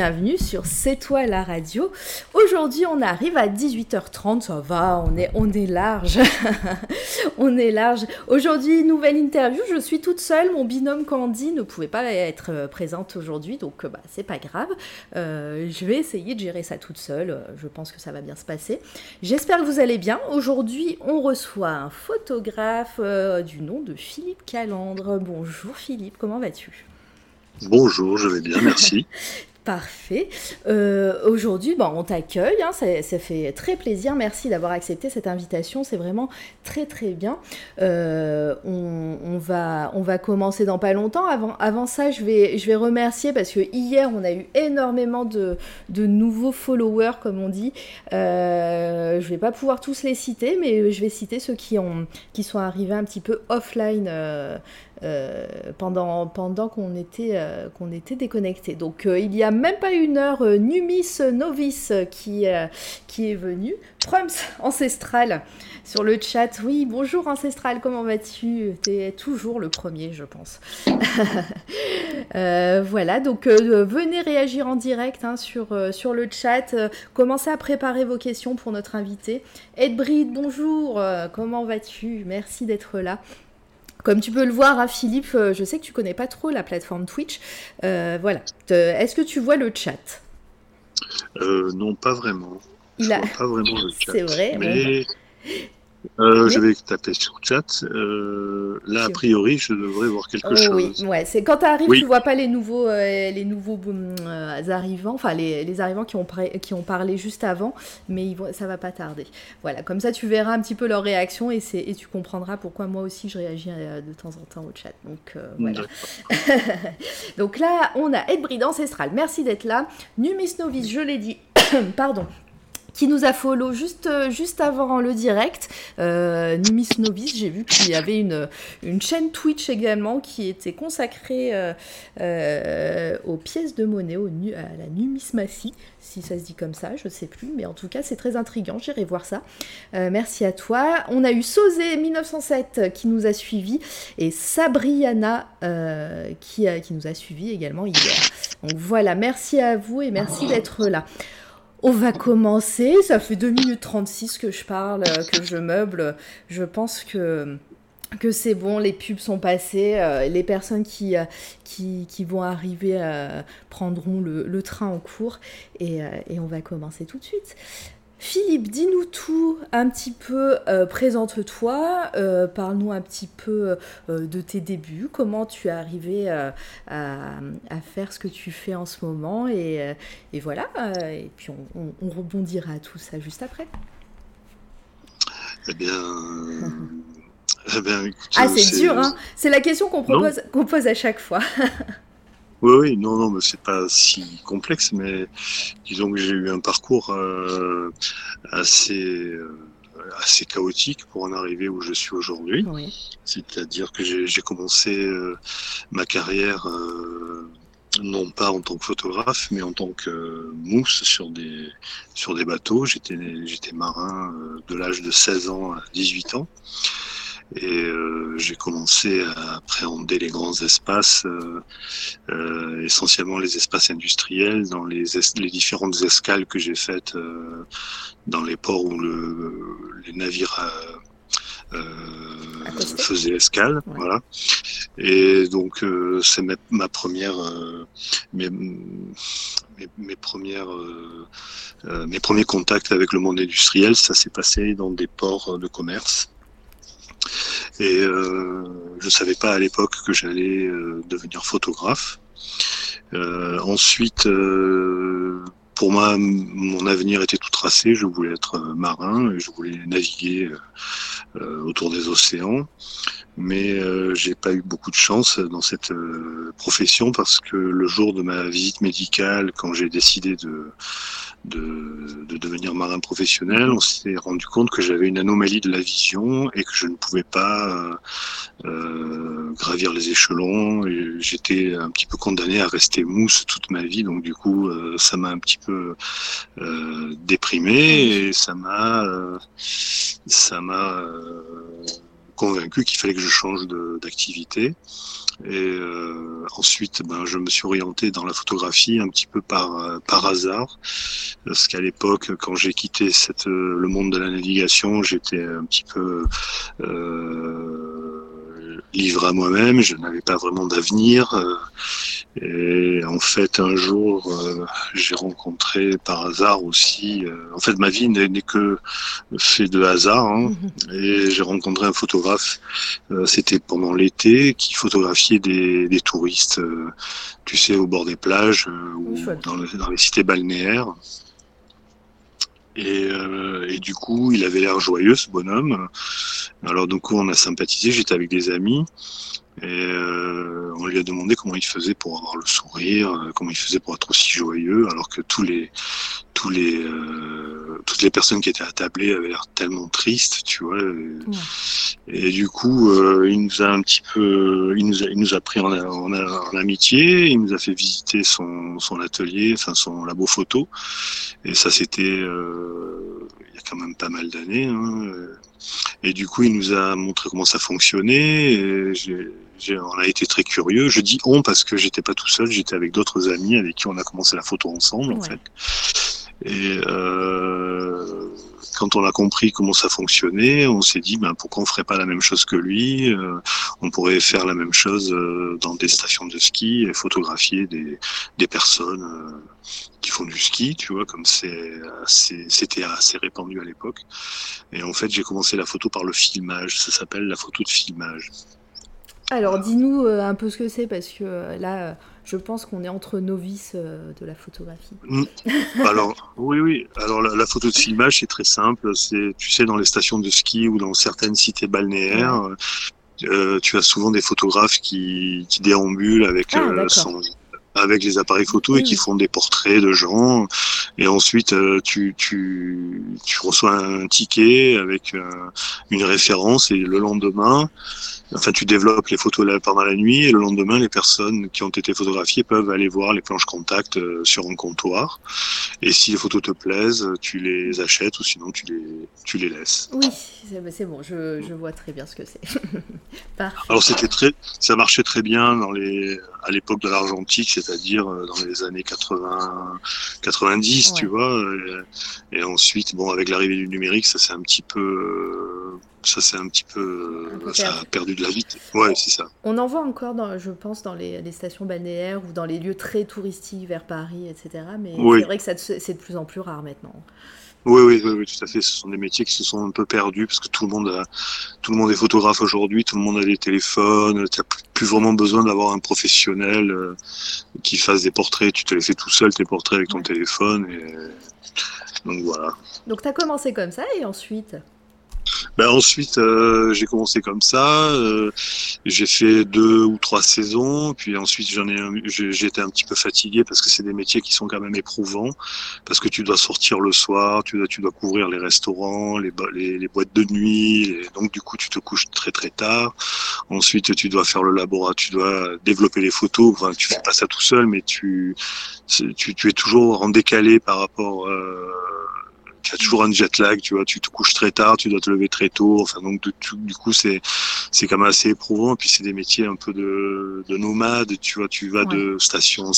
bienvenue sur C'est toi la radio. Aujourd'hui, on arrive à 18h30, ça va, on est, on est large. on est large. Aujourd'hui, nouvelle interview, je suis toute seule, mon binôme Candy ne pouvait pas être euh, présente aujourd'hui, donc euh, bah, c'est pas grave. Euh, je vais essayer de gérer ça toute seule, je pense que ça va bien se passer. J'espère que vous allez bien. Aujourd'hui, on reçoit un photographe du nom de Philippe Calandre. Bonjour Philippe, comment vas-tu? Bonjour, je vais bien, merci. Parfait. Euh, aujourd'hui, bon, on t'accueille, hein, ça, fait très plaisir. Merci d'avoir accepté cette invitation, c'est vraiment très très bien. Euh, on, va, on va commencer dans pas longtemps. Avant, avant ça, je vais, je vais remercier parce que hier, on a eu énormément de, de nouveaux followers, comme on dit. Euh, je vais pas pouvoir tous les citer, mais je vais citer ceux qui, ont, qui sont arrivés un petit peu offline euh, pendant, pendant qu'on était, euh, qu'on était déconnecté. Donc euh, il y a même pas une heure, Numis Novice qui, qui est venu. Prums Ancestral sur le chat. Oui, bonjour Ancestral, comment vas-tu? T'es toujours le premier, je pense. voilà, donc venez réagir en direct hein, sur, sur le chat. commencez à préparer vos questions pour notre invité. Ed Bride, bonjour, comment vas-tu? Merci d'être là. Comme tu peux le voir, hein, Philippe, euh, je sais que tu connais pas trop la plateforme Twitch. Euh, voilà. Est-ce que tu vois le chat? Euh, Non, pas vraiment. Il a... vois pas vraiment le chat. C'est vrai. Mais... Euh, je vais taper sur chat. Euh, là, a priori, je devrais voir quelque oh, chose. Oui, ouais, c'est quand tu arrives, tu vois pas les nouveaux, euh, les nouveaux arrivants, enfin les, les, arrivants qui ont, qui ont parlé juste avant, mais ils vont, ça va pas tarder. Voilà, comme ça, tu verras un petit peu leur réaction et, et tu comprendras pourquoi moi aussi je réagis de temps en temps au chat. Donc voilà. Donc là, on a Edbride Ancestral. Merci d'être là. Numis Novice, je l'ai dit. Pardon qui nous a follow juste, euh, juste avant le direct. Euh, Numis Novice, j'ai vu qu'il y avait une, une chaîne Twitch également qui était consacrée euh, euh, aux pièces de monnaie, à la numismatie, si ça se dit comme ça, je ne sais plus, mais en tout cas c'est très intriguant, j'irai voir ça. merci à toi. On a eu Sosé 1907 qui nous a suivi et Sabriana qui, qui nous a suivi également hier. Donc voilà, merci à vous et merci d'être là. On va commencer. Ça fait 2 minutes 36 que je parle, euh, que je meuble. Je pense que c'est bon, les pubs sont passées, euh, les personnes qui, euh, qui, vont arriver prendront le, train en cours et, on va commencer tout de suite. Philippe, dis-nous tout un petit peu, euh, présente-toi, euh, parle-nous un petit peu euh, de tes débuts, comment tu es arrivé à, faire ce que tu fais en ce moment, et, voilà, et puis on, rebondira à tout ça juste après. Eh bien... eh bien ah, c'est dur, hein C'est la question qu'on pose à chaque fois. Oui, oui, non, non, mais c'est pas si complexe, mais disons que j'ai eu un parcours euh, assez euh, assez chaotique pour en arriver où je suis aujourd'hui. C'est-à-dire que j'ai commencé euh, ma carrière non pas en tant que photographe, mais en tant que mousse sur des sur des bateaux. J'étais j'étais marin de l'âge de 16 ans à 18 ans. Et euh, j'ai commencé à appréhender les grands espaces, euh, euh, essentiellement les espaces industriels, dans les, les différentes escales que j'ai faites euh, dans les ports où le, les navires euh, faisaient escale. Voilà. Et donc c'est ma, ma, première, mes, mes, mes, premières, mes premiers contacts avec le monde industriel, ça s'est passé dans des ports de commerce. Et euh, je ne savais pas à l'époque que j'allais euh, devenir photographe. Euh, ensuite, pour moi, mon avenir était tout tracé. Je voulais être marin, je voulais naviguer autour des océans. Mais j'ai pas eu beaucoup de chance dans cette profession parce que le jour de ma visite médicale, quand j'ai décidé de, de, de devenir marin professionnel, on s'est rendu compte que j'avais une anomalie de la vision et que je ne pouvais pas euh, gravir les échelons. J'étais un petit peu condamné à rester mousse toute ma vie, donc du coup, euh, ça m'a un petit peu euh, déprimé et ça m'a, ça m'a convaincu qu'il fallait que je change d'activité. Et euh, ensuite, ben, je me suis orienté dans la photographie un petit peu par, par hasard, parce qu'à l'époque, quand j'ai quitté cette, le monde de la navigation, j'étais un petit peu euh, livré à moi-même, je n'avais pas vraiment d'avenir. Euh, et en fait, un jour, euh, j'ai rencontré par hasard aussi. Euh, en fait, ma vie n'est que fait de hasard. Hein, mhm. Et j'ai rencontré un photographe. C'était pendant l'été qui photographiait des, des touristes. tu sais, au bord des plages ou dans, dans les cités balnéaires. Et, euh, et, du coup, il avait l'air joyeux, ce bonhomme. Alors, donc, on a sympathisé. J'étais avec des amis. Et euh, on lui a demandé comment il faisait pour avoir le sourire, euh, comment il faisait pour être aussi joyeux, alors que tous les, tous les, euh, toutes les personnes qui étaient attablées avaient l'air tellement tristes, tu vois. Et, du coup, euh, il nous a un petit peu, il nous a, il nous a pris en, en, en, amitié, il nous a fait visiter son, son atelier, enfin son labo photo. Et ça, c'était euh, il y a quand même pas mal d'années. Hein. Et du coup, il nous a montré comment ça fonctionnait. Et on a été très curieux. Je dis on parce que j'étais pas tout seul, j'étais avec d'autres amis avec qui on a commencé la photo ensemble, en fait. Et euh, quand on a compris comment ça fonctionnait, on s'est dit ben pourquoi on ferait pas la même chose que lui euh, On pourrait faire la même chose euh, dans des stations de ski et photographier des, des personnes euh, qui font du ski, tu vois, comme c'est c'était assez répandu à l'époque. Et en fait, j'ai commencé la photo par le filmage. Ça s'appelle la photo de filmage. Alors, dis-nous un peu ce que c'est, parce que là, je pense qu'on est entre novices euh, de la photographie. Mm. Alors, oui, oui. Alors, la, photo de filmage, c'est très simple. C'est, tu sais, dans les stations de ski ou dans certaines cités balnéaires, euh, tu as souvent des photographes qui, qui déambulent avec ah, euh, avec les appareils photo et qui font des portraits de gens. Et ensuite, tu, tu, tu reçois un ticket avec une référence et le lendemain, Enfin, tu développes les photos là pendant la nuit et le lendemain, les personnes qui ont été photographiées peuvent aller voir les planches contact euh, sur un comptoir. Et si les photos te plaisent, tu les achètes ou sinon tu les, tu les laisses. Oui, c'est bon, je, je, vois très bien ce que c'est. Alors c'était très, ça marchait très bien dans les, à l'époque de l'argentique, c'est-à-dire euh, dans les années 80, 90, tu vois. Et, ensuite, bon, avec l'arrivée du numérique, ça s'est un petit peu ça c'est un petit peu, ça a perdu de la vie. Ouais, c'est ça. On en voit encore, dans, je pense, dans les, stations balnéaires ou dans les lieux très touristiques vers Paris, etc. Mais c'est vrai que c'est de plus en plus rare maintenant. Oui, oui, oui, tout à fait. Ce sont des métiers qui se sont un peu perdus parce que tout le monde a, tout le monde est photographe aujourd'hui, tout le monde a des téléphones. Tu n'as plus vraiment besoin d'avoir un professionnel euh, qui fasse des portraits. Tu te les fais tout seul tes portraits avec ton téléphone. Et... Donc voilà. Donc tu as commencé comme ça et ensuite? Ben ensuite, euh, j'ai commencé comme ça. Euh, j'ai fait deux ou trois saisons, puis ensuite j'en ai, j'ai été un petit peu fatigué parce que c'est des métiers qui sont quand même éprouvants, parce que tu dois sortir le soir, tu dois, tu dois couvrir les restaurants, les, les, les boîtes de nuit, et donc du coup tu te couches très très tard. Ensuite, tu dois faire le laboratoire, tu dois développer les photos. Enfin, tu fais pas ça tout seul, mais tu, tu, tu es toujours en décalé par rapport. Euh, tu as toujours un jet lag, tu vois, tu te couches très tard, tu dois te lever très tôt, enfin donc du coup c'est c'est quand même assez éprouvant. Et puis c'est des métiers un peu de, de nomade, tu vois, tu vas de station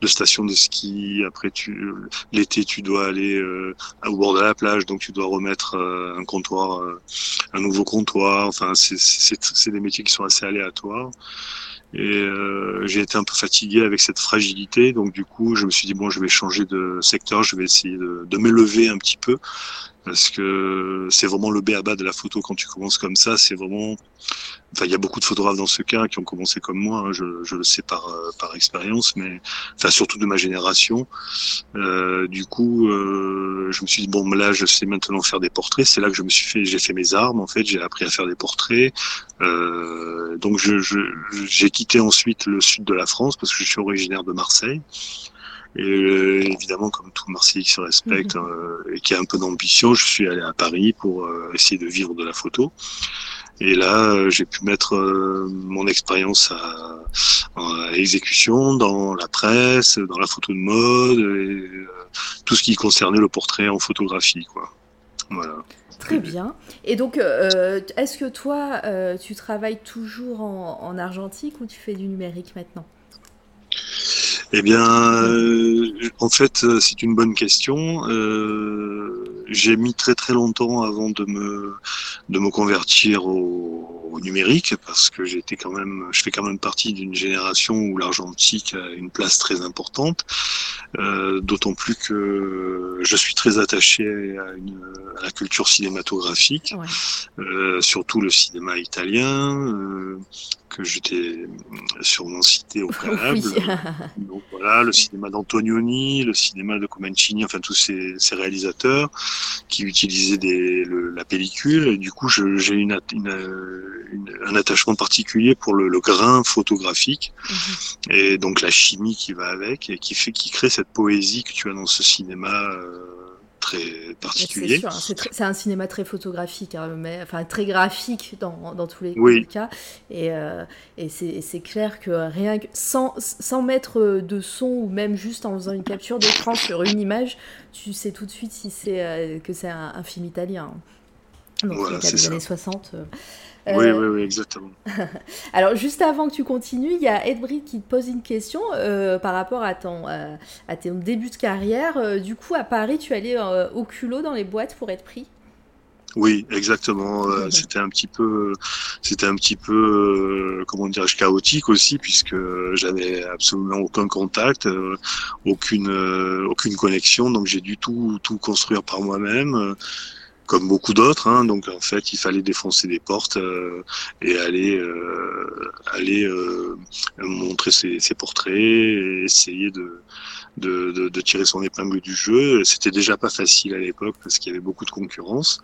de station de ski, après tu l'été tu dois aller euh, au bord de la plage, donc tu dois remettre euh, un comptoir, euh, un nouveau comptoir. Enfin c'est c'est des métiers qui sont assez aléatoires. Et euh, j'ai été un peu fatigué avec cette fragilité, donc du coup, je me suis dit bon, je vais changer de secteur, je vais essayer de, de m'élever un petit peu parce que c'est vraiment le B à bas de la photo quand tu commences comme ça. C'est vraiment, enfin, il y a beaucoup de photographes dans ce cas qui ont commencé comme moi. Hein, je, je, le sais par euh, par expérience, mais enfin surtout de ma génération. Euh, du coup, euh, je me suis dit bon, là, je sais maintenant faire des portraits. C'est là que je me suis fait, j'ai fait mes armes en fait. J'ai appris à faire des portraits. Euh, donc, je, j'ai quitté ensuite le sud de la France parce que je suis originaire de Marseille. Et euh, évidemment, comme tout Marseillais qui se respecte Mhm. euh, et qui a un peu d'ambition, je suis allé à Paris pour euh, essayer de vivre de la photo. Et là, j'ai pu mettre mon expérience à, à exécution dans la presse, dans la photo de mode, et tout ce qui concernait le portrait en photographie, quoi. Voilà. Très bien. Et donc, euh, est-ce que toi, euh, tu travailles toujours en, en argentique ou tu fais du numérique maintenant? Eh bien, euh, en fait, euh, c'est une bonne question. Euh, j'ai mis très très longtemps avant de me de me convertir au, au numérique parce que j'étais quand même, je fais quand même partie d'une génération où l'argentique a une place très importante. Euh, D'autant plus que je suis très attaché à, une, à la culture cinématographique, Ouais. euh, surtout le cinéma italien. Euh, que je t'ai sûrement cité au préalable. Oui. Donc voilà, le cinéma d'Antonioni, le cinéma de Comencini, enfin tous ces, ces réalisateurs qui utilisaient des, le- la pellicule. Et du coup, j'ai une, at- une, euh, une- un attachement particulier pour le, le grain photographique Mhm. et donc la chimie qui va avec et qui fait, qui crée cette poésie que tu as dans ce cinéma euh, très particulier. hein, c'est un cinéma très photographique, hein, mais, enfin très graphique dans, dans tous les Oui. cas. Et, euh, et c'est clair que rien que sans, sans mettre de son ou même juste en faisant une capture d'écran sur une image, tu sais tout de suite si c'est euh, que c'est un, un film italien. Donc Voilà, c'est années 60. euh. Oui, Euh, oui, oui, exactement. Alors, juste avant que tu continues, il y a Edbrid qui te pose une question euh, par rapport à ton, euh, à ton début de carrière. Du coup, à Paris, tu allais au culot dans les boîtes pour être pris? Oui, exactement. Euh, C'était un petit peu, c'était un petit peu, euh, comment dirais-je, chaotique aussi, puisque j'avais absolument aucun contact, euh, aucune, aucune connexion. Donc j'ai dû tout, tout construire par moi-même, comme beaucoup d'autres. Hein. Donc en fait, il fallait défoncer des portes euh, et aller, euh, aller euh, montrer ses, ses portraits, et essayer de de, de, de tirer son épingle du jeu. C'était déjà pas facile à l'époque parce qu'il y avait beaucoup de concurrence.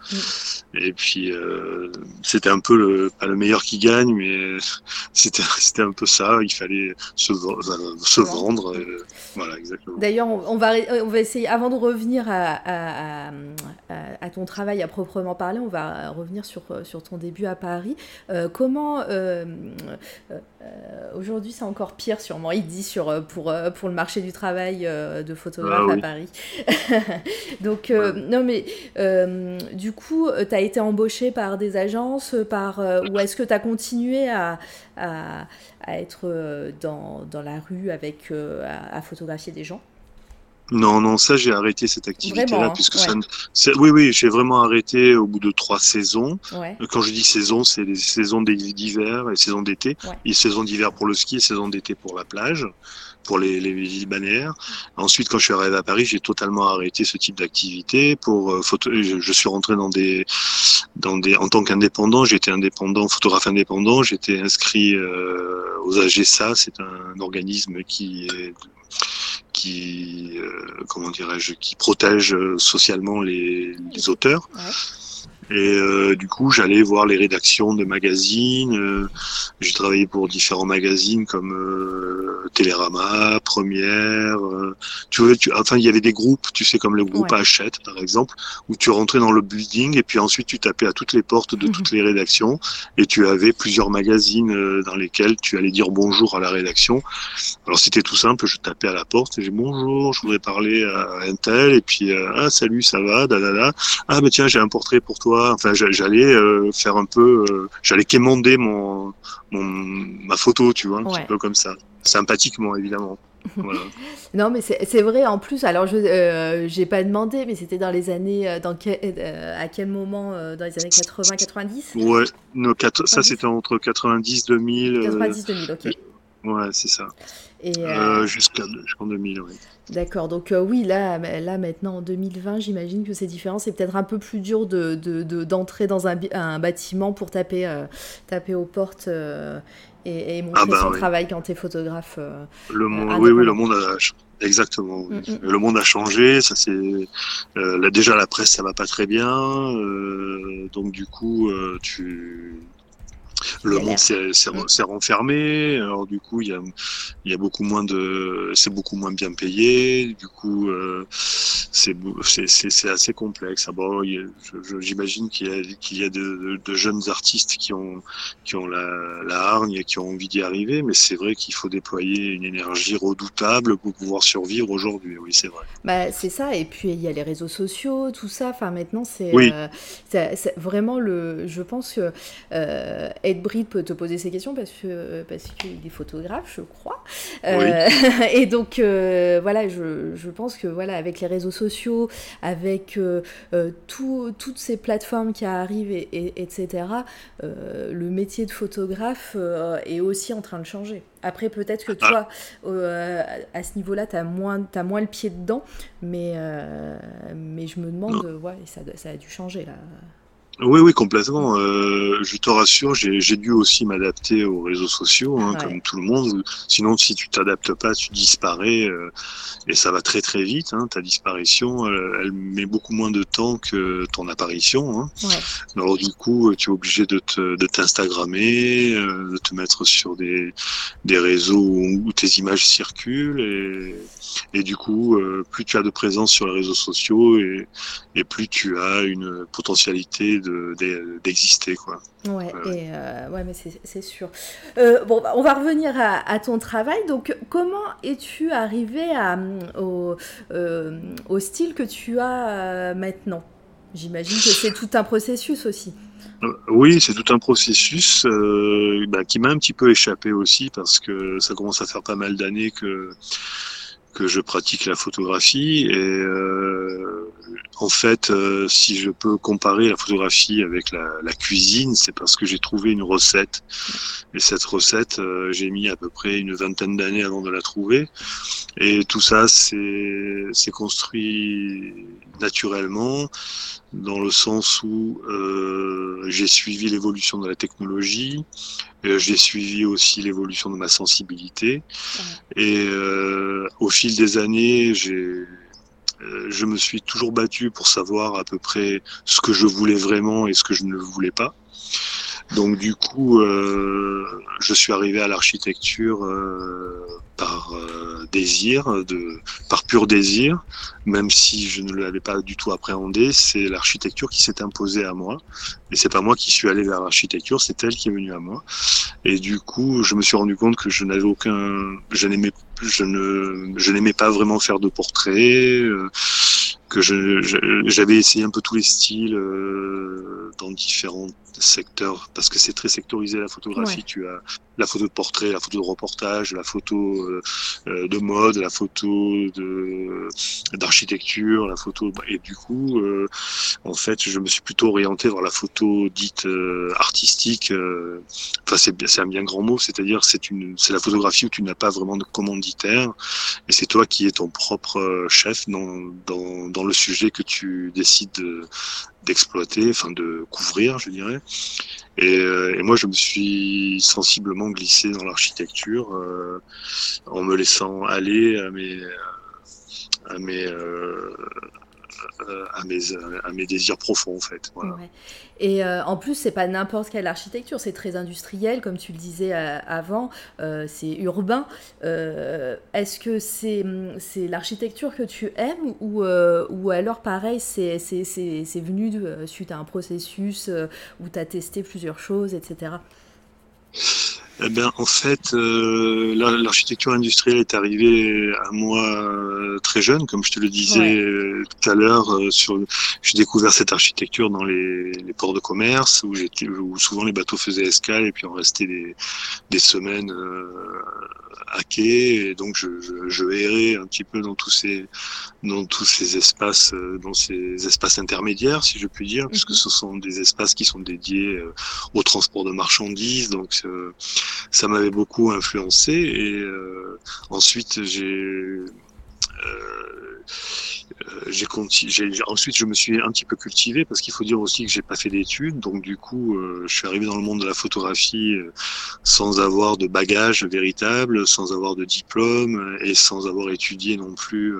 Et puis euh, c'était un peu le pas le meilleur qui gagne, mais c'était c'était un peu ça. Il fallait se, euh, vendre. euh, voilà, exactement. D'ailleurs, on, on va, on va essayer, avant de revenir à, à- à- à- à ton travail à proprement parler, on va revenir sur, sur ton début à Paris. Euh, comment, aujourd'hui c'est encore pire sûrement, il dit, sur, pour, pour le marché du travail euh, de photographe Ah à. Paris. Donc, euh, Ouais. non mais, euh, du coup, tu as été embauché par des agences, par, ou est-ce que tu as continué à, à, à être dans, dans la rue avec, à, à photographier des gens? Non, non, ça j'ai arrêté cette activité-là hein, puisque ouais. ça. Oui, oui, j'ai vraiment arrêté au bout de trois saisons. Ouais. Quand je dis saison, c'est les saisons d'hi- d'hiver et saisons d'été. Ouais. Et saison d'hiver pour le ski et saison d'été pour la plage, pour les, les villes balnéaires. Ensuite, quand je suis arrivé à Paris, j'ai totalement arrêté ce type d'activité. Pour euh, photo, je, je suis rentré dans des, dans des, en tant qu'indépendant, j'étais indépendant, photographe indépendant. J'étais inscrit euh, aux AGSA, c'est un organisme qui qui euh, comment dirais-je qui protège euh, socialement les, auteurs. Et euh, du coup, j'allais voir les rédactions de magazines. euh, j'ai travaillé pour différents magazines comme euh, Télérama, Première. euh, tu vois, tu, enfin, il y avait des groupes, tu sais, comme le groupe Ouais. Hachette, par exemple, où tu rentrais dans le building et puis ensuite tu tapais à toutes les portes de Mhm. toutes les rédactions et tu avais plusieurs magazines euh, dans lesquels tu allais dire bonjour à la rédaction. Alors c'était tout simple, je tapais à la porte et j'ai bonjour, je voudrais parler à un tel et puis euh, ah salut, ça va, da da da. Ah ben tiens, j'ai un portrait pour toi. Enfin, j'a- j'allais euh, faire un peu, euh, j'allais quémander mon, mon ma photo, tu vois, un Ouais. petit peu comme ça, sympathiquement évidemment. Voilà. Non, mais c'est vrai en plus. Alors, je euh, j'ai pas demandé, mais c'était dans les années. euh, Dans euh, à quel moment euh, Dans les années 80-90 Ouais, nos quatre, ça 90. c'était entre 90 2000. euh, 90-2000, ok. ouais, c'est ça. Euh, Euh, jusqu'en 2000, ouais. D'accord, donc euh, oui, là, là maintenant en 2020, j'imagine que c'est différent. C'est peut-être un peu plus dur de, de- de- d'entrer dans un, bâtiment pour taper, taper aux portes et, et montrer Ah bah son oui. travail quand tu es photographe. euh. Le monde, oui, oui, le monde a exactement. oui. Mm, mm. Le monde a changé. Ça c'est euh, déjà la presse, ça va pas très bien. euh, donc du coup, tu le monde s'est renfermé. Alors du coup, il y a, il y a beaucoup moins de, c'est beaucoup moins bien payé. Du coup, euh, c'est assez complexe. Ah bon, j'imagine qu'il y a qu'il y a de, de, jeunes artistes qui ont qui ont la, la hargne et qui ont envie d'y arriver, mais c'est vrai qu'il faut déployer une énergie redoutable pour pouvoir survivre aujourd'hui. Oui, c'est vrai. Bah, c'est ça. Et puis il y a les réseaux sociaux, tout ça. Enfin, maintenant, c'est oui. euh, vraiment le. Je pense que euh, Ed Breed peut te poser ces questions parce que parce qu'il est photographe, je crois. Euh, et donc euh, voilà, je, je, pense que voilà, avec les réseaux sociaux, avec euh, euh tout, toutes ces plateformes qui arrivent, et, et, etc. le métier de photographe est aussi en train de changer. Après, peut-être que ah. toi, euh, à ce niveau-là, tu as moins, as moins le pied dedans, mais, euh, mais je me demande, ouais, ça, ça a dû changer là. Oui, oui, complètement. Euh, je te rassure, j'ai dû aussi m'adapter aux réseaux sociaux, hein, comme tout le monde. Sinon, si tu t'adaptes pas, tu disparais euh, et ça va très très vite. Hein, ta disparition, elle, elle, met beaucoup moins de temps que ton apparition. Hein. Ouais. Alors du coup, tu es obligé de t'instagrammer, euh, de te mettre sur des, des réseaux où tes images circulent et, et du coup, euh, plus tu as de présence sur les réseaux sociaux et, et plus tu as une potentialité de d'exister. quoi. Ouais, et euh, ouais mais c'est sûr. Euh, bon, bah, on va revenir à, ton travail. Donc, comment es-tu arrivé à, au, euh, au, style que tu as maintenant? J'imagine que c'est tout un processus aussi. Oui, c'est tout un processus bah, qui m'a un petit peu échappé aussi parce que ça commence à faire pas mal d'années que que je pratique la photographie et euh, en fait, euh, si je peux comparer la photographie avec la, la cuisine, c'est parce que j'ai trouvé une recette. Et cette recette, euh, j'ai mis à peu près une vingtaine d'années avant de la trouver. Et tout ça, c'est construit naturellement dans le sens où euh, j'ai suivi l'évolution de la technologie, euh, j'ai suivi aussi l'évolution de ma sensibilité, et euh, au fil des années, j'ai je me suis toujours battu pour savoir à peu près ce que je voulais vraiment et ce que je ne voulais pas. Donc du coup, euh, je suis arrivé à l'architecture euh, par euh, désir, de, par pur désir, même si je ne l'avais pas du tout appréhendé. C'est l'architecture qui s'est imposée à moi, et c'est pas moi qui suis allé vers l'architecture, c'est elle qui est venue à moi. Et du coup, je me suis rendu compte que je n'avais aucun, je n'aimais, je ne, je n'aimais pas vraiment faire de portraits. Euh, que j'avais essayé un peu tous les styles euh, dans différents secteurs parce que c'est très sectorisé la photographie. Tu as la photo de portrait, la photo de reportage, la photo euh, euh, de mode, la photo de d'architecture, la photo et du coup, euh, en fait, je me suis plutôt orienté vers la photo dite artistique. Enfin, c'est c'est un bien grand mot, c'est-à-dire c'est une c'est la photographie où tu n'as pas vraiment de commanditaire et c'est toi qui es ton propre chef dans dans dans le sujet que tu décides d'exploiter, enfin de couvrir, je dirais. Et, euh, et, moi, je me suis sensiblement glissé dans l'architecture euh, en me laissant aller à mes, à mes, euh, à mes, à mes désirs profonds, en fait. Et euh, en plus, c'est pas n'importe quelle architecture, c'est très industriel, comme tu le disais euh, avant, euh, c'est urbain. Euh, Est-ce que c'est l'architecture que tu aimes ou, euh, alors, pareil, c'est venu suite à un processus où tu as testé plusieurs choses, etc. Eh bien, en fait, euh, l'architecture industrielle est arrivée à moi euh, très jeune, comme je te le disais ouais. Euh, tout à l'heure. Euh, sur, j'ai découvert cette architecture dans les, les ports de commerce, où, où souvent les bateaux faisaient escale et puis on restait des, des semaines à quai. Et donc, je, je, je, errais un petit peu dans tous ces, dans tous ces espaces, dans ces espaces intermédiaires, si je puis dire, mm -hmm. puisque ce sont des espaces qui sont dédiés au transport de marchandises. Donc, ça m'avait beaucoup influencé et euh, ensuite j'ai euh, j'ai ensuite je me suis un petit peu cultivé parce qu'il faut dire aussi que j'ai pas fait d'études, donc du coup je suis arrivé dans le monde de la photographie sans avoir de bagage véritable, sans avoir de diplôme et sans avoir étudié non plus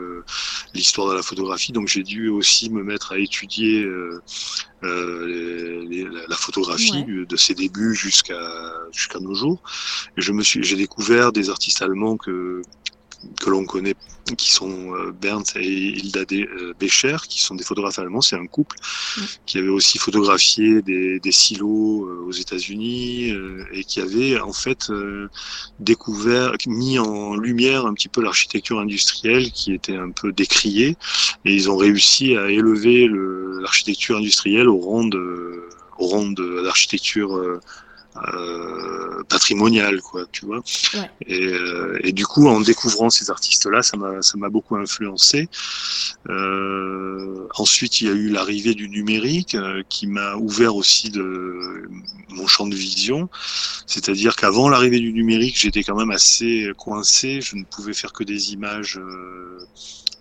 l'histoire de la photographie. Donc j'ai dû aussi me mettre à étudier euh, la photographie de ses débuts jusqu'à jusqu'à nos jours. Et je me suis, j'ai découvert des artistes allemands que que l'on connaît, qui sont euh, Bernd et Hilda euh, Becher, qui sont des photographes allemands. C'est un couple qui avait aussi photographié des, des silos euh, aux États-Unis et qui avait en fait découvert, mis en lumière un petit peu l'architecture industrielle qui était un peu décriée. Et ils ont réussi à élever l'architecture industrielle au rang de, au rang de l'architecture euh, patrimonial, quoi, tu vois. Et, euh, et, du coup, en découvrant ces artistes-là, ça m'a ça m'a beaucoup influencé. Euh, ensuite, il y a eu l'arrivée du numérique euh, qui m'a ouvert aussi de mon champ de vision. C'est-à-dire qu'avant l'arrivée du numérique, j'étais quand même assez coincé. Je ne pouvais faire que des images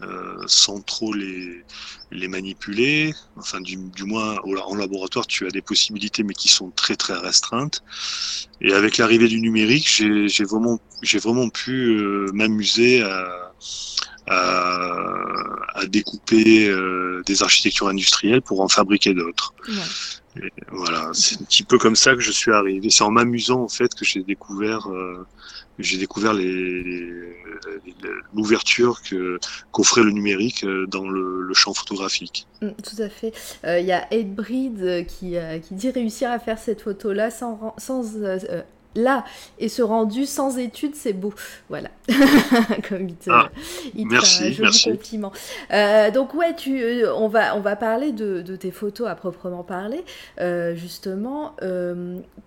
euh, sans trop les, les manipuler. Enfin, du, du moins, en laboratoire, tu as des possibilités, mais qui sont très très restreintes. Et avec l'arrivée du numérique, j'ai vraiment, pu euh, m'amuser à, découper euh, des architectures industrielles pour en fabriquer d'autres. Voilà, c'est un petit peu comme ça que je suis arrivé. C'est en m'amusant en fait que j'ai découvert euh, l'ouverture qu'offrait le numérique euh, dans le, champ photographique. Mm, tout à fait. Euh, il y a Ed Breed qui, dit réussir à faire cette photo-là sans là et ce rendu sans études, c'est beau. Voilà. Comme il te, ah, merci, un merci. compliment. Euh, donc ouais, tu, euh, on va on va parler de, de tes photos à proprement parler. Euh, justement,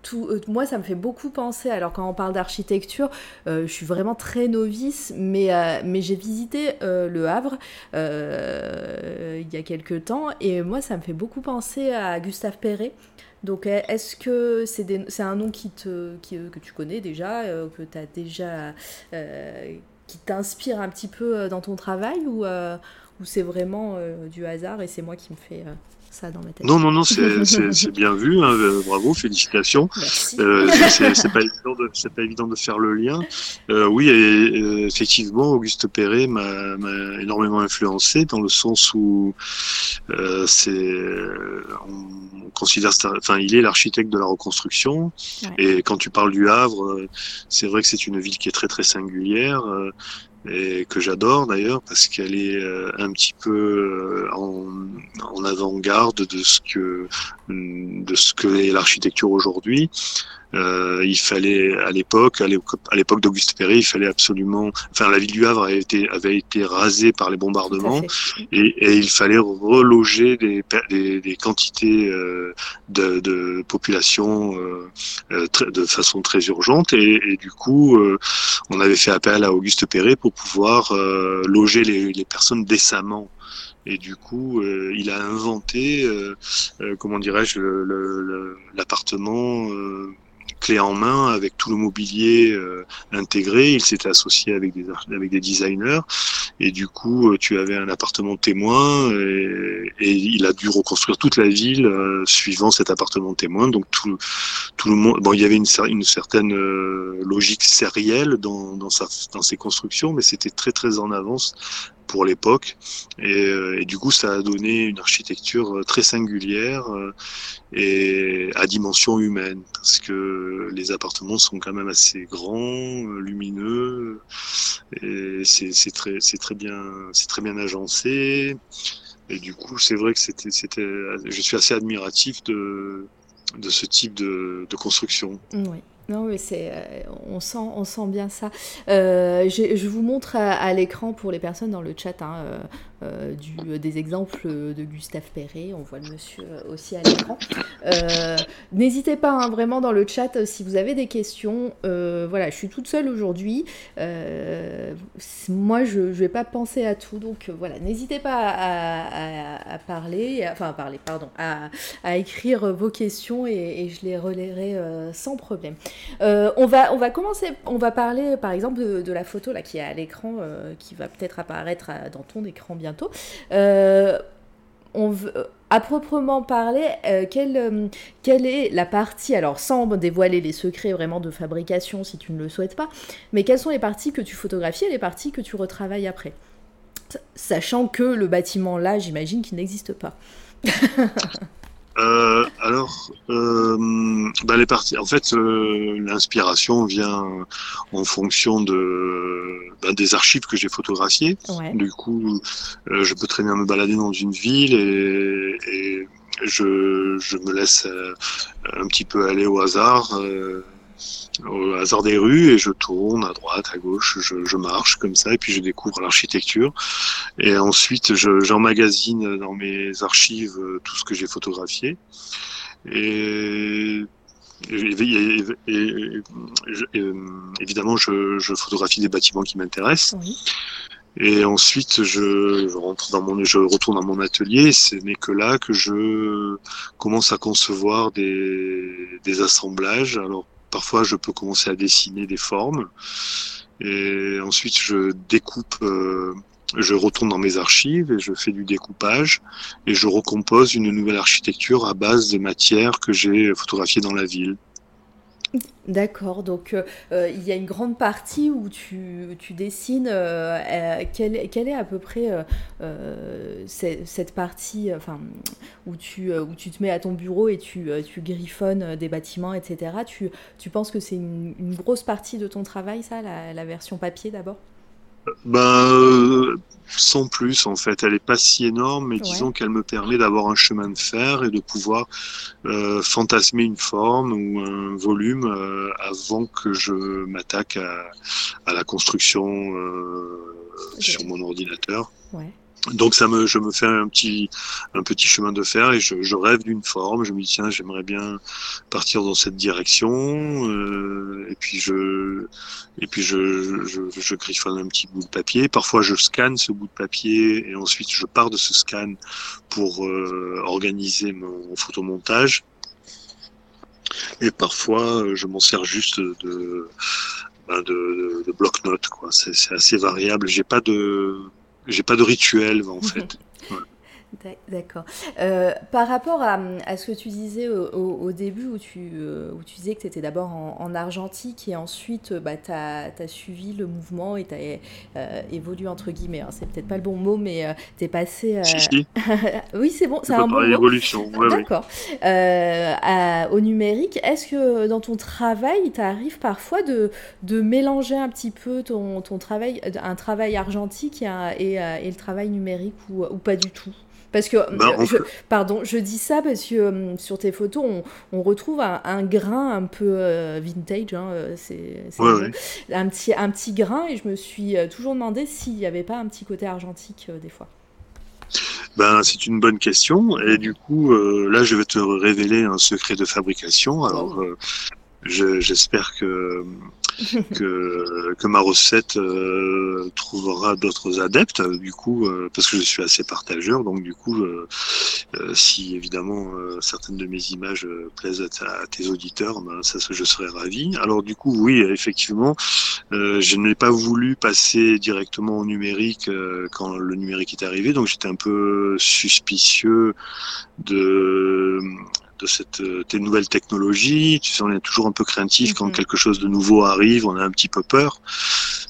tout, moi ça me fait beaucoup penser. Alors quand on parle d'architecture, je suis vraiment très novice, mais mais j'ai visité le Havre il y a quelques temps et moi ça me fait beaucoup penser à Gustave Perret. Donc est-ce que c'est un nom qui te, que tu connais déjà, euh, que tu as déjà, euh, qui t'inspire un petit peu euh, dans ton travail ou c'est vraiment du hasard et c'est moi qui me fais ça dans ma tête. Non, non, non, c'est bien vu. Hein, bravo, félicitations. Euh, c'est pas, évident de, pas évident de faire le lien. Euh, oui, et, effectivement, Auguste Perret m'a énormément influencé dans le sens où euh, c'est on considère, enfin, il est l'architecte de la reconstruction. Et quand tu parles du Havre, c'est vrai que c'est une ville qui est très très singulière et que j'adore d'ailleurs parce qu'elle est euh, un petit peu euh, en, en avant-garde de ce que de ce que est l'architecture aujourd'hui. Euh, il fallait à l'époque, à l'époque d'Auguste Perret, il fallait absolument, enfin la ville du Havre avait été, avait été rasée par les bombardements et, et, il fallait reloger des, des, des quantités euh, de, de, population euh, euh de façon très urgente et, et du coup on avait fait appel à Auguste Perret pour pouvoir loger les, les personnes décemment. Et du coup, euh, il a inventé, euh, euh, comment dirais-je, l'appartement clé en main avec tout le mobilier euh, intégré. Il s'était associé avec des, avec des designers et du coup, euh, tu avais un appartement témoin et, il a dû reconstruire toute la ville euh, suivant cet appartement témoin. Donc tout, tout le monde, bon, il y avait une, certaine logique sérielle dans, dans, dans ses constructions, mais c'était très très en avance pour l'époque. Et, et, du coup, ça a donné une architecture très singulière et à dimension humaine, parce que les appartements sont quand même assez grands, lumineux, et c'est très, bien, très bien agencé. Et du coup, c'est vrai que c'était, c'était, je suis assez admiratif de, de ce type de, de construction. Oui. Non, mais c'est, euh, on, sent, bien ça. Euh, je vous montre à, l'écran pour les personnes dans le chat hein, euh, euh, des exemples de Gustave Perret. On voit le monsieur euh, aussi à l'écran. N'hésitez pas hein, vraiment dans le chat si vous avez des questions. voilà, je suis toute seule aujourd'hui. moi, je ne vais pas penser à tout. Donc voilà, n'hésitez pas à, parler, enfin à parler, pardon, à, écrire vos questions et, je les relayerai sans problème. on, va, commencer, on va parler par exemple de, la photo qui est à l'écran, qui va peut-être apparaître dans ton écran bientôt. on veut, à proprement parler, euh, euh, quelle, est la partie, alors sans dévoiler les secrets vraiment de fabrication si tu ne le souhaites pas, mais quelles sont les parties que tu photographies et les parties que tu retravailles après? Sachant que le bâtiment là, j'imagine qu'il n'existe pas. Euh, alors, euh, bah, les parties. En fait, euh, l'inspiration vient en fonction de bah, des archives que j'ai photographiées. Du coup, je peux très bien me balader dans une ville et, et je, je, me laisse un petit peu aller au hasard au hasard des rues et je tourne à droite, à gauche, je, je marche comme ça et puis je découvre l'architecture. Et ensuite, j'emmagasine dans mes archives euh, tout ce que j'ai photographié. Et, évidemment, je, je, photographie des bâtiments qui m'intéressent. Et ensuite, je, je, rentre dans mon, je retourne dans mon atelier. Ce n'est que là que je commence à concevoir des, des assemblages. Alors, Parfois, je peux commencer à dessiner des formes. Et ensuite, je découpe, euh, je retourne dans mes archives et je fais du découpage et je recompose une nouvelle architecture à base de matières que j'ai photographiées dans la ville. D'accord, donc euh, euh, il y a une grande partie où tu, tu dessines euh, quelle, est à peu près cette partie enfin, où, tu, où tu te mets à ton bureau et tu, tu griffonnes des bâtiments, etc. Tu, tu penses que c'est une, grosse partie de ton travail, ça, la version papier d'abord? Ben, sans plus en fait, elle est pas si énorme, mais disons qu'elle me permet d'avoir un chemin de fer et de pouvoir euh, fantasmer une forme ou un volume euh, avant que je m'attaque à, à, la construction euh, sur mon ordinateur. Ouais. Donc ça me, je me fais un petit, un petit chemin de fer et je, je rêve d'une forme. Je me dis tiens, j'aimerais bien partir dans cette direction. Euh, et puis je, et puis je, je, je, griffonne un petit bout de papier. Parfois je scanne ce bout de papier et ensuite je pars de ce scan pour euh, organiser mon photomontage. Et parfois je m'en sers juste de, ben de, de bloc-notes. Quoi. C'est, c'est assez variable. J'ai pas de j'ai pas de rituel en fait. D'accord. Euh, par rapport à, à, ce que tu disais au, début, où tu, euh, où tu disais que tu étais d'abord en, argentique et ensuite bah, tu as, suivi le mouvement et tu as euh, évolué, entre guillemets, hein, c'est peut-être pas le bon mot, mais tu es passé. oui, c'est bon, c'est un bon évolution. mot. D'accord. au numérique, est-ce que dans ton travail, il t'arrive parfois de, de mélanger un petit peu ton, ton travail, un travail argentique et, et, et le travail numérique ou, ou pas du tout? Parce que, bah, je, pardon, je dis ça parce que euh, sur tes photos, on, retrouve un, grain un peu euh, vintage, hein, euh, c'est un, petit, un petit grain, et je me suis toujours demandé s'il n'y avait pas un petit côté argentique des fois. Ben, c'est une bonne question, et du coup, là, je vais te révéler un secret de fabrication. Alors, oh. J'espère que que, que ma recette euh, trouvera d'autres adeptes, du coup, euh, parce que je suis assez partageur, donc du coup, euh, si évidemment certaines de mes images plaisent à, tes auditeurs, ben, ça, je serais ravi. Alors du coup, oui, effectivement, je n'ai pas voulu passer directement au numérique quand le numérique est arrivé, donc j'étais un peu suspicieux de de cette euh, des nouvelles technologies. Tu sais, on est toujours un peu craintif quand mhm. quelque chose de nouveau arrive, on a un petit peu peur.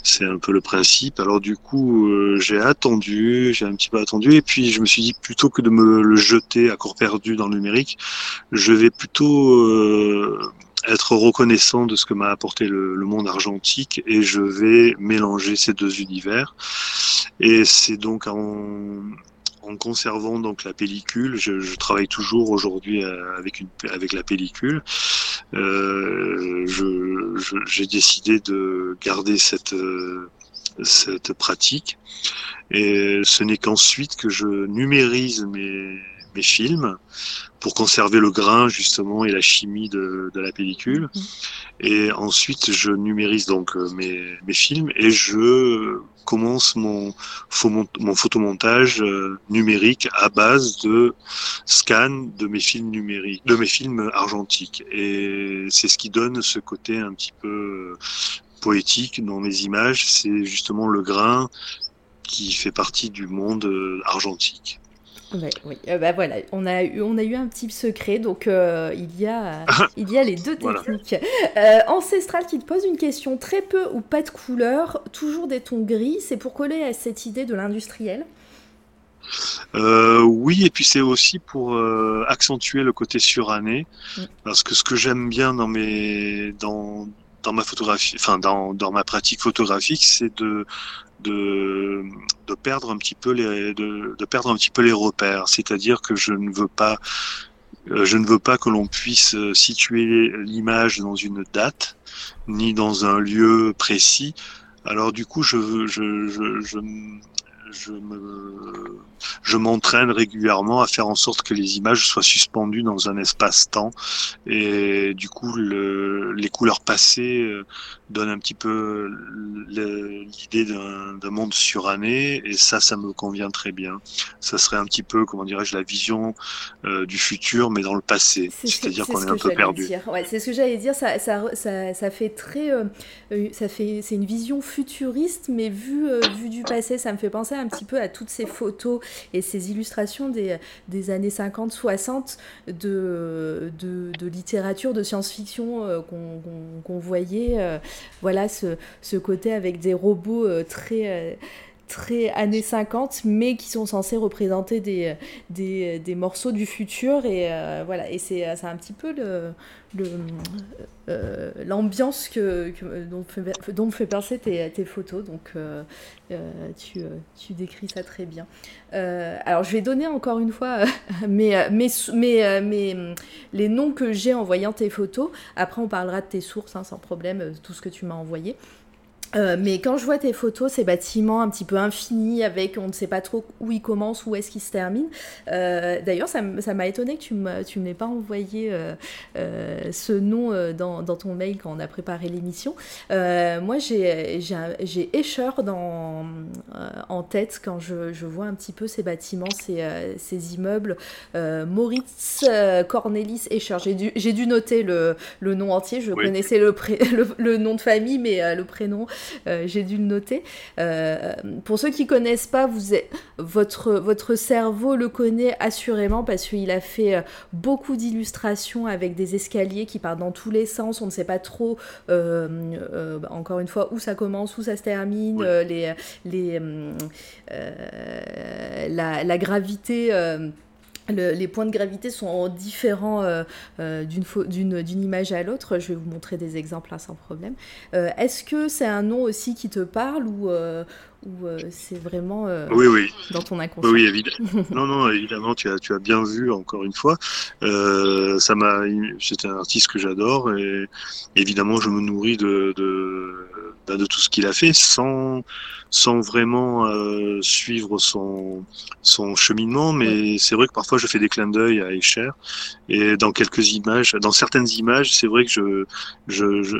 C'est un peu le principe. Alors du coup, euh, j'ai attendu, j'ai un petit peu attendu, et puis je me suis dit plutôt que de me le jeter à corps perdu dans le numérique, je vais plutôt euh, être reconnaissant de ce que m'a apporté le, le, monde argentique et je vais mélanger ces deux univers. Et c'est donc en, en conservant donc la pellicule. Je, travaille toujours aujourd'hui euh, avec une avec la pellicule. Euh, j'ai décidé de garder cette euh, cette pratique et ce n'est qu'ensuite que je numérise mes mes films pour conserver le grain justement et la chimie de, de la pellicule. Mhm. Et ensuite, je numérise donc euh, mes, mes films et je commence mon, mon photomontage euh, numérique à base de scan de mes films numériques, de mes films argentiques. Et c'est ce qui donne ce côté un petit peu poétique dans mes images. C'est justement le grain qui fait partie du monde euh, argentique. oui, euh, bah voilà, on a, eu, on a eu un petit secret, donc euh, il, y a, il y a les deux techniques. Ancestral qui te pose une question très peu ou pas de couleur, toujours des tons gris, c'est pour coller à cette idée de l'industriel? Oui, et puis c'est aussi pour accentuer le côté suranné, mm. parce que ce que j'aime bien dans mes dans dans ma photographie, enfin dans, dans ma pratique photographique, c'est de de, de perdre un petit peu les de, de perdre un petit peu les repères. C'est-à-dire que je ne veux pas euh, je ne veux pas que l'on puisse situer l'image dans une date ni dans un lieu précis. Alors du coup, je, je, je, je, je me je m'entraîne régulièrement à faire en sorte que les images soient suspendues dans un espace-temps. Et du coup le, les couleurs passées euh, donnent un petit peu l'idée d'un monde suranné. Et ça ça me convient très bien. Ça serait un petit peu comment dirais-je la vision euh, du futur mais dans le passé. C'est-à-dire qu'on est, un peu perdu. ouais, c'est ce que j'allais dire. Ça, ça, ça, ça, fait très euh, ça fait c'est une vision futuriste mais vue du passé ça me fait penser un petit peu à toutes ces photos et ces illustrations des, années 50-60 de, de, de, littérature, de science-fiction euh, qu'on voyait. Euh, voilà ce, ce, côté avec des robots euh, très très années 50, mais qui sont censés représenter des, des, morceaux du futur. Et voilà, et c'est un petit peu euh, l'ambiance que, dont, me fait penser tes, photos. Donc, euh, euh, tu, tu, décris ça très bien. alors, je vais donner encore une fois mes, mes, mes, les noms que j'ai en voyant tes photos. Après, on parlera de tes sources, hein, sans problème, tout ce que tu m'as envoyé. Euh, mais quand je vois tes photos, ces bâtiments un petit peu infinis, avec on ne sait pas trop où ils commencent, où est-ce qu'ils se terminent. Euh, d'ailleurs, ça m'a étonné que tu ne m'aies pas envoyé euh, ce nom dans, dans, ton mail quand on a préparé l'émission. moi, j'ai Escher dans, en tête quand je, je, vois un petit peu ces bâtiments, ces, ces immeubles. Moritz Cornelis Escher. J'ai dû, dû, noter le, le, nom entier. Je connaissais le, le, le, nom de famille, mais le prénom. Euh, j'ai dû le noter. Euh, pour ceux qui connaissent pas, vous votre, votre cerveau le connaît assurément parce qu'il a fait euh, beaucoup d'illustrations avec des escaliers qui partent dans tous les sens. On ne sait pas trop, encore une fois, où ça commence, où ça se termine, les, les, la, la, gravité les points de gravité sont différents euh, euh, d'une image à l'autre. Je vais vous montrer des exemples sans problème. Euh, est-ce que c'est un nom aussi qui te parle ou, ou c'est vraiment oui, oui. dans ton inconscient Oui, évidemment. non, non, évidemment, tu as, tu as bien vu encore une fois. ça m'a, c'est un artiste que j'adore et évidemment, je me nourris de, de, bah, de tout ce qu'il a fait sans sans vraiment euh, suivre son, son cheminement, mais c'est vrai que parfois je fais des clins d'œil à Escher, et dans quelques images, dans certaines images, c'est vrai que je, je, je,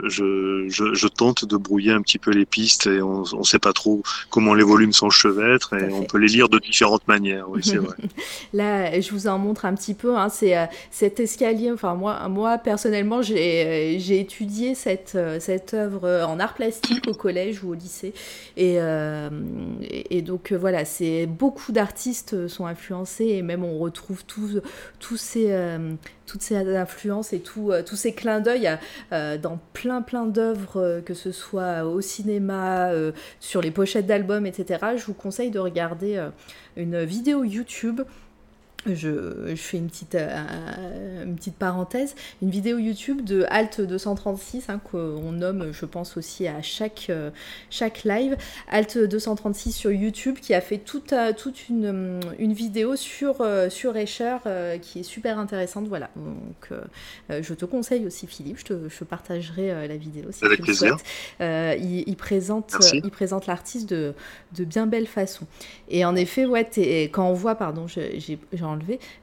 je, je, tente de brouiller un petit peu les pistes, et on ne sait pas trop comment les volumes s'enchevêtrent, et on peut les lire de différentes manières, oui, c'est vrai. Là, je vous en montre un petit peu, hein, c'est euh, cet escalier, enfin moi, moi personnellement, j'ai étudié cette, cette œuvre en art plastique au collège ou au lycée, et... Euh, euh, et, donc euh, voilà, c'est beaucoup d'artistes sont influencés et même on retrouve tous, tous ces, euh, toutes ces influences et tous ces clins d'œil dans plein plein d'œuvres, que ce soit au cinéma, sur les pochettes d'albums, etc. Je vous conseille de regarder une vidéo YouTube je, fais une petite, euh, une petite parenthèse, une vidéo YouTube de Alt 236 hein, qu'on nomme, je pense aussi à chaque, euh, chaque live. Alt 236 sur YouTube qui a fait toute, euh, toute une, une vidéo sur, sur Escher qui est super intéressante. Voilà, donc je te conseille aussi Philippe, je te, je partagerai la vidéo si Avec tu plaisir. il, il, présente, il présente l'artiste de, de bien belle façon. Et en effet, ouais, quand on voit, pardon, j'ai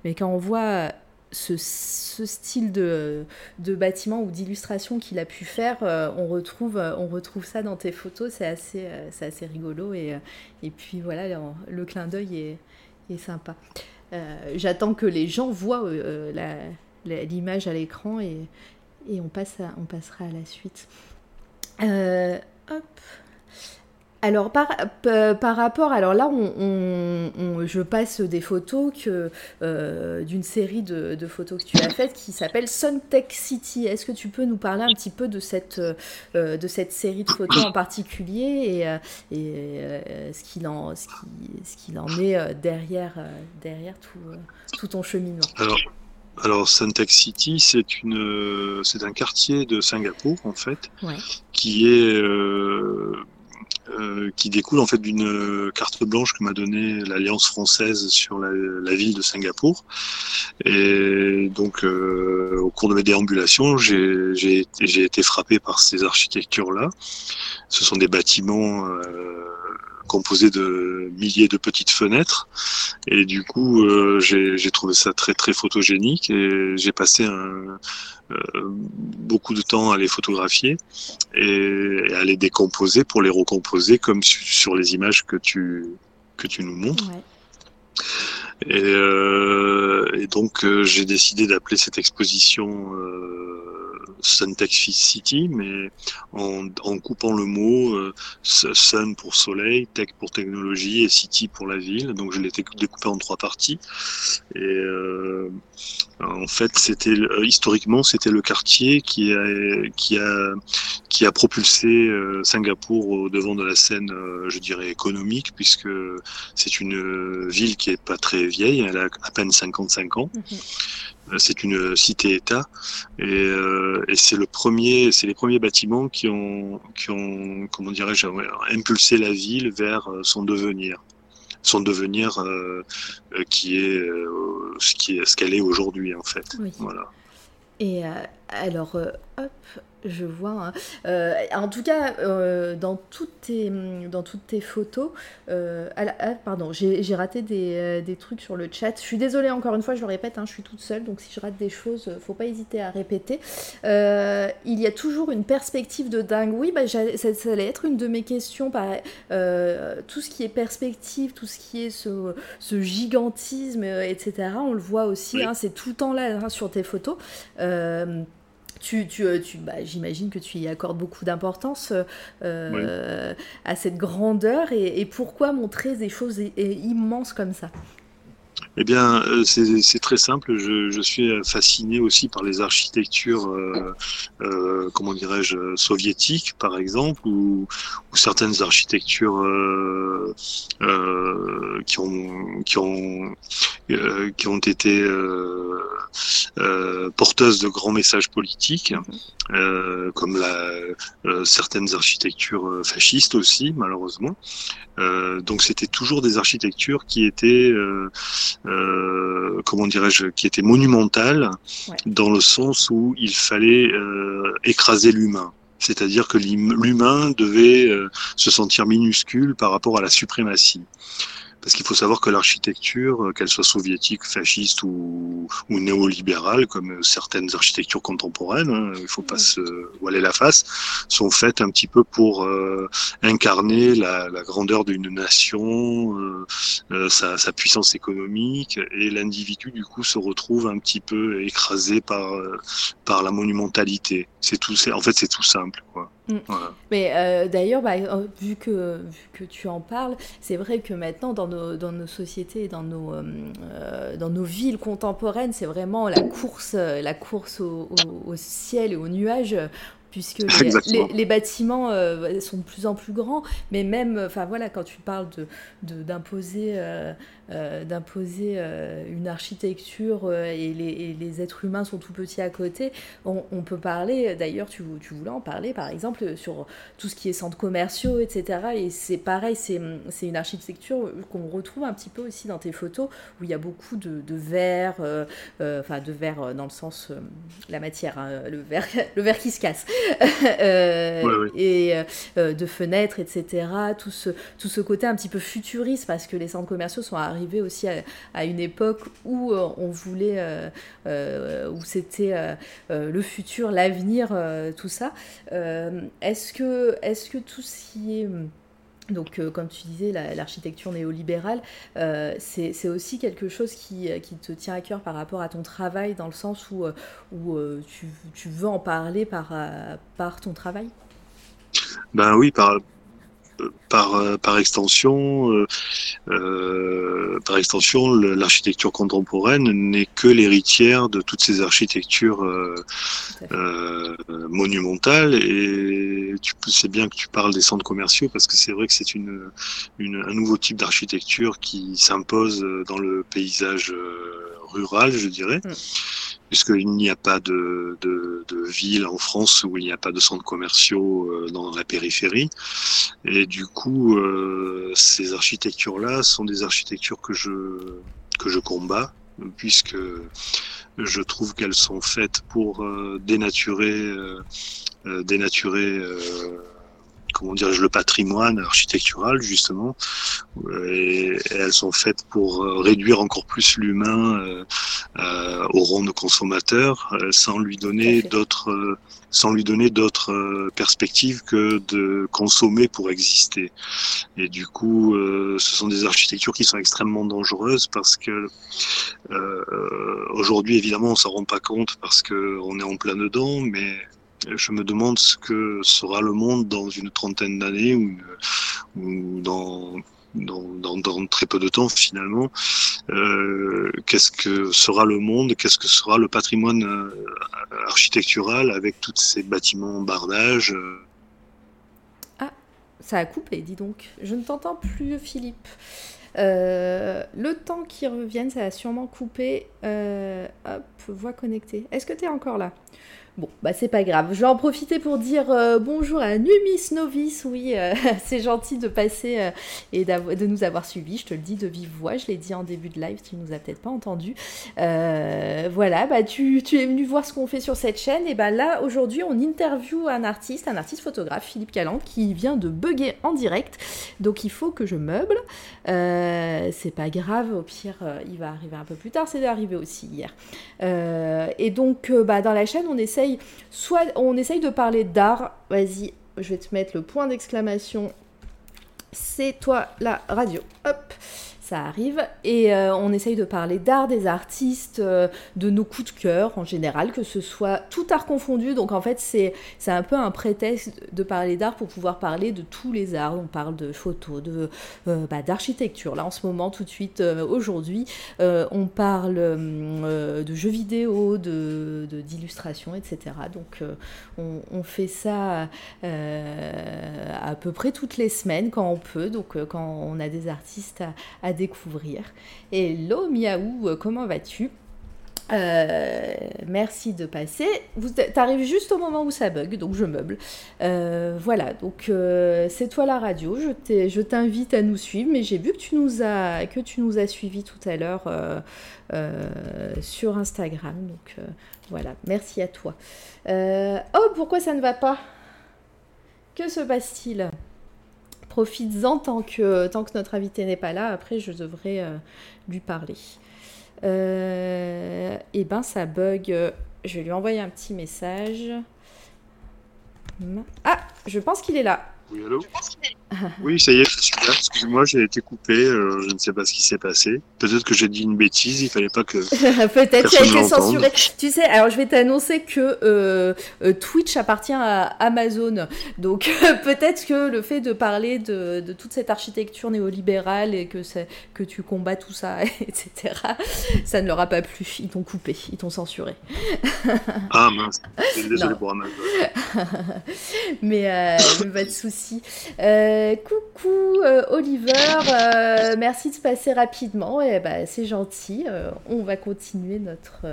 Mais quand on voit ce, style de, bâtiment ou d'illustration qu'il a pu faire, on, retrouve, on retrouve ça dans tes photos. C'est assez, c'est assez rigolo. Et, et puis voilà, le, clin d'œil est, est, sympa. J'attends que les gens voient l'image à l'écran et, et on, passe on passera à la suite. hop. Alors par, par, rapport, alors là, on, je passe des photos que euh, d'une série de, photos que tu as faites qui s'appelle Suntech City. Est-ce que tu peux nous parler un petit peu de cette, euh, de cette série de photos en particulier et, euh, ce qu'il en, ce qui, en est derrière, derrière tout, tout ton cheminement? Alors, alors Suntech City, c'est une, c'est un quartier de Singapour en fait, qui est euh, qui découle en fait d'une carte blanche que m'a donnée l'Alliance française sur la, ville de Singapour. Et donc, euh, au cours de mes déambulations, j'ai été frappé par ces architectures-là. Ce sont des bâtiments euh, composés de milliers de petites fenêtres. Et du coup, j'ai trouvé ça très très photogénique et j'ai passé euh, beaucoup de temps à les photographier et, à les décomposer pour les recomposer comme sur les images que tu, que tu nous montres. Et, euh, et, donc euh, j'ai décidé d'appeler cette exposition Suntech City, mais en, en, coupant le mot euh, Sun pour soleil, Tech pour technologie et City pour la ville. Donc je l'ai découpé en trois parties. Et euh, en fait, c'était euh, historiquement c'était le quartier qui a qui a qui a propulsé euh, Singapour au devant de la scène, je dirais économique, puisque c'est une ville qui est pas très vieille, elle a à peine 55 ans. Mhm. Euh, c'est une cité-État et, euh, et c'est le premier, c'est les premiers bâtiments qui ont, qui ont, comment dirais-je, impulsé la ville vers euh, son devenir, son devenir euh, qui est ce qui est ce qu'elle est aujourd'hui en fait. Voilà. Et alors, hop, je vois. Hein. Euh, en tout cas, euh, dans, toutes tes, dans toutes tes photos, euh, ah, pardon, j'ai raté des, des, trucs sur le chat. Je suis désolée encore une fois, je le répète, hein, je suis toute seule, donc si je rate des choses, faut pas hésiter à répéter. il y a toujours une perspective de dingue. Oui, bah, ça, ça, allait être une de mes questions. Pareil, tout ce qui est perspective, tout ce qui est ce, ce gigantisme, etc., on le voit aussi, hein, c'est tout le temps là sur tes photos. Tu, tu, euh, tu bah, J'imagine que tu y accordes beaucoup d'importance euh, à cette grandeur. Et, pourquoi montrer des choses immenses comme ça? Eh bien, euh, c'est très simple. Je, je, suis fasciné aussi par les architectures, euh, euh, comment dirais-je, soviétiques, par exemple, ou, ou certaines architectures euh, euh, qui ont qui ont euh, qui ont été porteuses de grands messages politiques, comme la, certaines architectures fascistes aussi, malheureusement. donc, c'était toujours des architectures qui étaient euh, comment dirais-je, qui était monumentale dans le sens où il fallait euh, écraser l'humain. C'est-à-dire que l'humain devait euh, se sentir minuscule par rapport à la suprématie. Parce qu'il faut savoir que l'architecture, euh, qu'elle soit soviétique, fasciste ou, ou néolibérale, comme certaines architectures contemporaines, hein, il ne faut pas se voiler la face, sont faites un petit peu pour euh, incarner la, la grandeur d'une nation, euh, euh, sa, sa, puissance économique, et l'individu du coup se retrouve un petit peu écrasé par par la monumentalité. C'est tout, en fait c'est tout simple. Quoi. Mm. Mais euh, d'ailleurs, bah, euh, vu, que, vu que tu en parles, c'est vrai que maintenant, dans nos, dans nos sociétés dans nos, euh, dans nos villes contemporaines, c'est vraiment la course, la course au, au, ciel et aux nuages puisque les, les, bâtiments sont de plus en plus grands, mais même, enfin voilà, quand tu parles de d'imposer euh, d'imposer euh, une architecture euh, et les, les, êtres humains sont tout petits à côté. On, peut parler, d'ailleurs, tu, tu, voulais en parler, par exemple, sur tout ce qui est centres commerciaux, etc. Et c'est pareil, c'est une architecture qu'on retrouve un petit peu aussi dans tes photos, où il y a beaucoup de, de verre, enfin de verre dans le sens, la matière, hein, le, verre, le verre qui se casse. et de fenêtres, etc. Tout ce, tout ce côté un petit peu futuriste, parce que les centres commerciaux sont arrivés aussi à, une époque où on voulait, où c'était le futur, l'avenir, tout ça. est-ce que, est-ce que tout ce qui est donc, euh, comme tu disais, l'architecture néolibérale, euh, c'est aussi quelque chose qui, qui, te tient à cœur par rapport à ton travail, dans le sens où, euh, où tu, tu, veux en parler par, par ton travail? Ben oui, par, par, euh, par extension, euh, euh, par extension, l'architecture contemporaine n'est que l'héritière de toutes ces architectures monumentales. Et tu sais bien que tu parles des centres commerciaux parce que c'est vrai que c'est une, une, un nouveau type d'architecture qui s'impose dans le paysage rural, je dirais. Mm puisqu'il n'y a pas de, de, de, ville en France où il n'y a pas de centres commerciaux euh, dans la périphérie. Et du coup, euh, ces architectures-là sont des architectures que je, que je combats, puisque je trouve qu'elles sont faites pour euh, dénaturer, dénaturer comment dirais-je, le patrimoine architectural justement, et, elles sont faites pour euh, réduire encore plus l'humain euh, euh, au rang de consommateur, sans lui donner d'autres, sans lui donner d'autres perspectives que de consommer pour exister. Et du coup, ce sont des architectures qui sont extrêmement dangereuses parce que aujourd'hui, évidemment, on s'en rend pas compte parce que on est en plein dedans, mais je me demande ce que sera le monde dans une trentaine d'années ou, dans, très peu de temps finalement. Euh, qu'est-ce que sera le monde? Qu'est-ce que sera le patrimoine euh, architectural avec tous ces bâtiments en bardage? Euh? Ah, ça a coupé, dis donc. Je ne t'entends plus, Philippe. le temps qui revienne, ça a sûrement coupé. hop, voix connectée. Est-ce que tu es encore là? Bon, bah c'est pas grave. Je vais en profiter pour dire euh, bonjour à Numis Novice. Oui, euh, c'est gentil de passer euh, et de nous avoir suivis. Je te le dis de vive voix. Je l'ai dit en début de live, tu nous as peut-être pas entendu. voilà, bah tu, es venu voir ce qu'on fait sur cette chaîne. Et bah là, aujourd'hui, on interview un artiste, un artiste photographe, Philippe Caland, qui vient de bugger en direct. Donc il faut que je meuble. c'est pas grave, au pire, il va arriver un peu plus tard. C'est arrivé aussi hier. et donc, bah, dans la chaîne, on essaye soit on essaye de parler d'art, vas-y, je vais te mettre le point d'exclamation, c'est toi la radio, hop, ça arrive. Et euh, on essaye de parler d'art, des artistes, euh, de nos coups de cœur en général, que ce soit tout art confondu. Donc en fait, c'est un peu un prétexte de parler d'art pour pouvoir parler de tous les arts. On parle de photos, de euh, bah, d'architecture. Là, en ce moment, tout de suite, aujourd'hui, on parle de jeux vidéo, de d'illustration, etc. Donc on, fait ça à peu près toutes les semaines quand on peut. Donc quand on a des artistes à, à découvrir. Hello Miaou, euh, comment vas-tu? Euh, merci de passer. Vous arrives juste au moment où ça bug, donc je meuble. Euh, voilà, donc c'est toi la radio. Je t'invite à nous suivre, mais j'ai vu que tu nous as que tu nous as suivi tout à l'heure sur Instagram. Donc voilà, merci à toi. oh, pourquoi ça ne va pas? Que se passe-t-il? Profites-en tant que, tant que notre invité n'est pas là. Après, je devrais euh, lui parler. Euh, et eh ben, ça bug. Je vais lui envoyer un petit message. Ah, je pense qu'il est là. Oui, allô? Oui, ça y est, je suis là. Excuse-moi, j'ai été coupé. Euh, je ne sais pas ce qui s'est passé. Peut-être que j'ai dit une bêtise. Il fallait pas que. Peut-être qu'il a été censuré. Tu sais, alors je vais t'annoncer que euh, euh, Twitch appartient à Amazon. Donc peut-être que le fait de parler de, de, toute cette architecture néolibérale et que, que tu combats tout ça, etc., ça ne leur a pas plu. Ils t'ont coupé. Ils t'ont censuré. ah mince. Désolé pour Amazon. mais, mais pas de soucis. Euh, coucou euh, Oliver, euh, merci de passer rapidement. Et bah, c'est gentil. on va continuer notre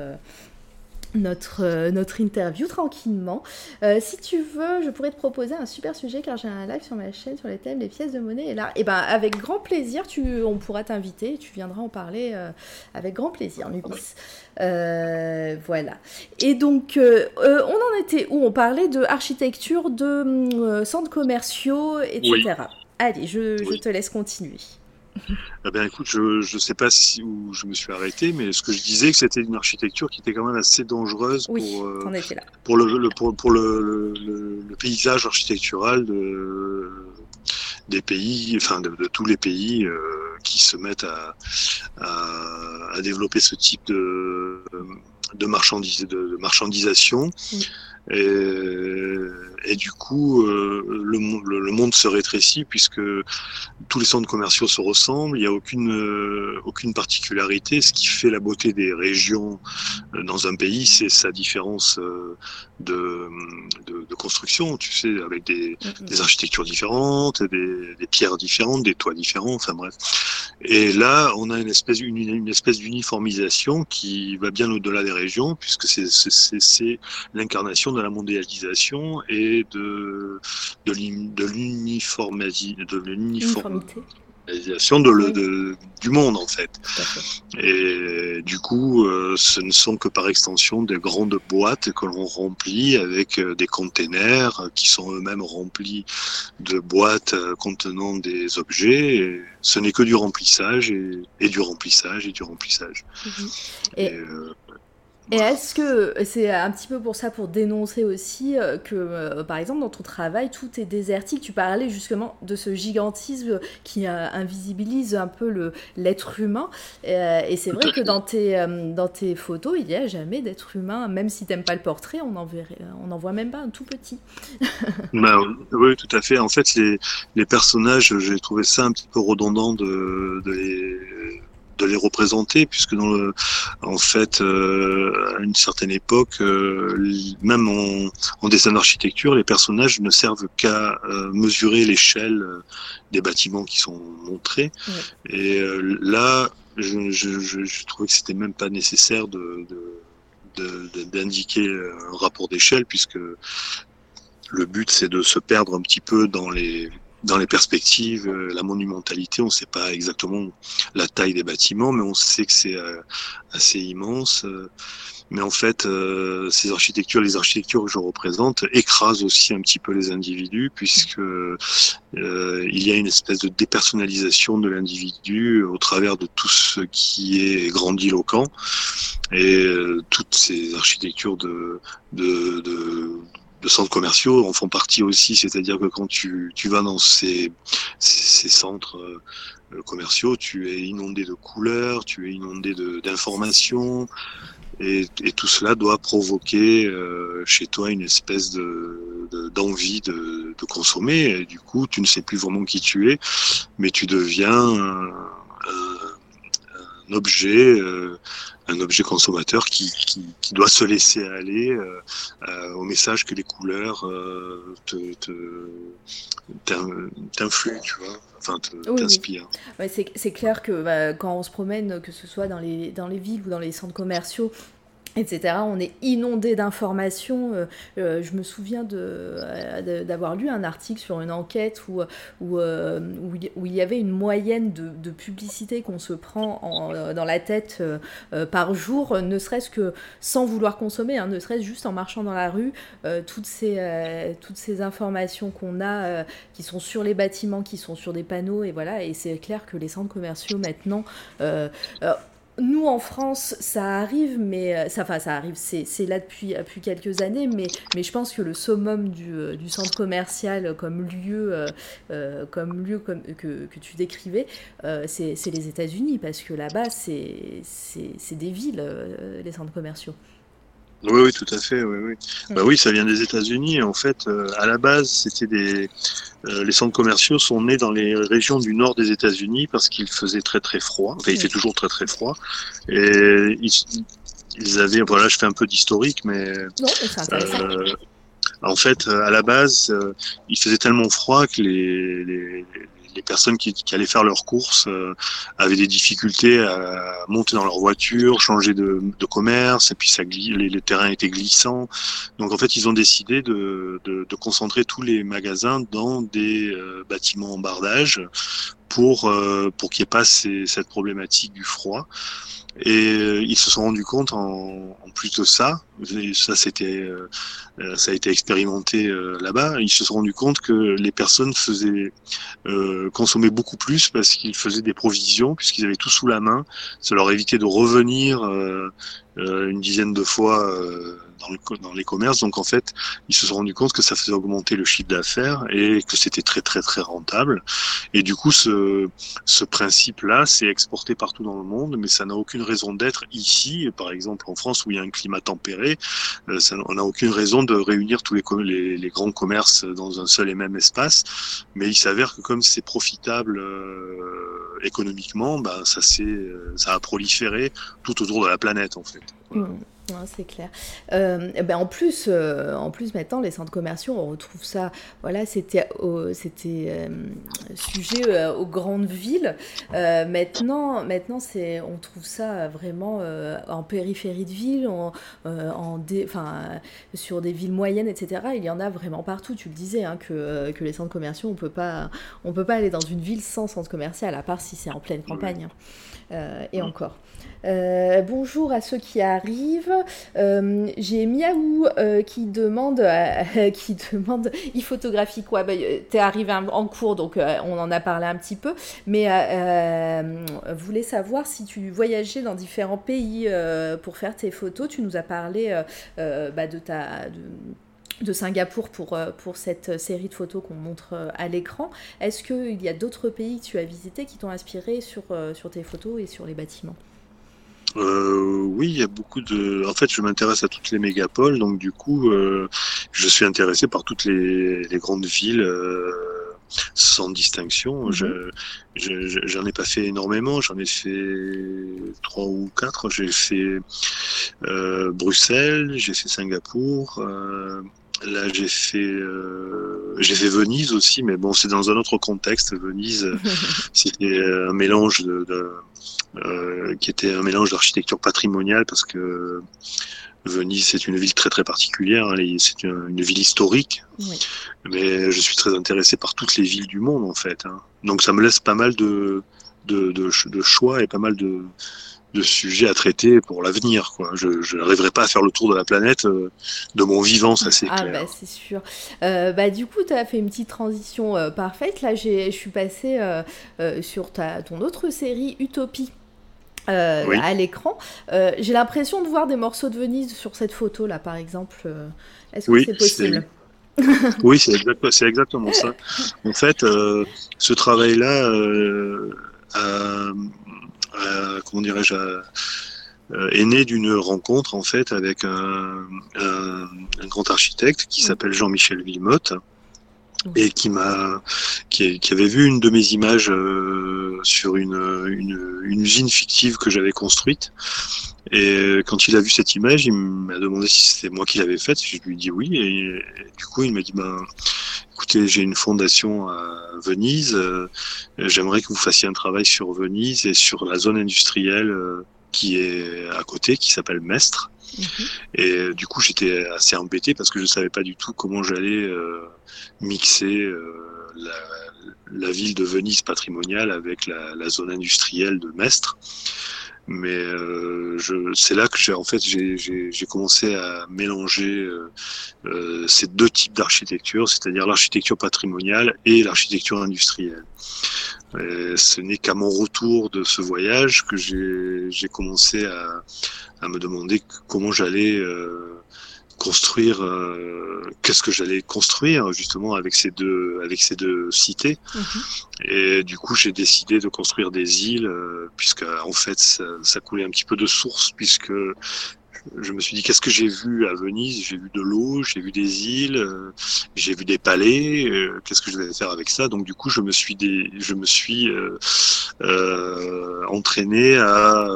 notre, euh, notre interview tranquillement. Euh, si tu veux, je pourrais te proposer un super sujet car j'ai un live sur ma chaîne sur les thèmes des pièces de monnaie. Et là, et eh ben, avec grand plaisir, tu, on pourra t'inviter, tu viendras en parler euh, avec grand plaisir, Nubis. voilà. Et donc, on en était où? On parlait de architecture, de centres commerciaux, etc. Allez, je, je te laisse continuer. Eh bien, écoute, je ne sais pas si, où je me suis arrêté, mais ce que je disais, que c'était une architecture qui était quand même assez dangereuse pour, euh, pour, le, pour, le, le, paysage architectural de, des pays, enfin de, tous les pays euh, qui se mettent à, à, développer ce type de, de, marchandise, de, marchandisation. Et, et, du coup, euh, le, le, monde se rétrécit puisque tous les centres commerciaux se ressemblent, il n'y a aucune, euh, aucune particularité. Ce qui fait la beauté des régions euh, dans un pays, c'est sa différence de, de, de, construction, tu sais, avec des, des architectures différentes, des, des, pierres différentes, des toits différents, enfin bref. Et là, on a une espèce, une, une espèce d'uniformisation qui va bien au-delà des régions, puisque c'est l'incarnation de la mondialisation et de, de l'uniformisation, de de, de, du monde en fait. Et du coup, euh, ce ne sont que par extension des grandes boîtes que l'on remplit avec euh, des containers qui sont eux-mêmes remplis de boîtes euh, contenant des objets. ce n'est que du remplissage et, du remplissage et du remplissage. Mhm. Et, et est-ce que c'est un petit peu pour ça, pour dénoncer aussi euh, que, euh, par exemple, dans ton travail, tout est désertique Tu parlais justement de ce gigantisme qui euh, invisibilise un peu l'être humain. et c'est vrai que dans tes, dans tes photos, il n'y a jamais d'être humain. Même si tu n'aimes pas le portrait, on n'en on voit même pas un tout petit. bah, oui, tout à fait. En fait, les, les personnages, j'ai trouvé ça un petit peu redondant de, de les de les représenter puisque dans le en fait euh, à une certaine époque euh, même en, en, dessin d'architecture les personnages ne servent qu'à euh, mesurer l'échelle des bâtiments qui sont montrés. Et là je, je, je, trouvais que c'était même pas nécessaire de, de d'indiquer un rapport d'échelle puisque le but c'est de se perdre un petit peu dans les dans les perspectives, euh, la monumentalité, on ne sait pas exactement la taille des bâtiments, mais on sait que c'est euh, assez immense. Euh. Mais en fait, ces architectures, les architectures que je représente, écrasent aussi un petit peu les individus, puisque il y a une espèce de dépersonnalisation de l'individu au travers de tout ce qui est grandiloquent. Et toutes ces architectures de, de, de de centres commerciaux en font partie aussi, c'est-à-dire que quand tu, tu vas dans ces, ces, centres euh, commerciaux, tu es inondé de couleurs, tu es inondé d'informations, et, et, tout cela doit provoquer euh, chez toi une espèce de d'envie de, de, consommer. Et du coup, tu ne sais plus vraiment qui tu es, mais tu deviens un, un objet, euh, un objet consommateur qui, qui, qui, doit se laisser aller euh, euh, au message que les couleurs te, t'influent, tu vois, enfin t'inspirent. Ouais, c'est clair que bah, quand on se promène, que ce soit dans les, dans les villes ou dans les centres commerciaux, etc. On est inondé d'informations. Euh, euh, je me souviens euh, d'avoir lu un article sur une enquête où, il y avait une moyenne de, publicité qu'on se prend en, dans la tête par jour, ne serait-ce que sans vouloir consommer, hein, ne serait-ce juste en marchant dans la rue, toutes, ces, toutes ces informations qu'on a qui sont sur les bâtiments, qui sont sur des panneaux, et voilà, et c'est clair que les centres commerciaux maintenant nous en France, ça arrive, mais euh, ça, enfin, ça arrive, c'est là depuis, depuis quelques années, mais, je pense que le summum du, euh, centre commercial comme lieu, euh, comme lieu que tu décrivais, c'est les États-Unis, parce que là-bas, c'est des villes, les centres commerciaux. Oui, oui, tout à fait. Oui, oui. Bah oui, ça vient des États-Unis. En fait, euh, à la base, c'était des. Euh, les centres commerciaux sont nés dans les régions du nord des États-Unis parce qu'il faisait très très froid. Enfin, il fait toujours très très froid. Et ils, avaient. Voilà, je fais un peu d'historique, mais. Non, euh, en fait, à la base, il faisait tellement froid que les, les les personnes qui, allaient faire leurs courses euh, avaient des difficultés à monter dans leur voiture, changer de, commerce, et puis ça les, les, terrains étaient glissants. Donc en fait, ils ont décidé de, de, concentrer tous les magasins dans des euh, bâtiments en bardage pour euh, pour qu'il n'y ait pas cette problématique du froid. Et euh, ils se sont rendus compte en, en plus de ça, ça c'était, euh, euh, ça a été expérimenté là-bas. Ils se sont rendus compte que les personnes faisaient consommaient beaucoup plus parce qu'ils faisaient des provisions puisqu'ils avaient tout sous la main. Ça leur évitait de revenir une dizaine de fois dans, les commerces. Donc en fait, ils se sont rendus compte que ça faisait augmenter le chiffre d'affaires et que c'était très très très rentable. Et du coup, ce, ce principe-là, c'est exporté partout dans le monde, mais ça n'a aucune raison d'être ici, par exemple en France où il y a un climat tempéré. Euh, on n'a aucune raison de réunir tous les, les, grands commerces dans un seul et même espace. Mais il s'avère que comme c'est profitable euh, économiquement, bah, ça, euh, ça a proliféré tout autour de la planète en fait. Mmh c'est clair. Euh, ben en, plus, euh, en plus, maintenant, les centres commerciaux, on retrouve ça. Voilà, c'était c'était euh, sujet aux grandes villes. maintenant, maintenant c'est, on trouve ça vraiment en périphérie de ville, en, en sur des villes moyennes, etc. Il y en a vraiment partout. Tu le disais, hein, que, que les centres commerciaux, on peut pas, on peut pas aller dans une ville sans centre commercial, à part si c'est en pleine campagne. Hein. Et encore. Euh, bonjour à ceux qui arrivent. Euh, j'ai Miaou euh, qui demande, qui demande, il photographie quoi? Bah, T'es arrivé en cours, donc on en a parlé un petit peu, mais voulait savoir si tu voyageais dans différents pays pour faire tes photos. Tu nous as parlé bah, de ta Singapour pour, pour cette série de photos qu'on montre à l'écran. Est-ce qu'il y a d'autres pays que tu as visités qui t'ont inspiré sur, sur tes photos et sur les bâtiments? Euh, oui, il y a beaucoup de. En fait, je m'intéresse à toutes les mégapoles, donc du coup, euh, je suis intéressé par toutes les, les grandes villes. Euh, sans distinction. Mhm. Je J'en ai pas fait énormément, j'en ai fait trois ou quatre. J'ai fait euh, Bruxelles, j'ai fait Singapour. Euh, là, j'ai fait euh, j'ai fait Venise aussi, mais bon, c'est dans un autre contexte. Venise, c'était un mélange de, de euh, qui était un mélange d'architecture patrimoniale parce que Venise c'est une ville très très particulière, hein, c'est une, ville historique, oui. mais je suis très intéressé par toutes les villes du monde en fait. Hein. Donc ça me laisse pas mal de, de, de, de choix et pas mal de, de sujets à traiter pour l'avenir. Quoi. Je n'arriverai pas à faire le tour de la planète euh, de mon vivant, ça c'est ah, clair. Bah, c'est sûr. Euh, bah, du coup, tu as fait une petite transition euh, parfaite. Là, je suis passée sur ta, ton autre série, Utopie. À l'écran. J'ai l'impression de voir des morceaux de Venise sur cette photo là, par exemple. Est-ce que oui, c'est possible Oui, c'est exact, exactement ça. En fait, ce travail-là, comment dirais-je, est né d'une rencontre en fait avec un, un, un grand architecte qui s'appelle Jean-Michel Villemotte et qui m'a qui, qui, avait vu une de mes images euh, sur une, une, une, usine fictive que j'avais construite. Et quand il a vu cette image il m'a demandé si c'était moi qui l'avais faite. Je lui ai dit oui. Et, du coup il m'a dit ben écoutez j'ai une fondation à Venise euh, j'aimerais que vous fassiez un travail sur Venise et sur la zone industrielle euh, qui est à côté qui s'appelle Mestre Mhm. Et euh, du coup, j'étais assez embêté parce que je savais pas du tout comment j'allais euh, mixer euh, la, la, ville de Venise patrimoniale avec la, la zone industrielle de Mestre. Mais euh, c'est là que j'ai en fait j'ai commencé à mélanger euh, ces deux types d'architecture, c'est-à-dire l'architecture patrimoniale et l'architecture industrielle. Ce n'est qu'à mon retour de ce voyage que j'ai commencé à, à me demander comment j'allais euh, construire, euh, qu'est-ce que j'allais construire justement avec ces deux, avec ces deux cités. Mhm. Et du coup, j'ai décidé de construire des îles, euh, puisque en fait, ça, ça, coulait un petit peu de source, puisque je me suis dit qu'est-ce que j'ai vu à Venise? J'ai vu de l'eau, j'ai vu des îles, euh, j'ai vu des palais. Euh, qu'est-ce que je devais faire avec ça? Donc du coup, je me suis des, je me suis euh, entraîné à,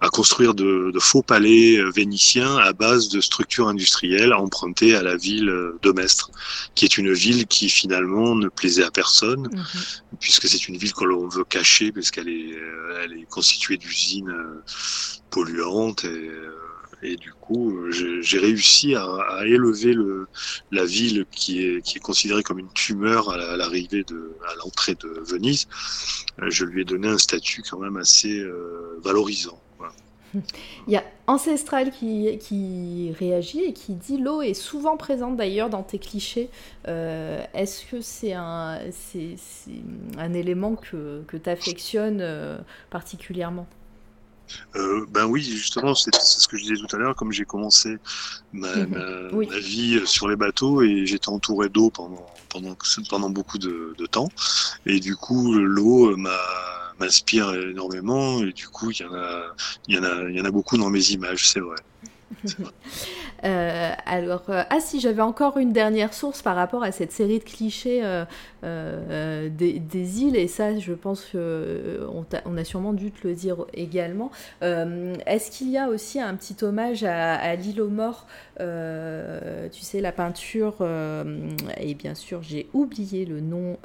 à construire de, de, faux palais vénitiens à base de structures industrielles empruntées à la ville de Mestre, qui est une ville qui finalement ne plaisait à personne, mhm. puisque c'est une ville qu'on veut cacher, parce qu'elle est, elle est constituée d'usines polluantes et et du coup, j'ai réussi à, élever le, la ville qui est, considérée comme une tumeur à l'arrivée à l'entrée de Venise. Euh, je lui ai donné un statut quand même assez euh, valorisant. Il y a Ancestral qui, réagit et qui dit l'eau est souvent présente d'ailleurs dans tes clichés. Euh, est-ce que c'est un, c'est, un élément que, que tu affectionnes particulièrement? Euh, ben oui, justement, c'est ce que je disais tout à l'heure, comme j'ai commencé ma, mhm. vie sur les bateaux et j'étais entouré d'eau pendant, pendant, pendant beaucoup de, temps. Et du coup, l'eau m'inspire énormément et du coup, il y, en a, il, y en a, il y en a beaucoup dans mes images, c'est vrai. Euh, alors, euh, ah si, j'avais encore une dernière source par rapport à cette série de clichés euh, des, îles, et ça, je pense qu'on on a sûrement dû te le dire également. Est-ce qu'il y a aussi un petit hommage à, l'île aux morts Tu sais, la peinture, et bien sûr, j'ai oublié le nom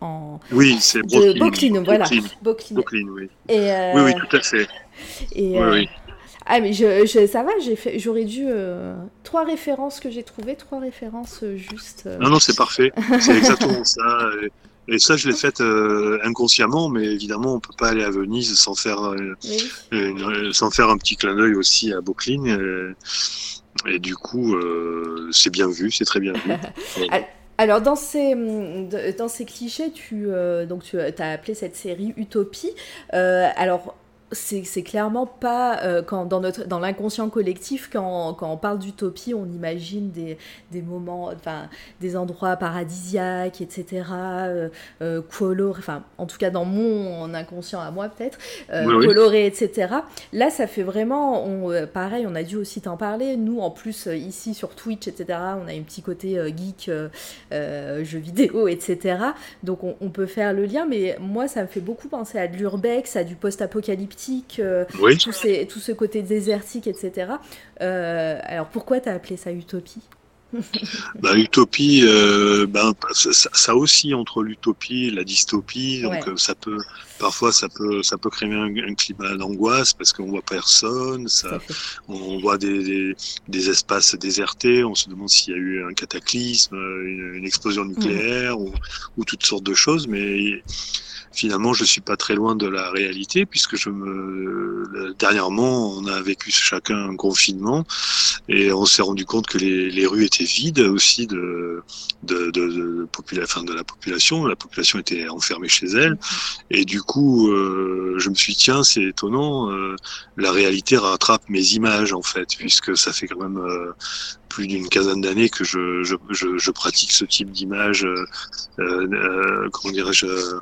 en... Oui, c'est Boclin. voilà. oui. Et, oui, oui, tout à fait. Et, oui, oui. Ah mais je, ça va, j'aurais dû euh, trois références que j'ai trouvées, trois références euh, juste. Euh, non non c'est parfait, c'est exactement ça. Et, ça je l'ai fait inconsciemment, mais évidemment on peut pas aller à Venise sans faire sans faire un petit clin d'œil aussi à Bocline. Et, du coup c'est bien vu, c'est très bien vu. Alors dans ces, dans ces clichés, tu, donc tu as appelé cette série Utopie. alors c'est clairement pas euh, quand dans notre dans l'inconscient collectif quand, quand, on parle d'utopie on imagine des, des, moments enfin des endroits paradisiaques etc euh, euh, colorés enfin en tout cas dans mon inconscient à moi peut-être coloré etc là ça fait vraiment on, pareil on a dû aussi t'en parler. Nous en plus ici sur Twitch etc on a un petit côté geek jeux vidéo etc donc on, on, peut faire le lien mais moi ça me fait beaucoup penser à de l'urbex à du post-apocalyptique euh, tout, ce côté désertique, etc. Euh, alors pourquoi tu as appelé ça utopie? Bah, utopie, euh, ben, ça, aussi entre l'utopie et la dystopie, donc ça peut parfois ça peut ça peut créer un, climat d'angoisse parce qu'on voit personne, ça, on voit des, des, espaces désertés, on se demande s'il y a eu un cataclysme, une, explosion nucléaire ou, ou, toutes sortes de choses, mais finalement, je suis pas très loin de la réalité puisque je me dernièrement, on a vécu chacun un confinement et on s'est rendu compte que les, les, rues étaient vides aussi de de, de, de, enfin, de la population. La population était enfermée chez elle et du coup, euh, je me suis dit tiens, c'est étonnant, euh, la réalité rattrape mes images en fait puisque ça fait quand même euh, plus d'une quinzaine d'années que je, je, je, pratique ce type d'image, euh, euh, comment dirais-je, euh,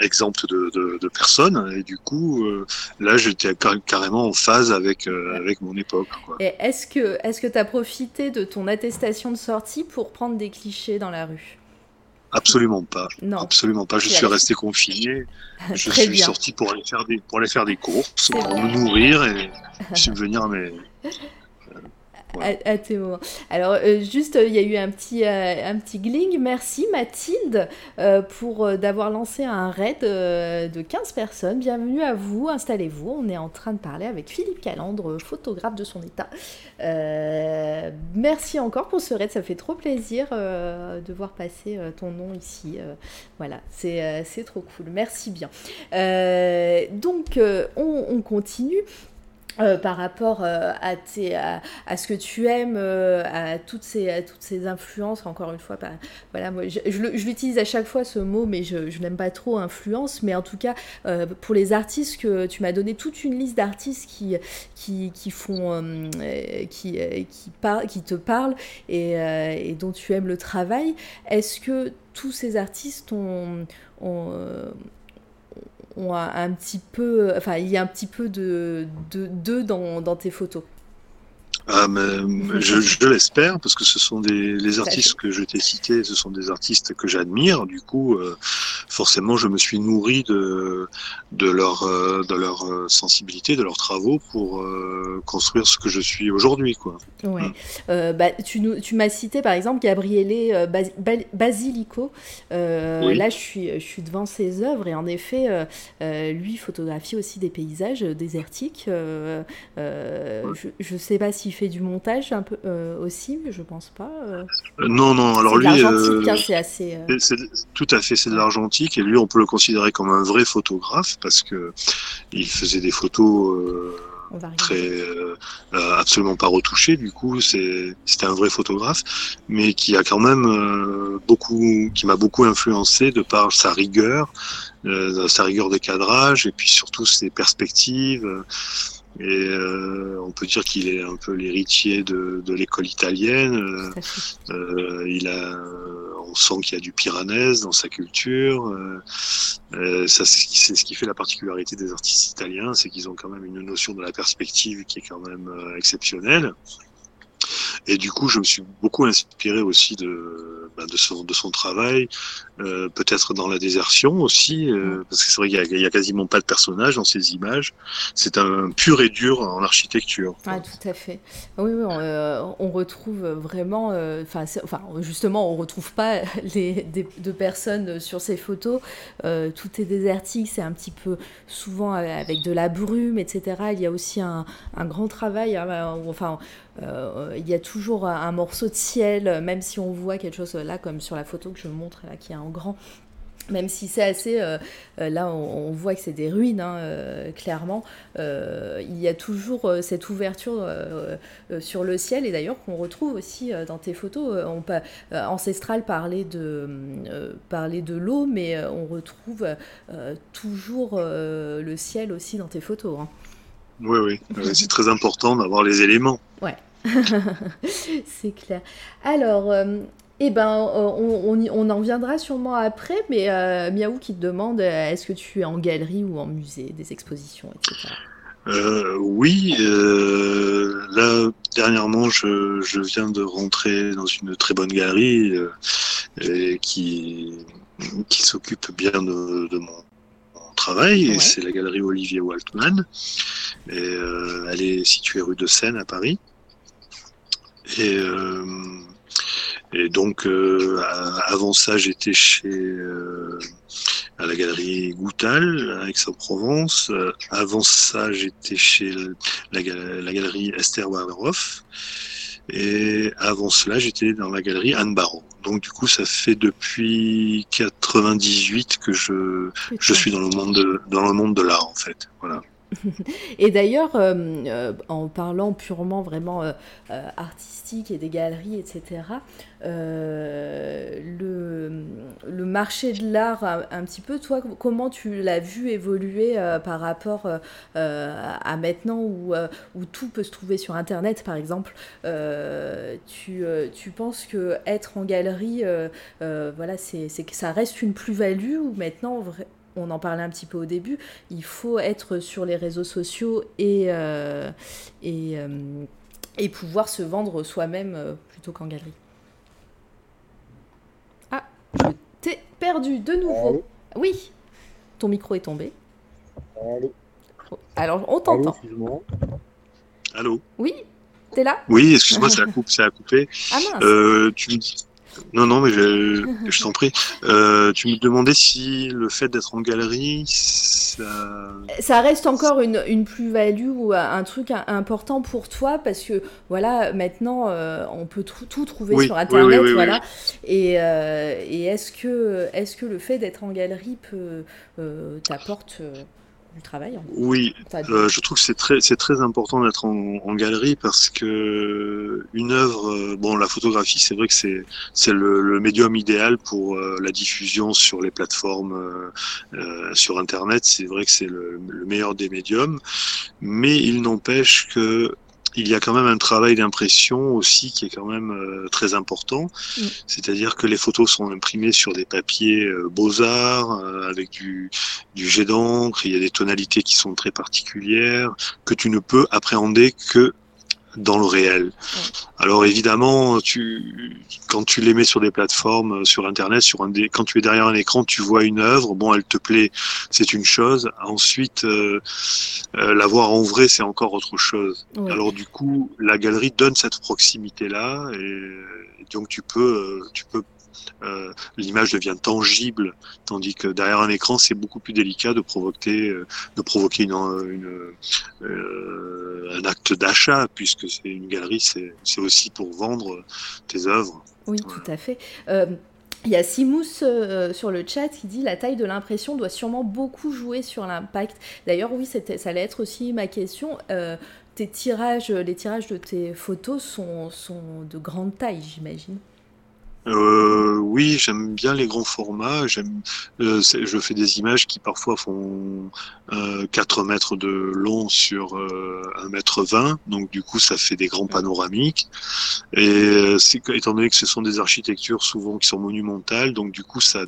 exempte de, de, de, personnes. Et du coup, euh, là, j'étais carrément en phase avec, avec mon époque. Et est-ce que est-ce que tu as profité de ton attestation de sortie pour prendre des clichés dans la rue? Absolument pas. Non. Absolument pas. Je suis resté confiné. Je suis sorti pour aller faire des pour aller faire des courses, pour me nourrir et subvenir à mes à, tes moments. Alors, euh, juste, il y a eu un petit, euh, un petit gling. Merci Mathilde euh, pour d'avoir lancé un raid de 15 personnes. Bienvenue à vous, installez-vous. On est en train de parler avec Philippe Calandre, photographe de son état. merci encore pour ce raid, ça fait trop plaisir de voir passer ton nom ici. voilà, c'est trop cool. Merci bien. donc, on, on continue. Euh, par rapport euh, à, tes, ce que tu aimes, euh, à, toutes ces, influences, encore une fois, bah, voilà, moi, je, l'utilise à chaque fois ce mot, mais je, je n'aime pas trop influence, mais en tout cas, pour les artistes, que tu m'as donné toute une liste d'artistes qui, font, qui, par, qui te parlent et, et, dont tu aimes le travail, est-ce que tous ces artistes ont ont un, petit peu, enfin, il y a un petit peu de d'eux dans, dans, tes photos. Ah, mais, je, l'espère, parce que ce sont des les artistes que je t'ai cités, ce sont des artistes que j'admire. Du coup, euh, forcément, je me suis nourri de, de, leur, euh, de leur euh, sensibilité, de leurs travaux pour construire ce que je suis aujourd'hui. Quoi. Ouais. Hein. Bah, tu, tu m'as cité par exemple Gabriele Basilico. Là, je suis, je suis devant ses œuvres et en effet, lui photographie aussi des paysages désertiques. je ne sais pas si fait du montage un peu euh, aussi, mais je pense pas. Euh. Non, non, alors lui. Euh, hein, c'est assez. tout à fait, c'est de l'argentique, et lui, on peut le considérer comme un vrai photographe, parce que il faisait des photos. très absolument pas retouchées du coup c'était un vrai photographe mais qui a quand même beaucoup qui m'a beaucoup influencé de par sa rigueur sa rigueur de cadrage et puis surtout ses perspectives et euh, on peut dire qu'il est un peu l'héritier de, de l'école italienne. Euh, euh il a, on sent qu'il y a du piranèse dans sa culture. Euh, euh ça, c'est ce qui fait la particularité des artistes italiens, c'est qu'ils ont quand même une notion de la perspective qui est quand même exceptionnelle. Et du coup, je me suis beaucoup inspiré aussi de, bah, de, son, de son travail, euh, peut-être dans la désertion aussi, euh, parce que c'est vrai qu'il n'y a, quasiment pas de personnage dans ces images. C'est un pur et dur en architecture. Ah, tout à fait. Oui, oui on, euh, retrouve vraiment, enfin, justement, on retrouve pas les de personnes sur ces photos. tout est désertique, c'est un petit peu souvent avec de la brume, etc. Il y a aussi un, un grand travail, hein, enfin, il y a toujours un morceau de ciel, même si on voit quelque chose là, comme sur la photo que je montre là, qui est en grand. Même si c'est assez, euh, euh, là on, voit que c'est des ruines, hein, euh, clairement, il y a toujours cette ouverture sur le ciel, et d'ailleurs qu'on retrouve aussi dans tes photos. On, Ancestral parlait de, parlait de l'eau, mais on retrouve toujours le ciel aussi dans tes photos. Hein. Oui, oui, c'est très important d'avoir les éléments. Ouais. c'est clair. Alors, eh ben, euh, on, en viendra sûrement après, mais euh, Miaou qui te demande euh, est-ce que tu es en galerie ou en musée, des expositions, etc. oui, là dernièrement, je, viens de rentrer dans une très bonne galerie qui, qui s'occupe bien de, mon, travail. C'est la galerie Olivier Waltman. Et, elle est située rue de Seine à Paris. Et et donc, euh, avant ça, j'étais chez euh, à la galerie Goutal à Aix-en-Provence. Euh, avant ça, j'étais chez la, galerie Esther Warderhoff. Et avant cela, j'étais dans la galerie Anne Barrault. Donc du coup, ça fait depuis 98 que je, je suis dans le monde de, dans le monde de l'art en fait. Voilà. et d'ailleurs, euh, euh, en parlant purement vraiment euh, artistique et des galeries, etc., le, marché de l'art, un, petit peu, toi, comment tu l'as vu évoluer par rapport à maintenant où, tout peut se trouver sur Internet, par exemple tu, penses que être en galerie, voilà, ça reste une plus-value ou maintenant on en parlait un petit peu au début, il faut être sur les réseaux sociaux et, euh, euh, et, pouvoir se vendre soi-même euh, plutôt qu'en galerie. Ah, je t'ai perdu de nouveau. oui, ton micro est tombé. Allô. Alors, on t'entend. Allô. Oui, t'es là? Oui, excuse-moi, ça a coupé. Ça a coupé. Ah mince. tu me dis non, non, mais je, je t'en prie. Euh, tu me demandais si le fait d'être en galerie, ça... Ça reste encore une, une plus-value ou un truc important pour toi parce que, voilà, maintenant, euh, on peut tout trouver sur Internet, voilà. Et, euh, et est-ce que, est que le fait d'être en galerie peut t'apporte travail. Oui, euh, je trouve que c'est très, c'est très important d'être en, galerie parce que une œuvre, euh, bon, la photographie, c'est vrai que c'est, c'est le, médium idéal pour euh, la diffusion sur les plateformes, sur Internet. C'est vrai que c'est le, le meilleur des médiums, mais il n'empêche que il y a quand même un travail d'impression aussi qui est quand même euh, très important. Mm. C'est-à-dire que les photos sont imprimées sur des papiers euh, beaux-arts, euh, avec du, du jet d'encre, il y a des tonalités qui sont très particulières, que tu ne peux appréhender que dans le réel. Alors évidemment, tu, quand tu les mets sur des plateformes, euh, sur Internet, sur un quand tu es derrière un écran, tu vois une œuvre, bon, elle te plaît, c'est une chose. Ensuite, euh, euh, la voir en vrai, c'est encore autre chose. Alors du coup, la galerie donne cette proximité-là, et, donc tu peux, tu peux euh, l'image devient tangible, tandis que derrière un écran, c'est beaucoup plus délicat de provoquer, euh, de provoquer une, une euh, un acte d'achat, puisque c'est une galerie, c'est aussi pour vendre tes œuvres. Oui, tout à fait. Il y a Simous sur le chat qui dit la taille de l'impression doit sûrement beaucoup jouer sur l'impact. D'ailleurs, oui, ça allait être aussi ma question. tes tirages, les tirages de tes photos sont, sont de grande taille, j'imagine? Euh, oui, j'aime bien les grands formats. J'aime, euh, je fais des images qui parfois font euh, 4 mètres de long sur euh, 1 mètre 20, donc du coup ça fait des grands panoramiques. Et euh, étant donné que ce sont des architectures souvent qui sont monumentales, donc du coup ça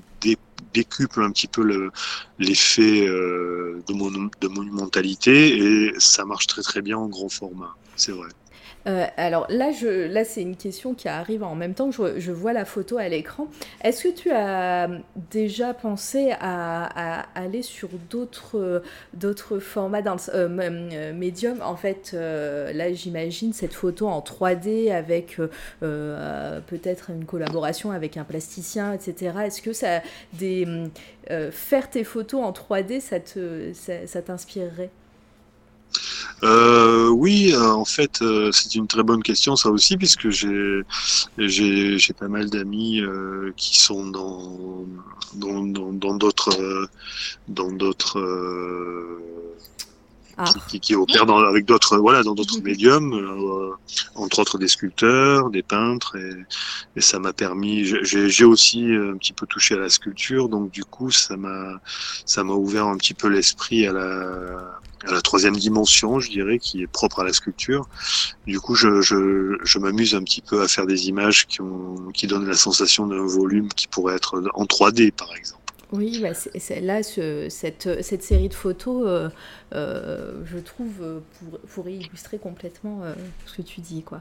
décuple un petit peu l'effet euh, de, de monumentalité et ça marche très très bien en grand format. C'est vrai. Euh, alors là, je, là c'est une question qui arrive en même temps que je, vois la photo à l'écran. Est-ce que tu as déjà pensé à, aller sur d'autres, d'autres formats d'un euh, euh, médium? En fait, là, j'imagine cette photo en 3D avec peut-être une collaboration avec un plasticien, etc. Est-ce que ça, des, faire tes photos en 3D, ça, te, ça t'inspirerait? Euh, oui, euh, en fait, euh, c'est une très bonne question, ça aussi, puisque j'ai j'ai pas mal d'amis euh, qui sont dans dans d'autres dans d'autres ah. qui, qui, opèrent dans, avec d'autres voilà dans d'autres médiums, entre autres des sculpteurs, des peintres, et, et ça m'a permis. J'ai aussi un petit peu touché à la sculpture, donc du coup, ça m'a ça m'a ouvert un petit peu l'esprit à la la troisième dimension, je dirais, qui est propre à la sculpture. Du coup, je, je, je m'amuse un petit peu à faire des images qui, ont, qui donnent la sensation d'un volume qui pourrait être en 3D, par exemple. Oui, bah là, ce, cette, cette, série de photos, euh, euh, je trouve, euh, pour, pourrait illustrer complètement ce que tu dis. quoi.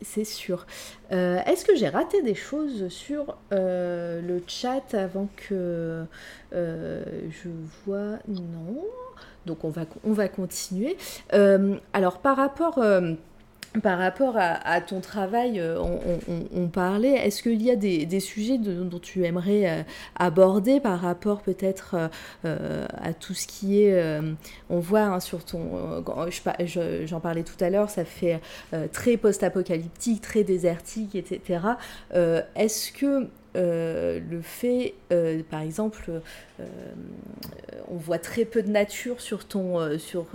c'est, sûr. est-ce que j'ai raté des choses sur le chat avant que je vois? Non. Donc on va, on va continuer. Alors par rapport... Euh, par rapport à, ton travail, euh, on, parlait, est-ce qu'il y a des, sujets dont tu aimerais aborder par rapport peut-être à tout ce qui est, on voit hein, sur ton, j'en parlais tout à l'heure, ça fait très post-apocalyptique, très désertique, etc. est-ce que euh, le fait, euh, par exemple, euh, on voit très peu de nature sur ton, sur,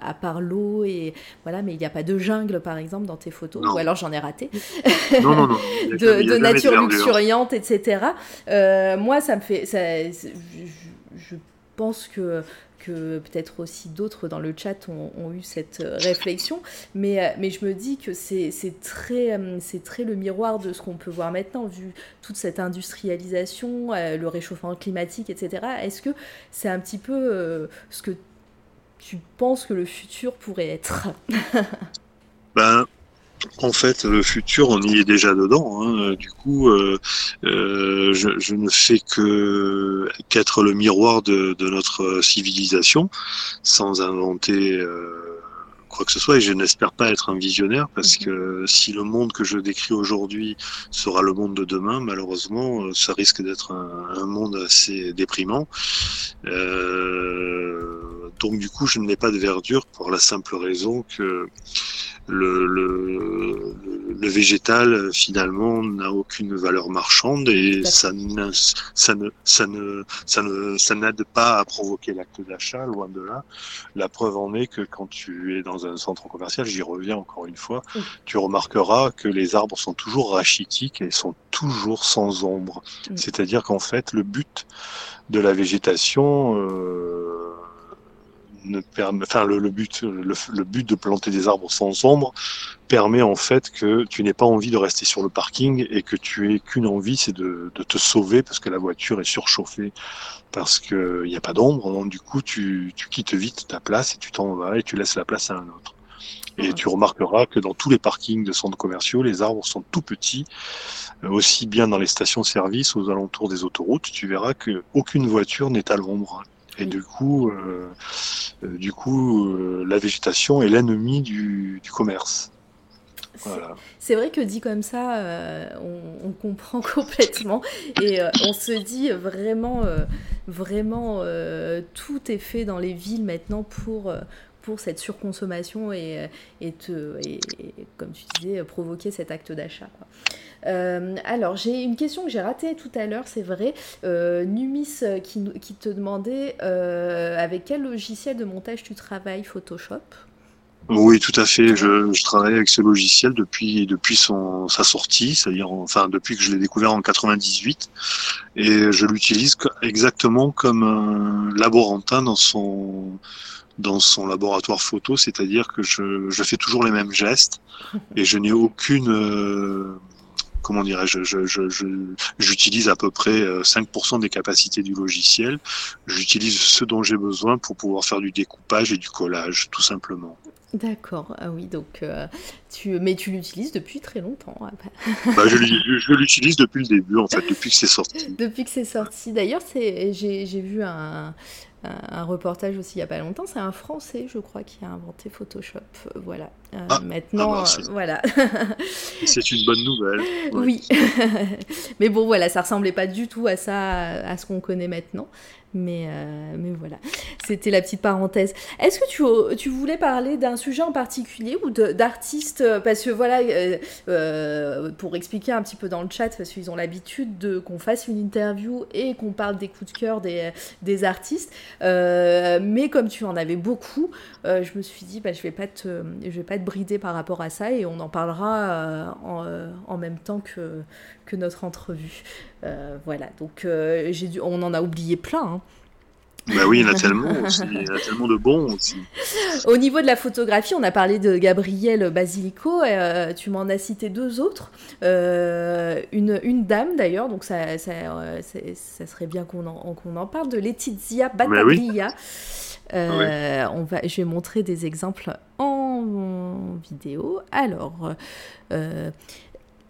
à part l'eau et voilà, mais il n'y a pas de jungle par exemple dans tes photos, ou alors j'en ai raté. Non, non, non. de, nature luxuriante, etc. moi, ça me fait, ça, je pense que peut-être aussi d'autres dans le chat ont, eu cette euh, réflexion, mais, euh, mais je me dis que c'est très, euh, très le miroir de ce qu'on peut voir maintenant, vu toute cette industrialisation, le réchauffement climatique, etc. Est-ce que c'est un petit peu ce que tu penses que le futur pourrait être? Ben, en fait, le futur, on y est déjà dedans. Hein. Du coup, euh, euh, je, ne fais que qu'être le miroir de, notre civilisation, sans inventer euh, quoi que ce soit. Et je n'espère pas être un visionnaire, parce mhm. que si le monde que je décris aujourd'hui sera le monde de demain, malheureusement, ça risque d'être un, monde assez déprimant. Donc, du coup, je ne mets pas de verdure pour la simple raison que le, le, le, végétal finalement n'a aucune valeur marchande et ça ne, ça ne, ça ne, ça ne, ça n'aide pas à provoquer l'acte d'achat, loin de là. La preuve en est que quand tu es dans un centre commercial, j'y reviens encore une fois, tu remarqueras que les arbres sont toujours rachitiques et sont toujours sans ombre. C'est-à-dire qu'en fait, le but de la végétation, euh, ne permet, enfin le, but, le, but de planter des arbres sans ombre permet en fait que tu n'aies pas envie de rester sur le parking et que tu aies qu'une envie, c'est de, de, te sauver parce que la voiture est surchauffée parce qu'il n'y a pas d'ombre. Du coup, tu, tu quittes vite ta place et tu t'en vas et tu laisses la place à un autre. Et tu remarqueras que dans tous les parkings de centres commerciaux, les arbres sont tout petits, euh, aussi bien dans les stations-service, aux alentours des autoroutes. Tu verras qu'aucune voiture n'est à l'ombre. Et du coup, euh, euh, du coup, la végétation est l'ennemi du, commerce. C'est vrai que dit comme ça, on, comprend complètement et on se dit vraiment, vraiment, tout est fait dans les villes maintenant pour pour cette surconsommation et, et, te, et, comme tu disais, provoquer cet acte d'achat. Euh, alors, j'ai une question que j'ai ratée tout à l'heure, c'est vrai. Euh, Numis euh, qui, te demandait avec quel logiciel de montage tu travailles Photoshop? Oui, tout à fait. Je, travaille avec ce logiciel depuis depuis son sa sortie, c'est-à-dire enfin depuis que je l'ai découvert en 98, et je l'utilise exactement comme un laborantin dans son dans son laboratoire photo, c'est-à-dire que je, je, fais toujours les mêmes gestes et je n'ai aucune, comment dirais-je, j'utilise je, à peu près 5% euh, des capacités du logiciel. J'utilise ce dont j'ai besoin pour pouvoir faire du découpage et du collage, tout simplement. D'accord, ah oui, donc euh, tu, mais tu l'utilises depuis très longtemps. bah, je, je l'utilise depuis le début, en fait, depuis que c'est sorti. Depuis que c'est sorti. D'ailleurs, j'ai vu un, un reportage aussi il n'y a pas longtemps. C'est un Français, je crois, qui a inventé Photoshop. Voilà. Euh, ah, maintenant, ah bah, euh, voilà. c'est une bonne nouvelle. Oui. Mais bon, voilà, ça ressemblait pas du tout à ça, à ce qu'on connaît maintenant. Mais, euh, mais voilà, c'était la petite parenthèse. Est-ce que tu, tu, voulais parler d'un sujet en particulier ou d'artistes Parce que voilà, euh, euh, pour expliquer un petit peu dans le chat, parce qu'ils ont l'habitude de qu'on fasse une interview et qu'on parle des coups de cœur des, des artistes. mais comme tu en avais beaucoup, je me suis dit, bah, je vais pas te, vais pas te brider par rapport à ça et on en parlera en, en même temps que, que notre entrevue. Euh, voilà, donc euh, j'ai dû, on en a oublié plein. Hein. Bah oui, il y en a tellement aussi. Il y en a tellement de bons aussi. Au niveau de la photographie, on a parlé de Gabriel Basilico. Euh, tu m'en as cité deux autres. une, une, dame d'ailleurs, donc ça, ça, ça, serait bien qu'on en, qu'on en parle, de Laetitia bah Battaglia. on va, je vais montrer des exemples en vidéo. Alors,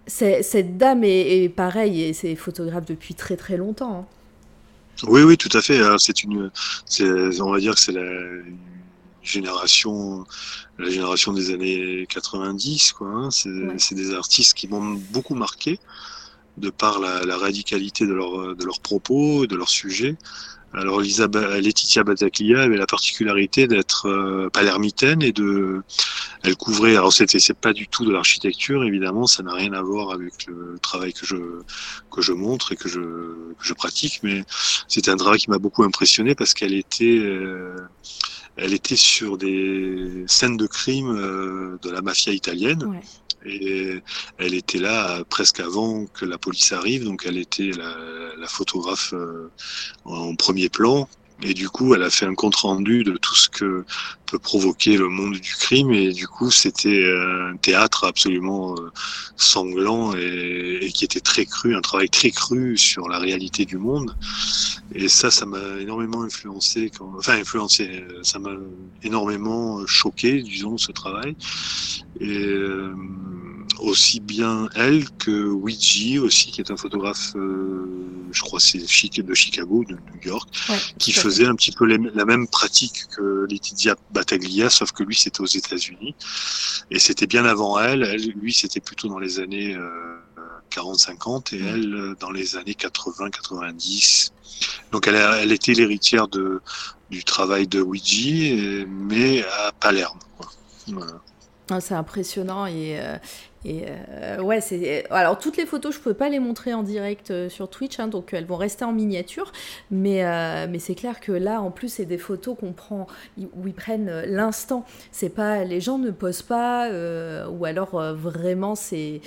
cette dame est, pareille et c'est photographe depuis très très longtemps. Hein. Oui, oui, tout à fait. C'est une, on va dire que c'est la génération, la génération des années 90, quoi. Hein. C'est des artistes qui m'ont beaucoup marqué de par la, la radicalité de, leur, de leurs propos, de leurs sujets. Alors Laetitia Battaglia avait la particularité d'être euh, palermitaine et de, elle couvrait. Alors c'était c'est pas du tout de l'architecture évidemment, ça n'a rien à voir avec le travail que je que je montre et que je que je pratique, mais c'était un travail qui m'a beaucoup impressionné parce qu'elle était euh, elle était sur des scènes de crime euh, de la mafia italienne. Et elle était là presque avant que la police arrive, donc elle était la, la photographe euh, en premier plan. Et du coup, elle a fait un compte rendu de tout ce que peut provoquer le monde du crime. Et du coup, c'était un théâtre absolument euh, sanglant et, qui était très cru, un travail très cru sur la réalité du monde. Et ça, ça m'a énormément influencé. Enfin, influencé. Ça m'a énormément choqué, disons, ce travail. Et euh, aussi bien elle que Ouija aussi, qui est un photographe, euh, je crois c'est de Chicago, de New York, qui faisait un petit peu la même pratique que Laetitia Battaglia, sauf que lui c'était aux États-Unis. Et c'était bien avant elle. elle lui c'était plutôt dans les années 40-50 euh, et elle euh, dans les années 80-90. Donc elle, elle était l'héritière de du travail de Ouija, mais à Palerme. Voilà. Ah, c'est impressionnant et, et euh, ouais, c'est. Alors, toutes les photos, je ne peux pas les montrer en direct euh, sur Twitch, hein, donc elles vont rester en miniature. Mais, mais c'est clair que là, en plus, c'est des photos qu'on prend, où ils prennent l'instant. C'est pas. Les gens ne posent pas, ou alors vraiment, c'est.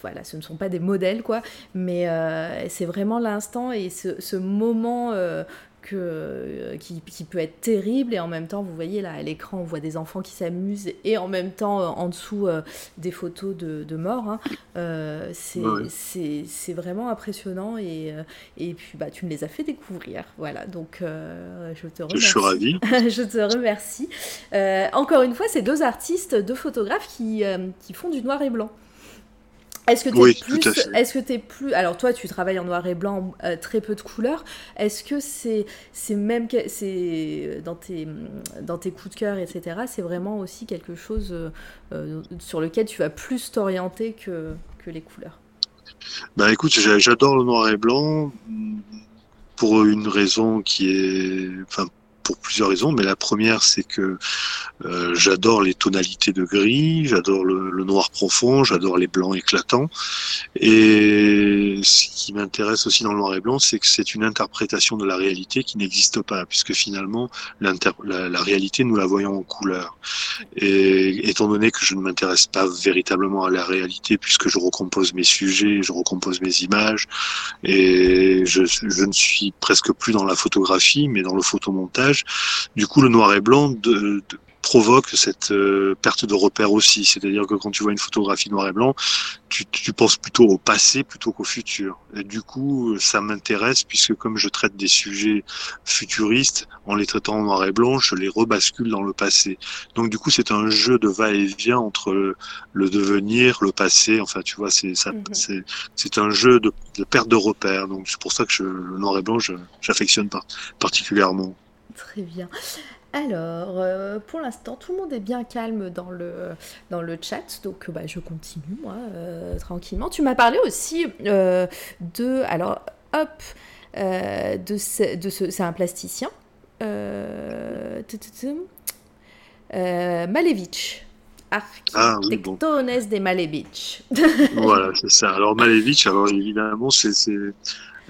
Voilà, ce ne sont pas des modèles, quoi. Mais c'est vraiment l'instant et ce, ce moment que, qui, qui, peut être terrible et en même temps, vous voyez là à l'écran, on voit des enfants qui s'amusent et en même temps en dessous des photos de, de morts. Hein. c'est vraiment impressionnant et, et puis bah, tu me les as fait découvrir. Voilà, donc je te remercie. Je suis ravi. je te remercie. encore une fois, c'est deux artistes, deux photographes qui, qui font du noir et blanc. Est-ce que tu es plus es alors toi tu travailles en noir et blanc euh, très peu de couleurs. Est-ce que c'est même c'est euh, dans tes dans tes coups de cœur etc c'est vraiment aussi quelque chose euh, sur lequel tu vas plus t'orienter que, que les couleurs? Bah écoute j'adore le noir et blanc pour une raison qui est enfin pour plusieurs raisons, mais la première c'est que euh, j'adore les tonalités de gris, j'adore le, noir profond, j'adore les blancs éclatants. Et ce qui m'intéresse aussi dans le noir et blanc, c'est que c'est une interprétation de la réalité qui n'existe pas, puisque finalement la, réalité nous la voyons en couleur. Et étant donné que je ne m'intéresse pas véritablement à la réalité, puisque je recompose mes sujets, je recompose mes images, et je ne suis presque plus dans la photographie, mais dans le photomontage. Du coup, le noir et blanc de, de provoque cette euh, perte de repère aussi. C'est-à-dire que quand tu vois une photographie noir et blanc, tu, tu penses plutôt au passé plutôt qu'au futur. Et du coup, ça m'intéresse puisque comme je traite des sujets futuristes, en les traitant en noir et blanc, je les rebascule dans le passé. Donc du coup, c'est un jeu de va-et-vient entre le devenir, le passé. Enfin, tu vois, c'est mhm. c'est un jeu de, de, perte de repère. Donc c'est pour ça que je, le noir et blanc, j'affectionne particulièrement. Très bien. Alors, euh, pour l'instant, tout le monde est bien calme dans le, dans le chat, donc bah, je continue, moi, euh, tranquillement. Tu m'as parlé aussi euh, de... Alors, hop, de ce, de ce, c'est un plasticien. Malevich. Architectones ah, des Malevich. voilà, c'est ça. Alors, Malevich, alors évidemment, c'est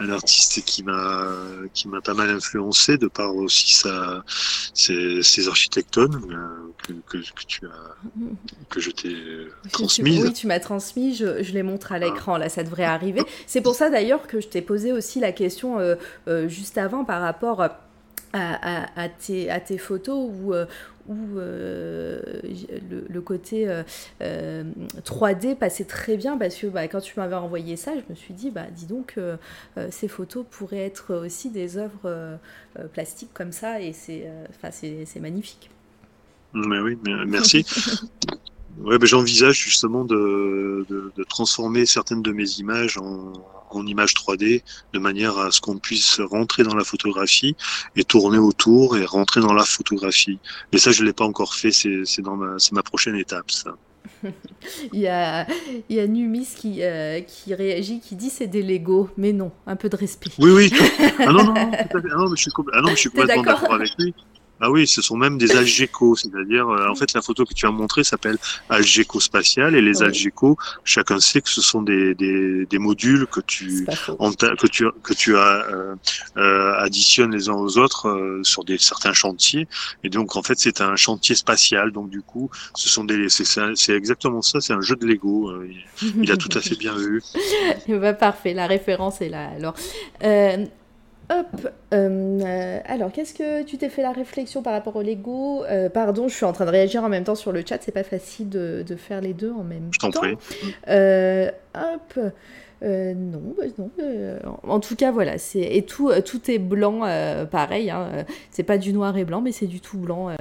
un artiste qui m'a qui m'a pas mal influencé de par aussi sa ses, ses architectones euh, que, que, que, tu as que je t'ai transmis. Oui, tu m'as transmis, je, je, les montre à l'écran là, ça devrait arriver. C'est pour ça d'ailleurs que je t'ai posé aussi la question euh, euh, juste avant par rapport à, à, à, tes, à tes photos où, où euh, le, côté 3D euh, euh, passait très bien parce que bah, quand tu m'avais envoyé ça, je me suis dit, bah, dis donc, ces photos pourraient être aussi des œuvres plastiques comme ça et c'est c'est magnifique. Mais oui, merci. Ouais, ben j'envisage justement de, de, de, transformer certaines de mes images en, en images 3D de manière à ce qu'on puisse rentrer dans la photographie et tourner autour et rentrer dans la photographie. Mais ça, je l'ai pas encore fait. C'est dans ma, c'est ma prochaine étape, ça. il, y a, il y a Numis qui, euh, qui réagit, qui dit c'est des Lego, mais non, un peu de respect. Oui, oui. Ah non, non, non, ah non, mais je suis, ah non, je suis complètement d'accord avec lui. Ah oui, ce sont même des algécos, c'est-à-dire, euh, en fait, la photo que tu as montrée s'appelle algéco spatial et les algécos, chacun sait que ce sont des, des, des modules que tu, que tu, que tu as, euh, euh, additionnes les uns aux autres euh, sur des certains chantiers. Et donc, en fait, c'est un chantier spatial. Donc, du coup, ce sont des, c'est exactement ça. C'est un jeu de Lego. Euh, il, a tout à fait bien vu. bah, parfait, la référence est là. Alors. Euh, Hop, euh, alors qu'est-ce que tu t'es fait la réflexion par rapport au Lego euh, Pardon, je suis en train de réagir en même temps sur le chat, c'est pas facile de, faire les deux en même temps. Je t'en prie. Euh, hop, non, bah, non en tout cas voilà, c'est et tout, tout est blanc, pareil. Hein, c'est pas du noir et blanc, mais c'est du tout blanc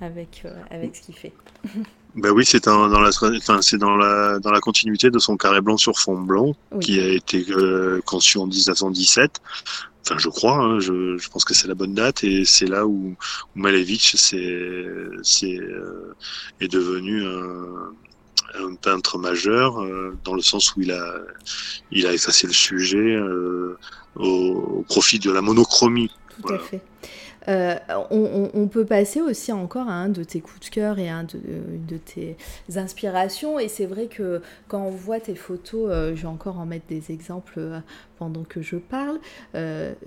avec avec ce qu'il fait. Ben oui, c'est dans la, enfin, c'est dans la, dans la continuité de son carré blanc sur fond blanc, qui a été conçu en 1917 enfin je crois, hein, je, je, pense que c'est la bonne date et c'est là où, où Malevich c'est, c'est, euh, est devenu un, un, peintre majeur euh, dans le sens où il a, il a effacé le sujet euh, au, au, profit de la monochromie. Tout à fait. Euh, on, peut passer aussi encore à un de tes coups de cœur et un de, de tes inspirations. Et c'est vrai que quand on voit tes photos, je vais encore en mettre des exemples pendant que je parle.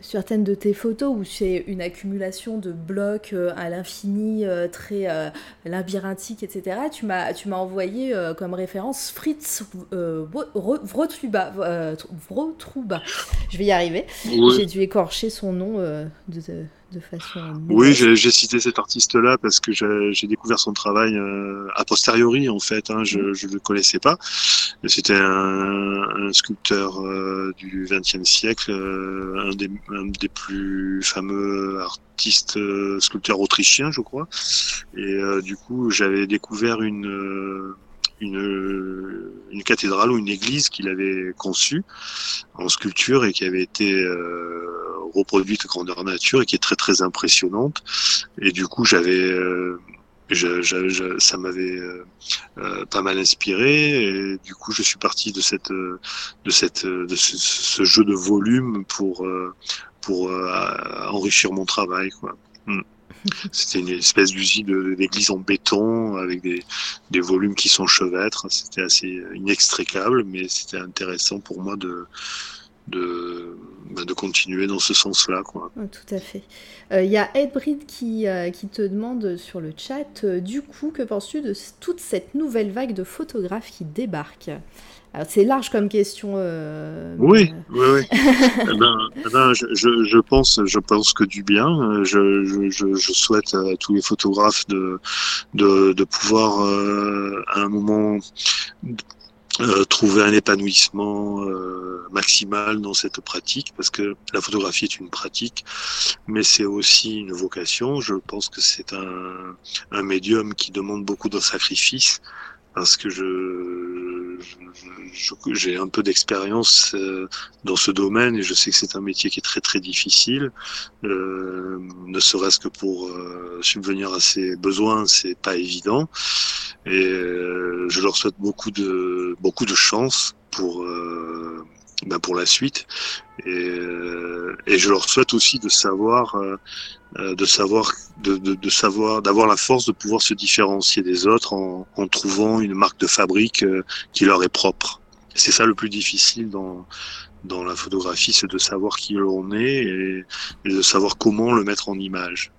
certaines de tes photos où c'est une accumulation de blocs à l'infini, très labyrinthique, etc. Tu m'as envoyé comme référence Fritz Vrotruba. Je vais y arriver. J'ai dû écorcher son nom de de façon. Oui, j'ai cité cet artiste-là parce que j'ai découvert son travail euh, a posteriori en fait. Hein, je ne le connaissais pas. C'était un, sculpteur euh, du XXe siècle, euh, un, des, un, des, plus fameux artistes sculpteurs autrichiens, je crois. Et du coup, j'avais découvert une une, une cathédrale ou une église qu'il avait conçue en sculpture et qui avait été euh, reproduite grandeur nature et qui est très très impressionnante. Et du coup, j'avais euh, ça m'avait euh, euh, pas mal inspiré et du coup je suis parti de cette de cette de ce, jeu de volume pour pour enrichir mon travail quoi. Hmm. C'était une espèce d'usine d'église en béton avec des, des, volumes qui sont chevêtres. C'était assez inextricable, mais c'était intéressant pour moi de, de, bah, de continuer dans ce sens-là. Quoi. tout à fait. Il euh, y a Edbrid qui, euh, qui te demande sur le chat, euh, du coup, que penses-tu de toute cette nouvelle vague de photographes qui débarquent? C'est large comme question. oui, oui, oui, eh ben, eh ben, je, je, pense, je pense que du bien. Je, je, je souhaite à tous les photographes de, de, de pouvoir à un moment euh, trouver un épanouissement euh, maximal dans cette pratique parce que la photographie est une pratique mais c'est aussi une vocation je pense que c'est un, un médium qui demande beaucoup de sacrifices parce que je, j'ai un peu d'expérience euh, dans ce domaine et je sais que c'est un métier qui est très très difficile, euh, ne serait-ce que pour euh, subvenir à ses besoins, c'est pas évident. Et euh, je leur souhaite beaucoup de beaucoup de chance pour ben pour la suite. Et, et, je leur souhaite aussi de savoir euh, de savoir, de, de, de savoir, d'avoir la force de pouvoir se différencier des autres en, en trouvant une marque de fabrique euh, qui leur est propre. C'est ça le plus difficile dans dans la photographie, c'est de savoir qui l'on est et, et, de savoir comment le mettre en image.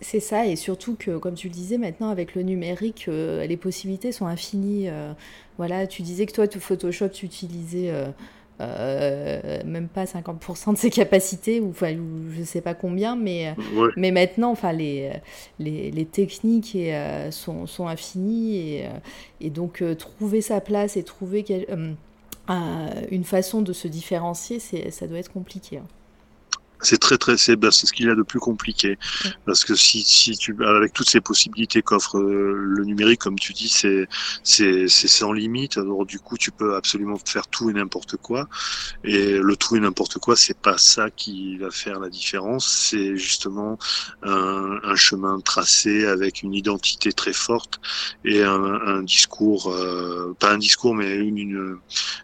C'est ça, et surtout que, comme tu le disais, maintenant avec le numérique, euh, les possibilités sont infinies. Euh, voilà, tu disais que toi, tout Photoshop, tu utilisais euh, euh, même pas 50% de ses capacités, ou, enfin, je sais pas combien, mais, mais maintenant, enfin, les, les, les techniques et, euh, sont, sont, infinies, et, euh, et donc trouver sa place et trouver une façon de se différencier, ça doit être compliqué. Hein c'est très très c'est ben, ce qu'il y a de plus compliqué. Parce que si si tu avec toutes ces possibilités qu'offre euh, le numérique comme tu dis c'est c'est c'est sans limite. Alors du coup tu peux absolument faire tout et n'importe quoi. Et le tout et n'importe quoi c'est pas ça qui va faire la différence. C'est justement un, un, chemin tracé avec une identité très forte et un, un discours euh, pas un discours mais une une,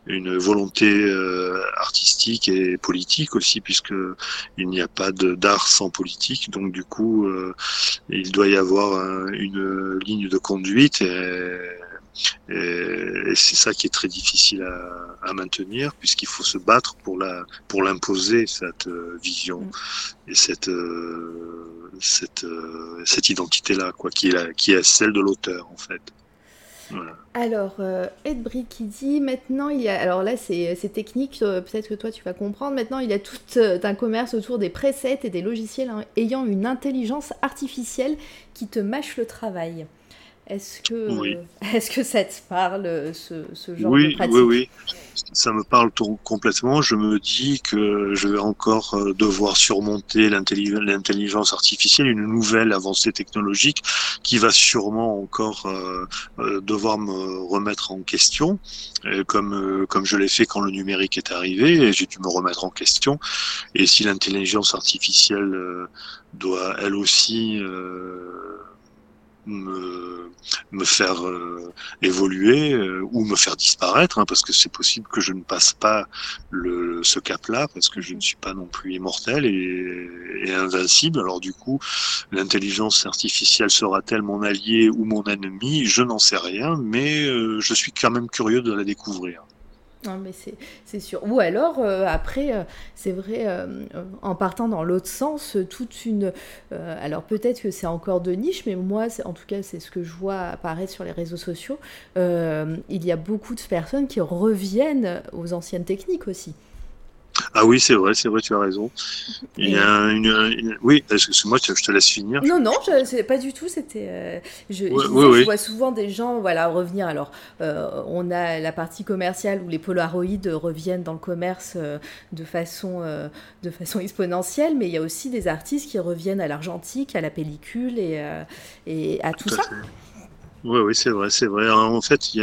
une volonté euh, artistique et politique aussi puisque il n'y a pas d'art sans politique, donc du coup, euh, il doit y avoir une ligne de conduite et, c'est ça qui est très difficile à, maintenir puisqu'il faut se battre pour la pour l'imposer cette euh, vision mm. et cette euh, cette cette identité là quoi qui est qui est celle de l'auteur en fait. Alors, euh, Ed qui dit maintenant il y a. Alors là, c'est technique, euh, peut-être que toi tu vas comprendre. Maintenant, il y a tout euh, un commerce autour des presets et des logiciels ayant une intelligence artificielle qui te mâche le travail. Est-ce que, est que ça te parle, ce, ce genre de pratique Oui, oui, ça me parle tout, complètement. Je me dis que je vais encore euh, devoir surmonter l'intelligence artificielle, une nouvelle avancée technologique qui va sûrement encore euh, euh devoir me remettre en question, comme, euh, comme je l'ai fait quand le numérique est arrivé, et j'ai dû me remettre en question. Et si l'intelligence artificielle doit elle aussi me, faire euh, évoluer euh, ou me faire disparaître, hein, parce que c'est possible que je ne passe pas le, ce cap-là, parce que je ne suis pas non plus immortel et, et invincible. Alors du coup, l'intelligence artificielle sera-t-elle mon allié ou mon ennemi? Je n'en sais rien, mais euh, je suis quand même curieux de la découvrir. Non, mais c'est sûr. Ou alors, euh, après, euh, c'est vrai, euh, en partant dans l'autre sens, toute une... alors peut-être que c'est encore de niche, mais moi, en tout cas, c'est ce que je vois apparaître sur les réseaux sociaux. il y a beaucoup de personnes qui reviennent aux anciennes techniques aussi. Ah oui, c'est vrai, c'est vrai, tu as raison. Il y a une, oui, excuse-moi, je te laisse finir. Non, non, je, pas du tout. C'était, euh, je, je, vois souvent des gens, voilà, revenir. Alors, euh, on a la partie commerciale où les Polaroids reviennent dans le commerce euh, de façon, de façon exponentielle, mais il y a aussi des artistes qui reviennent à l'argentique, à la pellicule et, et à tout, ça. Oui, oui, c'est vrai, c'est vrai. En fait, il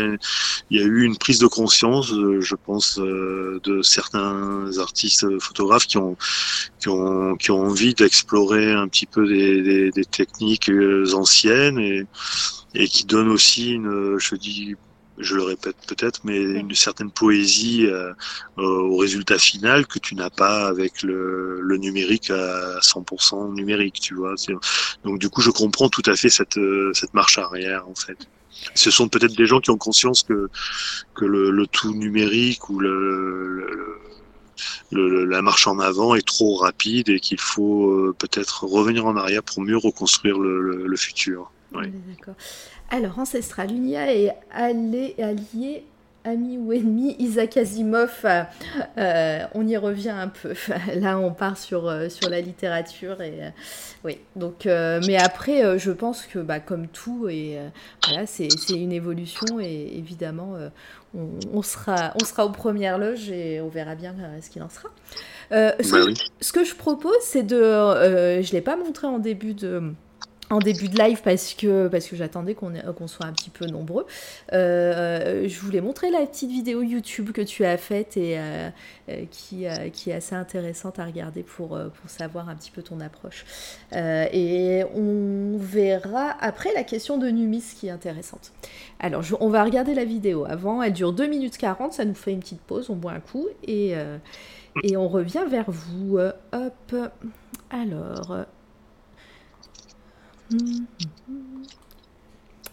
y, a, eu une prise de conscience, euh, je pense, euh, de certains artistes photographes qui ont, qui ont, qui ont envie d'explorer un petit peu des, des, des techniques euh, anciennes et, et qui donnent aussi une, je dis, je le répète peut-être, mais une certaine poésie euh, au résultat final que tu n'as pas avec le, le, numérique à 100% numérique, tu vois. Donc du coup, je comprends tout à fait cette, euh, cette marche arrière, en fait. Ce sont peut-être des gens qui ont conscience que, que le, le tout numérique ou le, le la marche en avant est trop rapide et qu'il faut euh, peut-être revenir en arrière pour mieux reconstruire le, le futur. Oui. D'accord. Alors, Ancestral, Unia est allié, allié ami ou ennemi, Isaac Asimov, euh, euh, on y revient un peu. Là, on part sur, euh, sur la littérature. Et, oui, donc, mais après, je pense que bah, comme tout, et, voilà, c'est une évolution et évidemment, on, sera, on sera aux premières loges et on verra bien ce qu'il en sera. ce, bah ce, que je propose, c'est de... je ne l'ai pas montré en début de en début de live parce que, parce que j'attendais qu'on soit un petit peu nombreux. Euh, je voulais montrer la petite vidéo YouTube que tu as faite et euh, euh, qui, qui est assez intéressante à regarder pour, pour savoir un petit peu ton approche. et on verra après la question de Numis qui est intéressante. Alors, on va regarder la vidéo avant. Elle dure 2 minutes 40, ça nous fait une petite pause, on boit un coup et, et on revient vers vous. hop. Alors.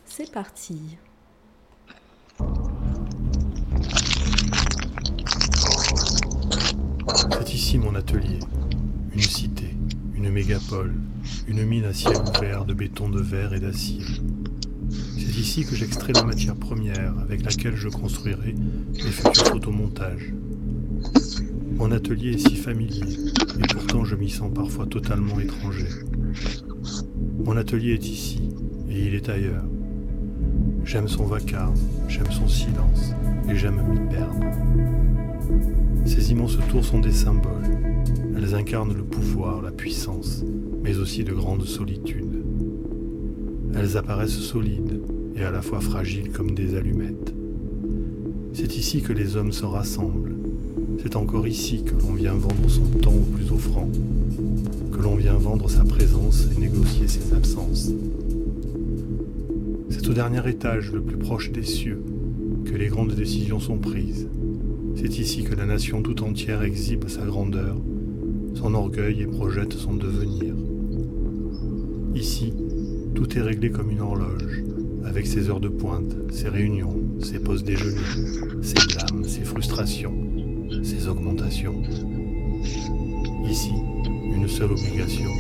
C'est parti. C'est ici mon atelier, une cité, une mégapole, une mine à ciel ouvert de béton de verre et d'acier. C'est ici que j'extrais la matière première avec laquelle je construirai mes futurs photomontages. Mon atelier est si familier, et pourtant je m'y sens parfois totalement étranger. Mon atelier est ici, et il est ailleurs. J'aime son vacarme, j'aime son silence, et j'aime m'y perdre. Ces immenses tours sont des symboles. Elles incarnent le pouvoir, la puissance, mais aussi de grandes solitudes. Elles apparaissent solides et à la fois fragiles comme des allumettes. C'est ici que les hommes se rassemblent. C'est encore ici que l'on vient vendre son temps au plus offrant, que l'on vient vendre sa présence et négocier ses absences. C'est au dernier étage, le plus proche des cieux, que les grandes décisions sont prises. C'est ici que la nation tout entière exhibe sa grandeur, son orgueil et projette son devenir. Ici, tout est réglé comme une horloge, avec ses heures de pointe, ses réunions, ses pauses déjeuner, ses blâmes, ses frustrations, ses augmentations. Ici, une seule obligation,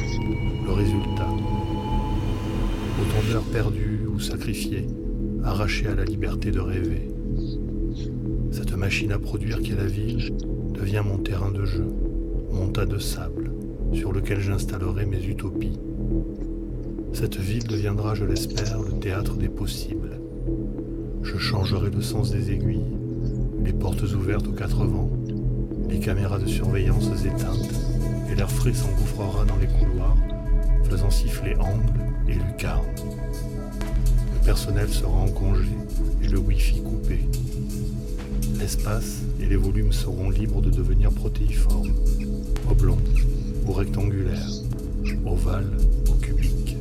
le résultat. Autant d'heures perdues ou sacrifiées, arrachées à la liberté de rêver. Cette machine à produire qu'est la ville devient mon terrain de jeu, mon tas de sable, sur lequel j'installerai mes utopies. Cette ville deviendra, je l'espère, le théâtre des possibles. Je changerai le sens des aiguilles, les portes ouvertes aux quatre vents, les caméras de surveillance éteintes, et l'air frais s'engouffrera dans les couloirs, faisant siffler angles et lucarnes. Le personnel sera en congé et le Wi-Fi coupé. L'espace et les volumes seront libres de devenir protéiformes, oblongs ou rectangulaires, ovales ou cubiques.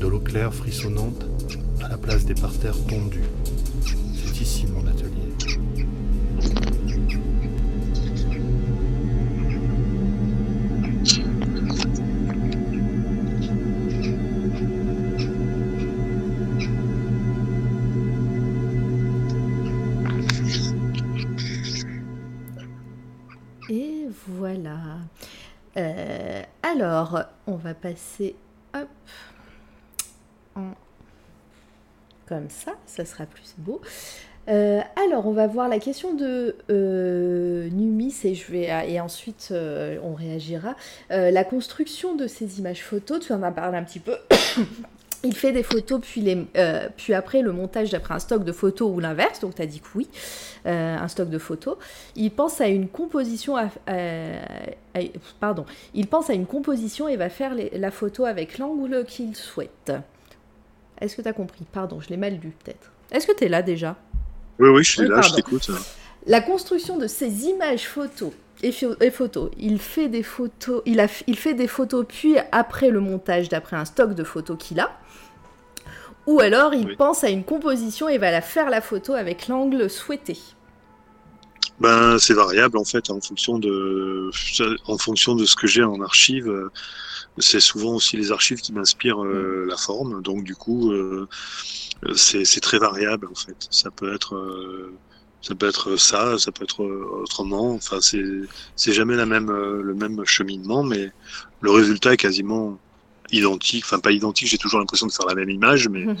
de l'eau claire frissonnante à la place des parterres tondus. C'est ici mon atelier. Va passer comme ça, ça sera plus beau. Euh, alors, on va voir la question de euh, Numis et, je vais, et ensuite euh, on réagira. La construction de ces images photos, tu en as parlé un petit peu. Il fait des photos, puis, les, euh, puis après le montage d'après un stock de photos ou l'inverse, donc tu as dit que oui, euh, un stock de photos. Il pense à une composition, à- à- à- pardon, il pense à une composition et va faire les- la photo avec l'angle qu'il souhaite. Est-ce que tu as compris? Pardon, je l'ai mal lu peut-être. Est-ce que tu es là déjà? Oui, oui, je suis Oui, là, je t'écoute. La construction de ces images photos et, et photos, il fait des photos, il, a, il fait des photos puis après le montage d'après un stock de photos qu'il a. Ou alors il Oui. pense à une composition et va la faire la photo avec l'angle souhaité. Ben, c'est variable en fait en fonction de en fonction de ce que j'ai en archive. euh, C'est souvent aussi les archives qui m'inspirent euh, la forme. Donc du coup, euh, c'est très variable en fait. Ça peut être euh, ça peut être ça, ça peut être autrement. Enfin, c'est c'est jamais la même le même cheminement, mais le résultat est quasiment identique. Enfin, pas identique. J'ai toujours l'impression de faire la même image, mais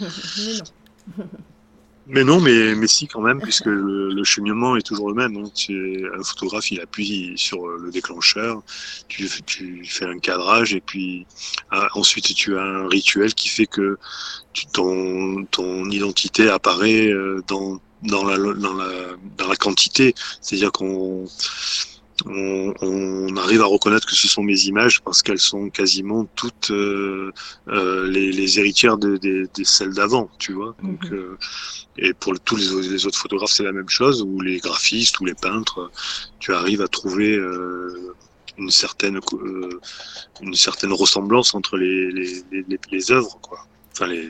Mais non. mais mais, si quand même, puisque le, le cheminement est toujours le même. hein. Tu- un photographe, il appuie sur le déclencheur, tu, tu fais un cadrage, et puis ah, ensuite tu as un rituel qui fait que tu, ton, ton identité apparaît euh, dans, dans, la, dans, la, dans la quantité. C'est-à-dire qu'on on, on arrive à reconnaître que ce sont mes images parce qu'elles sont quasiment toutes euh, euh, les, les héritières de, de, de celles d'avant, tu vois. Donc, Mhm. euh, et pour le- tous les, au- les autres photographes, c'est la même chose, ou les graphistes, ou les peintres, tu arrives à trouver euh, une certaine euh, une certaine ressemblance entre les les, les, les, œuvres, quoi. Enfin les.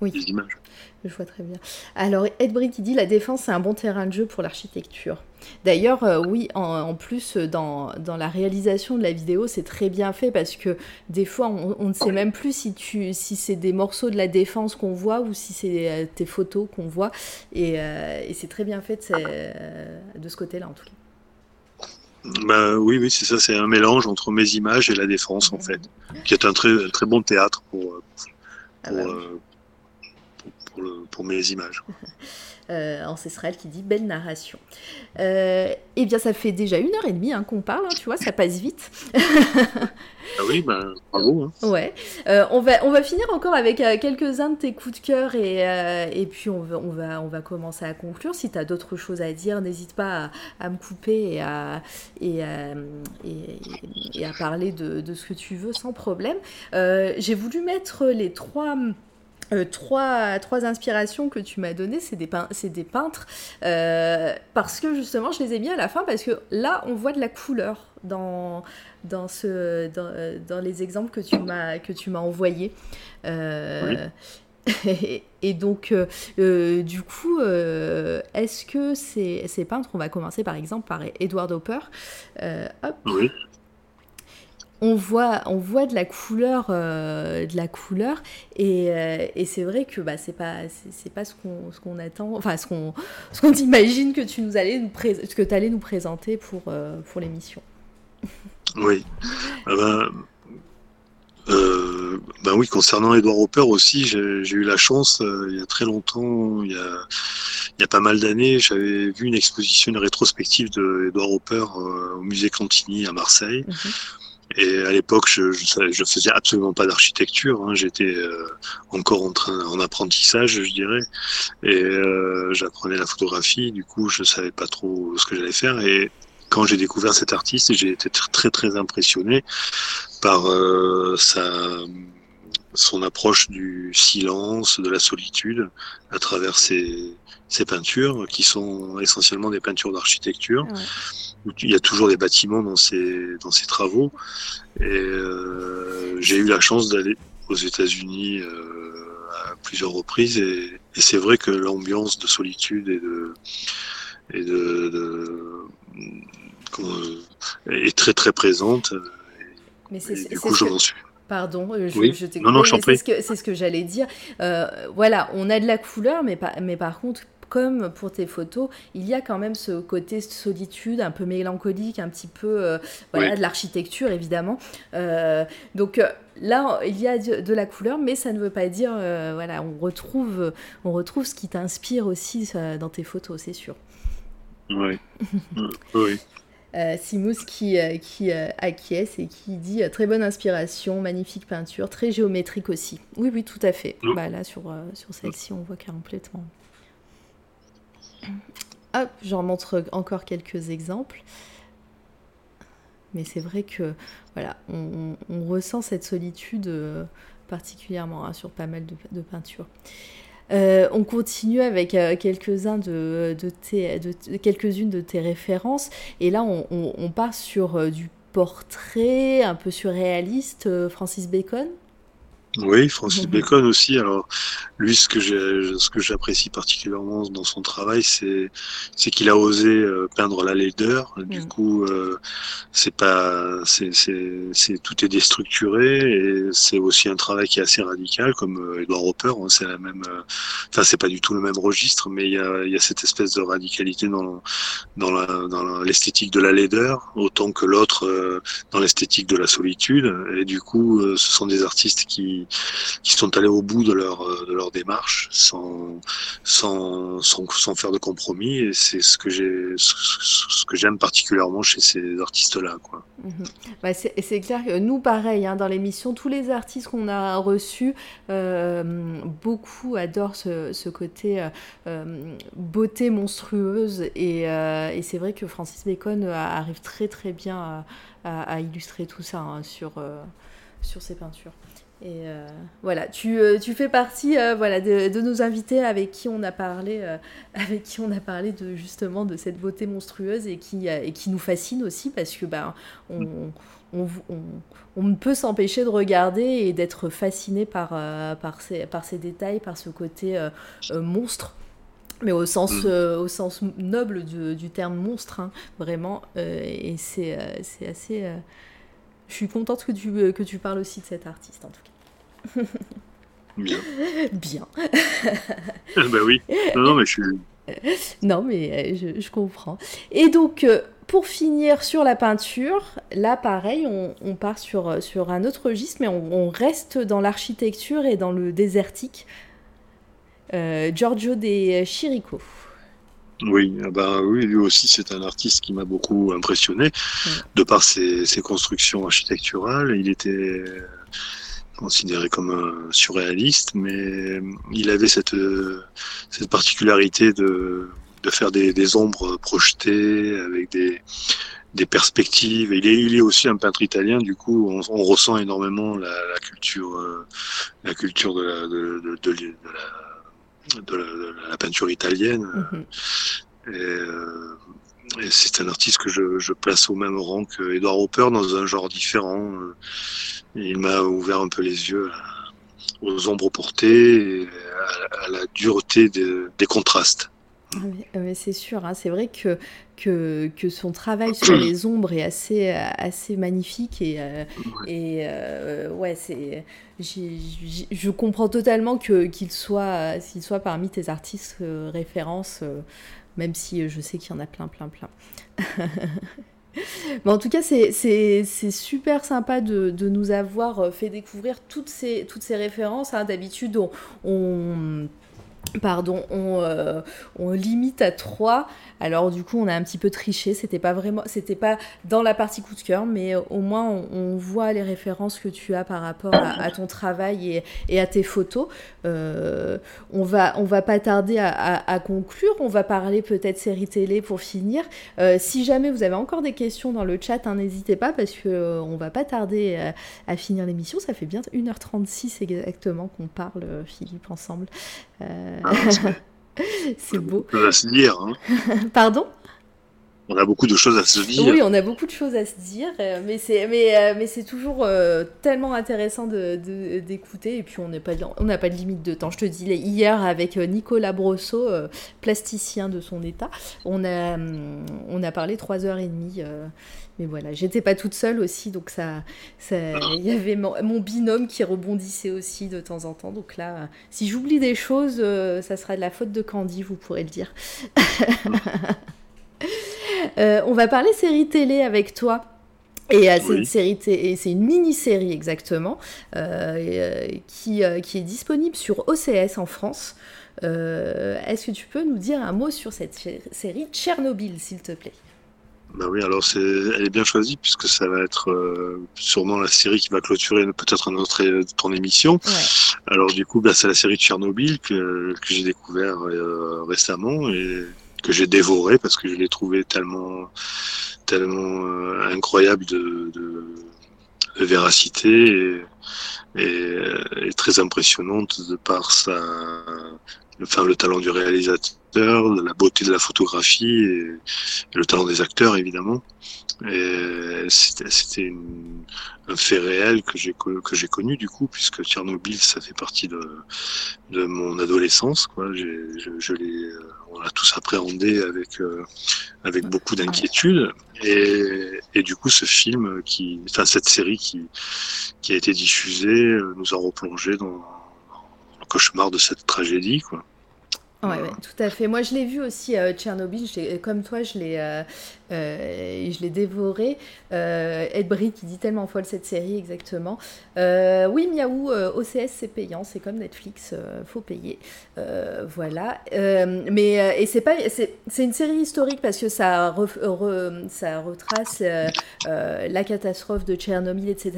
Oui. les images. Je vois très bien. Alors, Edbri qui dit la défense, c'est un bon terrain de jeu pour l'architecture. D'ailleurs, euh, oui, en, en plus, dans, dans la réalisation de la vidéo, c'est très bien fait parce que des fois, on, on ne sait même plus si, tu, si c'est des morceaux de la défense qu'on voit ou si c'est euh, tes photos qu'on voit. Et, euh, et c'est très bien fait de, ce- euh, de ce côté-là, en tout cas. Bah oui, oui, c'est ça, c'est un mélange entre mes images et la défense en fait, qui est un très très bon théâtre pour Ah bah oui. Pour, pour le, pour mes images. Euh, Ancestral qui dit belle narration. Euh, eh bien, ça fait déjà une heure et demie hein, qu'on parle, hein, tu vois, ça passe vite. Ah oui, bah, bravo. Hein. Ouais, Euh, on, va, on va finir encore avec euh, quelques-uns de tes coups de cœur et, et puis on va, on, va, on va commencer à conclure. Si tu as d'autres choses à dire, n'hésite pas à, à me couper et à, et, à- et- et à parler de, de ce que tu veux sans problème. J'ai voulu mettre les trois... euh, trois, trois inspirations que tu m'as données, c'est des, pein- des peintres, euh, parce que justement, je les ai mis à la fin, parce que là, on voit de la couleur dans, dans, ce, dans, euh, dans les exemples que tu m'as envoyés. Euh, et, et donc, du coup, est-ce que ces, ces peintres, on va commencer par exemple par Edward Hopper, hop, Oui. On voit, on voit de la couleur, euh, de la couleur, et, euh, et c'est vrai que bah, c'est pas, c'est, pas ce qu'on, ce qu'on attend, enfin ce qu'on, ce qu'on imagine que tu nous allais nous que tu allais nous présenter pour, euh, pour l'émission. Oui. Ah ben, ben oui, concernant Edward Hopper aussi, j'ai eu la chance, il y a très longtemps, il y a, il y a pas mal d'années, j'avais vu une exposition, une rétrospective de Hopper au musée Cantini à Marseille. Mhm. Et à l'époque, je, je, je faisais absolument pas d'architecture. Hein, J'étais euh, encore en train, en apprentissage, je dirais. Et euh, j'apprenais la photographie. Du coup, je savais pas trop ce que j'allais faire. Et quand j'ai découvert cet artiste, j'ai été tr- très très impressionné par euh, sa son approche du silence, de la solitude, à travers ses, ses peintures, qui sont essentiellement des peintures d'architecture Ouais. où il y a toujours des bâtiments dans ses, dans ses travaux. Et euh, j'ai eu la chance d'aller aux États-Unis à plusieurs reprises et, c'est vrai que l'ambiance de solitude et de et de, est très très présente. Mais c'est du coup, je m'en suis. Pardon, je, je non, non, c'est ce que, ce que j'allais dire. voilà, on a de la couleur, mais, mais par contre, comme pour tes photos, il y a quand même ce côté solitude, un peu mélancolique, un petit peu euh, voilà, de l'architecture évidemment. Euh, donc euh, là, il y a de, la couleur, mais ça ne veut pas dire, voilà, on retrouve, on retrouve ce qui t'inspire aussi dans tes photos, c'est sûr. Oui. oui. Simous qui, qui acquiesce et qui dit très bonne inspiration, magnifique peinture, très géométrique aussi. Oui, oui, tout à fait. Bah, là, sur, sur celle-ci, on voit complètement. Hop, j'en montre encore quelques exemples. Mais c'est vrai que voilà, on, ressent cette solitude euh, particulièrement hein, sur pas mal de, peintures. Euh, on continue avec euh, quelques-uns de, quelques-unes de tes références. Et là, on, on part sur du portrait un peu surréaliste, Francis Bacon. Oui, Francis Bacon aussi. Alors, lui, ce que j'ai, ce que j'apprécie particulièrement dans son travail, c'est, c'est qu'il a osé euh, peindre la laideur. Du mm. coup, euh, c'est pas, c'est, tout est déstructuré et c'est aussi un travail qui est assez radical, comme euh, Edward Hopper. Hein, c'est la même, enfin, c'est pas du tout le même registre, mais il y a, il y a cette espèce de radicalité dans, dans la, dans l'esthétique de la laideur, autant que l'autre dans l'esthétique de la solitude. Et du coup, ce sont des artistes qui qui, sont allés au bout de leur, euh, démarche sans, sans, sans, faire de compromis. Et c'est ce que j'ai, ce, que j'aime particulièrement chez ces artistes-là. Mhm. Bah, c'est clair que nous, pareil, hein, dans l'émission, tous les artistes qu'on a reçus, euh, beaucoup adorent ce, côté euh, beauté monstrueuse. Et, c'est vrai que Francis Bacon arrive très très bien à, à, illustrer tout ça hein, sur, sur ses peintures. Et euh, voilà, tu, euh, tu, fais partie euh, voilà, de, de, nos invités avec qui on a parlé, avec qui on a parlé de, justement de cette beauté monstrueuse et qui, et qui nous fascine aussi parce que ben, on, on, on, ne peut s'empêcher de regarder et d'être fasciné par, par, ces, par ces détails, par ce côté monstre mais au sens, mm. au sens noble du, du terme monstre, hein, vraiment. et c'est assez. je suis contente que tu, que tu parles aussi de cet artiste, en tout cas. Bien. Bien. bah oui. Non, non, mais je suis. Non, mais euh, je, comprends. Et donc, euh, pour finir sur la peinture, là, pareil, on, part sur, euh, sur un autre registre, mais on, reste dans l'architecture et dans le désertique. Giorgio de Chirico. Oui, ah bah oui, lui aussi c'est un artiste qui m'a beaucoup impressionné de par ses, ses, constructions architecturales. Il était considéré comme un surréaliste, mais il avait cette, cette particularité de, de faire des, des ombres projetées avec des, des perspectives. Il est, il est aussi un peintre italien, du coup, on, on ressent énormément la, la, culture, la culture de la, de, de, de, la, peinture italienne. Mm-hmm. Et, euh, c'est un artiste que je, je, place au même rang que Edward Hopper dans un genre différent. Il m'a ouvert un peu les yeux aux ombres portées, et à, la dureté des contrastes. Ah ah c'est sûr, hein, c'est vrai que, que, que, son travail sur les ombres est assez, assez magnifique et, euh, et euh, ouais, c'est, je comprends totalement que, qu'il soit, qu'il soit parmi tes artistes euh, références, même si je sais qu'il y en a plein, plein, plein. Mais en tout cas, c'est super sympa de, nous avoir fait découvrir toutes ces, références. Hein. D'habitude, on pardon, euh, on, limite à 3. Alors du coup, on a un petit peu triché. C'était pas vraiment, c'était pas dans la partie coup de cœur, mais au moins on, voit les références que tu as par rapport à, ton travail et, à tes photos. Euh, on va, on va pas tarder à, conclure. On va parler peut-être série télé pour finir. Euh, si jamais vous avez encore des questions dans le chat, hein, n'hésitez pas parce que on va pas tarder à, finir l'émission. Ça fait bien 1h36 exactement qu'on parle, Philippe, ensemble. Ah, c'est beau. Ça va se dire. Hein. Pardon? On a beaucoup de choses à se dire. Oui, on a beaucoup de choses à se dire, euh, mais c'est mais, euh, mais c'est toujours euh, tellement intéressant de, d'écouter. Et puis on n'a pas on n'a pas de limite de temps. Je te dis hier avec Nicolas Brosso, plasticien de son état, on a on a parlé trois heures et demie. Mais voilà, j'étais pas toute seule aussi, donc ça, ça, il y avait mon, mon, binôme qui rebondissait aussi de temps en temps. Donc là, si j'oublie des choses, ça sera de la faute de Candy, vous pourrez le dire. Euh, on va parler série télé avec toi. Et euh, c'est une série, c'est une mini-série exactement, euh, qui, qui, est disponible sur OCS en France. Est-ce que tu peux nous dire un mot sur cette série Tchernobyl, s'il te plaît? Bah oui, alors c'est, elle est bien choisie puisque ça va être sûrement la série qui va clôturer peut-être notre ton émission. Alors du coup, bah, c'est la série Tchernobyl que, que j'ai découvert récemment et que j'ai dévoré parce que je l'ai trouvé tellement, tellement euh, incroyable de, de, de véracité et, et, très impressionnante de par sa, enfin, le talent du réalisateur, la beauté de la photographie et, le talent des acteurs évidemment. C'était un fait réel que j'ai connu du coup puisque Tchernobyl ça fait partie de, de mon adolescence quoi. L'ai on l'a tous appréhendé avec euh, avec beaucoup d'inquiétude et, et, du coup ce film qui enfin cette série qui qui a été diffusée euh, nous a replongé dans, dans le cauchemar de cette tragédie quoi. Ouais, ouais, tout à fait. Moi, je l'ai vu aussi, euh, Tchernobyl. Comme toi, je l'ai, euh, euh, je l'ai dévoré. Euh, Ed Brie qui dit tellement folle cette série, exactement. Oui, Miaou, OCS, c'est payant. C'est comme Netflix, faut payer. voilà. mais et c'est pas, c'est une série historique parce que ça, ça retrace la catastrophe de Tchernobyl, etc.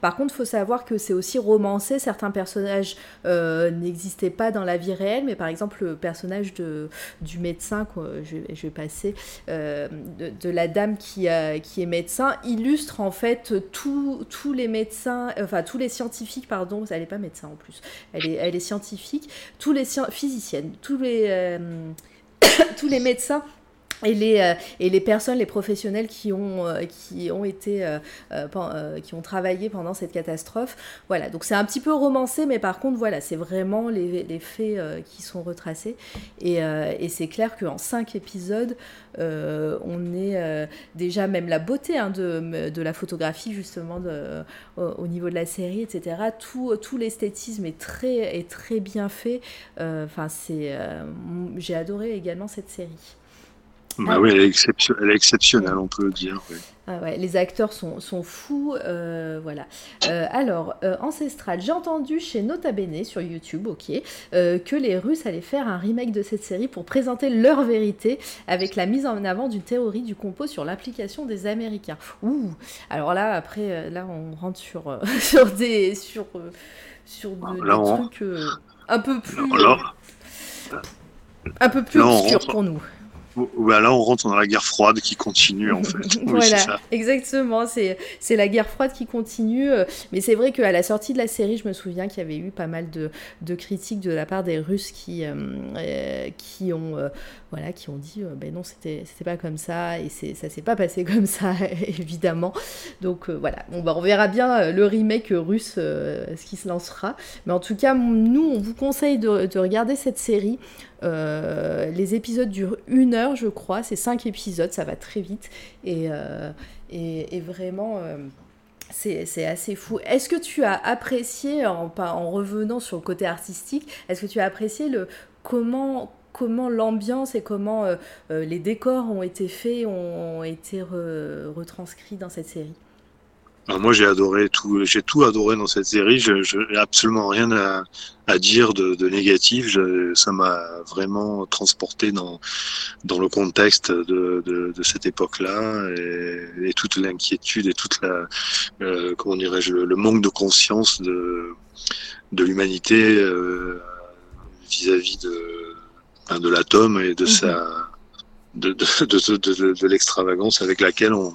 Par contre, faut savoir que c'est aussi romancé. Certains personnages n'existaient pas dans la vie réelle, mais par exemple, le personnage de, du médecin, je, vais passer, de, de, la dame qui, qui est médecin illustre en fait tous les médecins, enfin tous les scientifiques, pardon, elle n'est pas médecin en plus, elle est, elle est scientifique, tous les physiciennes, tous les, euh, tous les médecins et les, euh, et les personnes, les professionnels qui ont, euh, qui ont été, euh, qui ont travaillé pendant cette catastrophe. Voilà, donc c'est un petit peu romancé, mais par contre, voilà, c'est vraiment les, les faits qui sont retracés. Et, et c'est clair qu'en cinq épisodes, on est déjà même la beauté hein, de, de, la photographie, justement, de, au, niveau de la série, etc. Tout, tout l'esthétisme est très, est très bien fait. Enfin, c'est, j'ai adoré également cette série. Bah oui, elle est, elle est, exceptionnelle, on peut le dire. Ah ouais, les acteurs sont, sont fous, euh, voilà. Euh, alors, euh, Ancestral, j'ai entendu chez Nota Bene sur YouTube, ok, que les Russes allaient faire un remake de cette série pour présenter leur vérité avec la mise en avant d'une théorie du complot sur l'application des Américains. Ouh, alors là, après, là, on rentre sur, sur des, sur, sur des trucs un peu plus, un peu plus obscurs pour nous. Là, on rentre dans la guerre froide qui continue, en fait. voilà, exactement. C'est, c'est la guerre froide qui continue. Euh, mais c'est vrai qu'à la sortie de la série, je me souviens qu'il y avait eu pas mal de, de critiques de la part des Russes qui, euh, euh, qui, ont, voilà, qui ont dit ben non, c'était, pas comme ça. Et ça s'est pas passé comme ça, évidemment. Donc voilà, on, bah, on verra bien le remake russe, ce qui se lancera. Mais en tout cas, nous, on vous conseille de, de regarder cette série. Euh, les épisodes durent une heure, je crois. C'est cinq épisodes, ça va très vite. Et, euh, et, vraiment, euh, c'est assez fou. Est-ce que tu as apprécié, en, en revenant sur le côté artistique, est-ce que tu as apprécié le, comment comment l'ambiance et comment les décors ont été faits, ont, été retranscrits dans cette série moi, j'ai adoré tout, j'ai tout adoré dans cette série. Je, n'ai absolument rien à, dire de, négatif. Ça m'a vraiment transporté dans dans le contexte de, cette époque-là et, toute l'inquiétude et toute la euh, comment dirais-je le, manque de conscience de de l'humanité euh, vis-à-vis de de l'atome et de mhm. sa de, de, de, de l'extravagance avec laquelle on,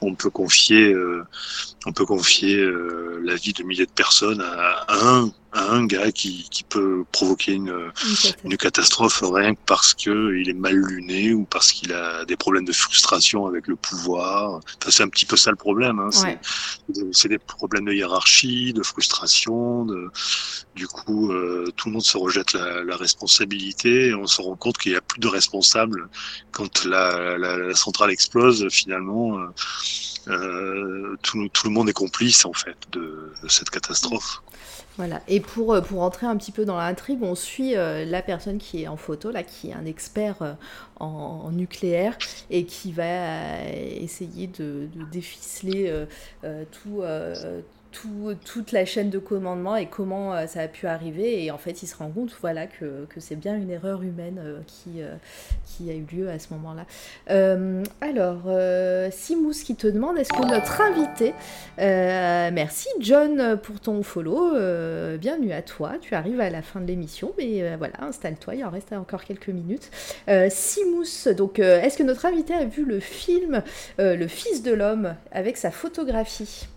on peut confier, euh, on peut confier euh, la vie de milliers de personnes à, un un gars qui, qui peut provoquer une, une, catastrophe rien que parce que il est mal luné ou parce qu'il a des problèmes de frustration avec le pouvoir. Enfin, c'est un petit peu ça le problème. Hein. C'est des problèmes de hiérarchie, de frustration. De... Du coup, euh, tout le monde se rejette la, la, responsabilité et on se rend compte qu'il n'y a plus de responsables quand la, la, la centrale explose. Finalement, euh, euh tout, le monde est complice en fait de, cette catastrophe. Voilà. Et pour, euh, pour entrer un petit peu dans l'intrigue, on suit euh, la personne qui est en photo, là, qui est un expert en, nucléaire et qui va essayer de, de déficeler tout toute la chaîne de commandement et comment euh, ça a pu arriver. Et en fait, il se rend compte voilà, que, c'est bien une erreur humaine euh, qui, euh, qui a eu lieu à ce moment-là. alors, Simous qui te demande est-ce que notre invité, merci John pour ton follow, bienvenue à toi, tu arrives à la fin de l'émission, mais voilà, installe-toi, il en reste encore quelques minutes. Simous, donc, est-ce que notre invité a vu le film Le Fils de l'homme avec sa photographie?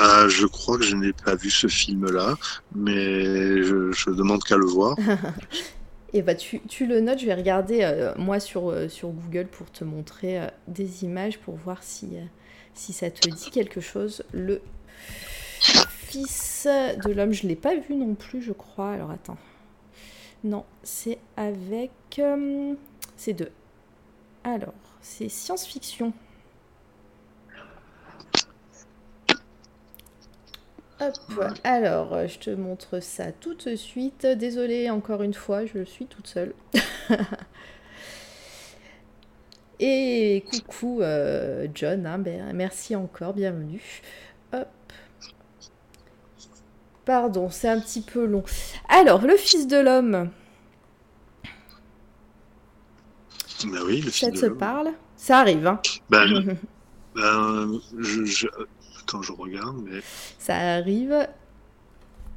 Ah, je crois que je n'ai pas vu ce film-là, mais je, demande qu'à le voir. Et eh bah tu, tu, le notes, je vais regarder euh, moi sur, euh, sur Google pour te montrer euh, des images pour voir si, si ça te dit quelque chose. Le fils de l'homme, je ne l'ai pas vu non plus, je crois. Alors attends. Non, c'est avec... c'est deux. Alors, c'est science-fiction. Hop, alors euh, je te montre ça tout de suite. Désolée encore une fois, je suis toute seule. Et coucou euh, John, hein, ben, merci encore, bienvenue. Hop. Pardon, c'est un petit peu long. Alors, le fils de l'homme. Ben oui, le fils ça te parle? Ça arrive, hein ben, ben je, je regarde, mais... Ça arrive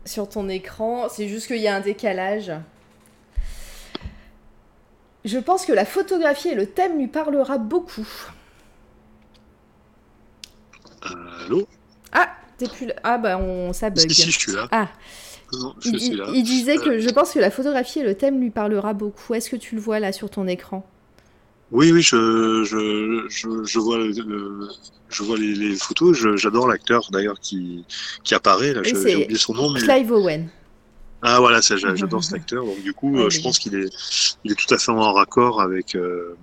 sur ton écran, c'est juste qu'il y a un décalage. Je pense que la photographie et le thème lui parlera beaucoup. Allô? Ah, t'es plus là. Ah bah on ça bug. Si, je suis là. Ah. il, disait que euh. je pense que la photographie et le thème lui parlera beaucoup. Est-ce que tu le vois là sur ton écran? Oui, oui, je, je, je, vois le, je vois les, photos. J'adore l'acteur d'ailleurs qui, qui apparaît. Là, j'ai oublié son nom. Mais... Clive Owen. Ah voilà, j'adore cet acteur. Donc du coup, euh, je pense qu'il est, il est tout à fait en raccord avec, euh,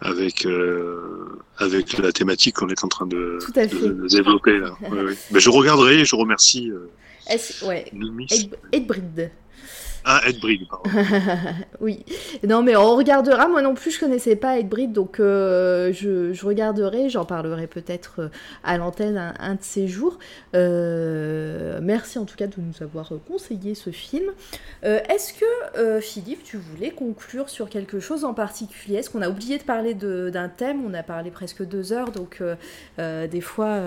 avec, euh, avec la thématique qu'on est en train de, de, développer là. Mais je regarderai et je remercie. ouais. Ed, ah, Edbrid, pardon. oui. Non, mais on regardera. Moi non plus, je connaissais pas Edbrid, donc euh, je, regarderai. J'en parlerai peut-être euh, à l'antenne un, de ces jours. Euh, merci en tout cas de nous avoir conseillé ce film. Est-ce que, Philippe, tu voulais conclure sur quelque chose en particulier? Est-ce qu'on a oublié de parler d'un thème? On a parlé presque deux heures, donc des fois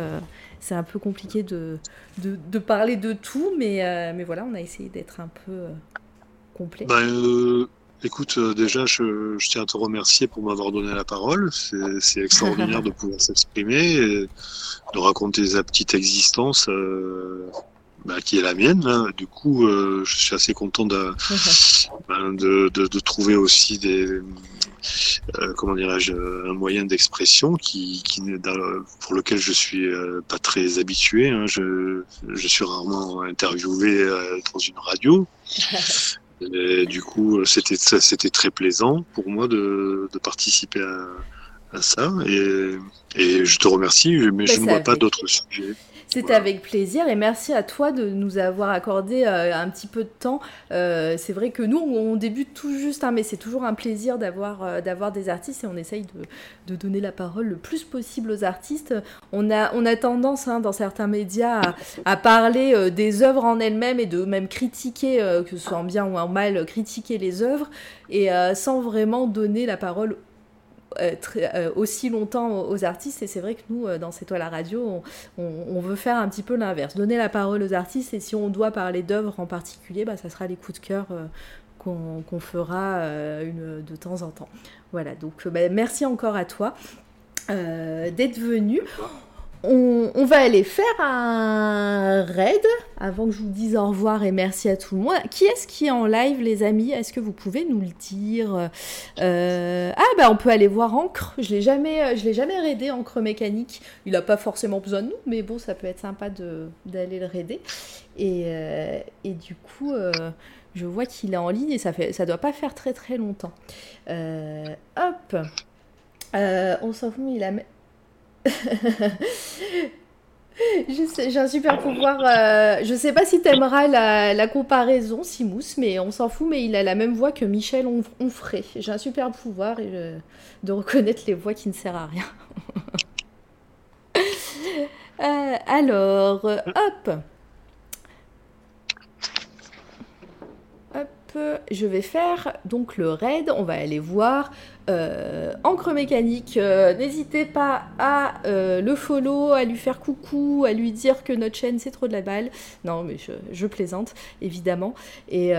c'est un peu compliqué de, de, de, parler de tout, mais, mais voilà, on a essayé d'être un peu complet ben, euh, Écoute, euh, déjà, je, tiens à te remercier pour m'avoir donné la parole. C'est extraordinaire de pouvoir s'exprimer, de raconter sa petite existence euh, bah, qui est la mienne. Du coup, je suis assez content de, de, de, trouver aussi des, comment dirais-je, un moyen d'expression qui, qui pour lequel je suis pas très habitué. Hein. Je, je suis rarement interviewé dans une radio. Et du coup, c'était c'était très plaisant pour moi de, de participer à, à ça. Et, et, je te remercie, mais je ne vois pas d'autres sujets. C'était avec plaisir et merci à toi de nous avoir accordé euh, un petit peu de temps. Euh, c'est vrai que nous, on, débute tout juste, hein, mais c'est toujours un plaisir d'avoir euh, d'avoir des artistes et on essaye de, de, donner la parole le plus possible aux artistes. On a, on a tendance hein, dans certains médias à, à parler des œuvres en elles-mêmes et de même critiquer, que ce soit en bien ou en mal, critiquer les œuvres et sans vraiment donner la parole euh, euh, aussi longtemps aux artistes. Et c'est vrai que nous, euh, dans C'est toi la radio, on, veut faire un petit peu l'inverse, donner la parole aux artistes. Et si on doit parler d'œuvres en particulier, bah, ça sera les coups de cœur qu'on fera de temps en temps. Voilà, donc bah, merci encore à toi d'être venu. On, va aller faire un raid avant que je vous dise au revoir et merci à tout le monde. Qui est-ce qui est en live, les amis? Est-ce que vous pouvez nous le dire? Euh, Ah, bah on peut aller voir Encre. Je l'ai jamais, je l'ai jamais raidé, Encre mécanique. Il n'a pas forcément besoin de nous, mais bon, ça peut être sympa d'aller le raider. Et, euh, du coup, euh, je vois qu'il est en ligne et ça fait, ça doit pas faire très très longtemps. hop On s'en fout, il a. J'ai un super pouvoir. Euh, je sais pas si t'aimeras la, la comparaison, Simous, mais on s'en fout, mais il a la même voix que Michel Onfray. J'ai un super pouvoir de reconnaître les voix qui ne servent à rien. Euh, alors, hop. je vais faire donc le raid. On va aller voir euh, Encre Mécanique. Euh, n'hésitez pas à euh, le follow, à lui faire coucou, à lui dire que notre chaîne c'est trop de la balle. Non, mais je, je plaisante, évidemment. Et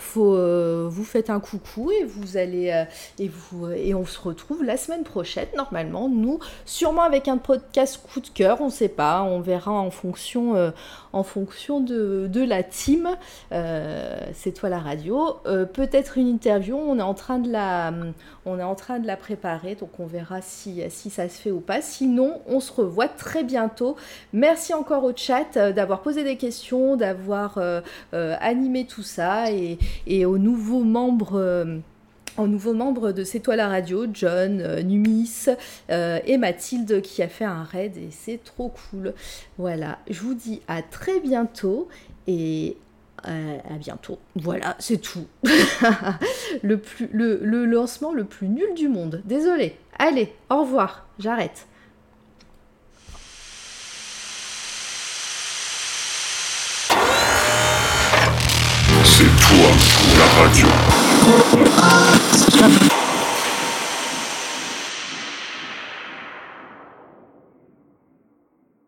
faut, euh, vous faites un coucou et vous allez euh, et vous et on se retrouve la semaine prochaine normalement. Nous sûrement avec un podcast coup de cœur on sait pas on verra en fonction euh, en fonction de, de la team c'est toi la radio. Peut-être une interview on est en train de la on est en train de la préparer donc on verra si si ça se fait ou pas. Sinon on se revoit très bientôt. Merci encore au chat d'avoir posé des questions d'avoir animé tout ça et et aux nouveaux membres euh, nouveaux membres de C'est toi la radio, John, euh, Numis euh, et Mathilde qui a fait un raid et c'est trop cool. Voilà, je vous dis à très bientôt et à bientôt. Voilà, c'est tout. le, le lancement le plus nul du monde. Désolé. Allez, au revoir. J'arrête. La radio.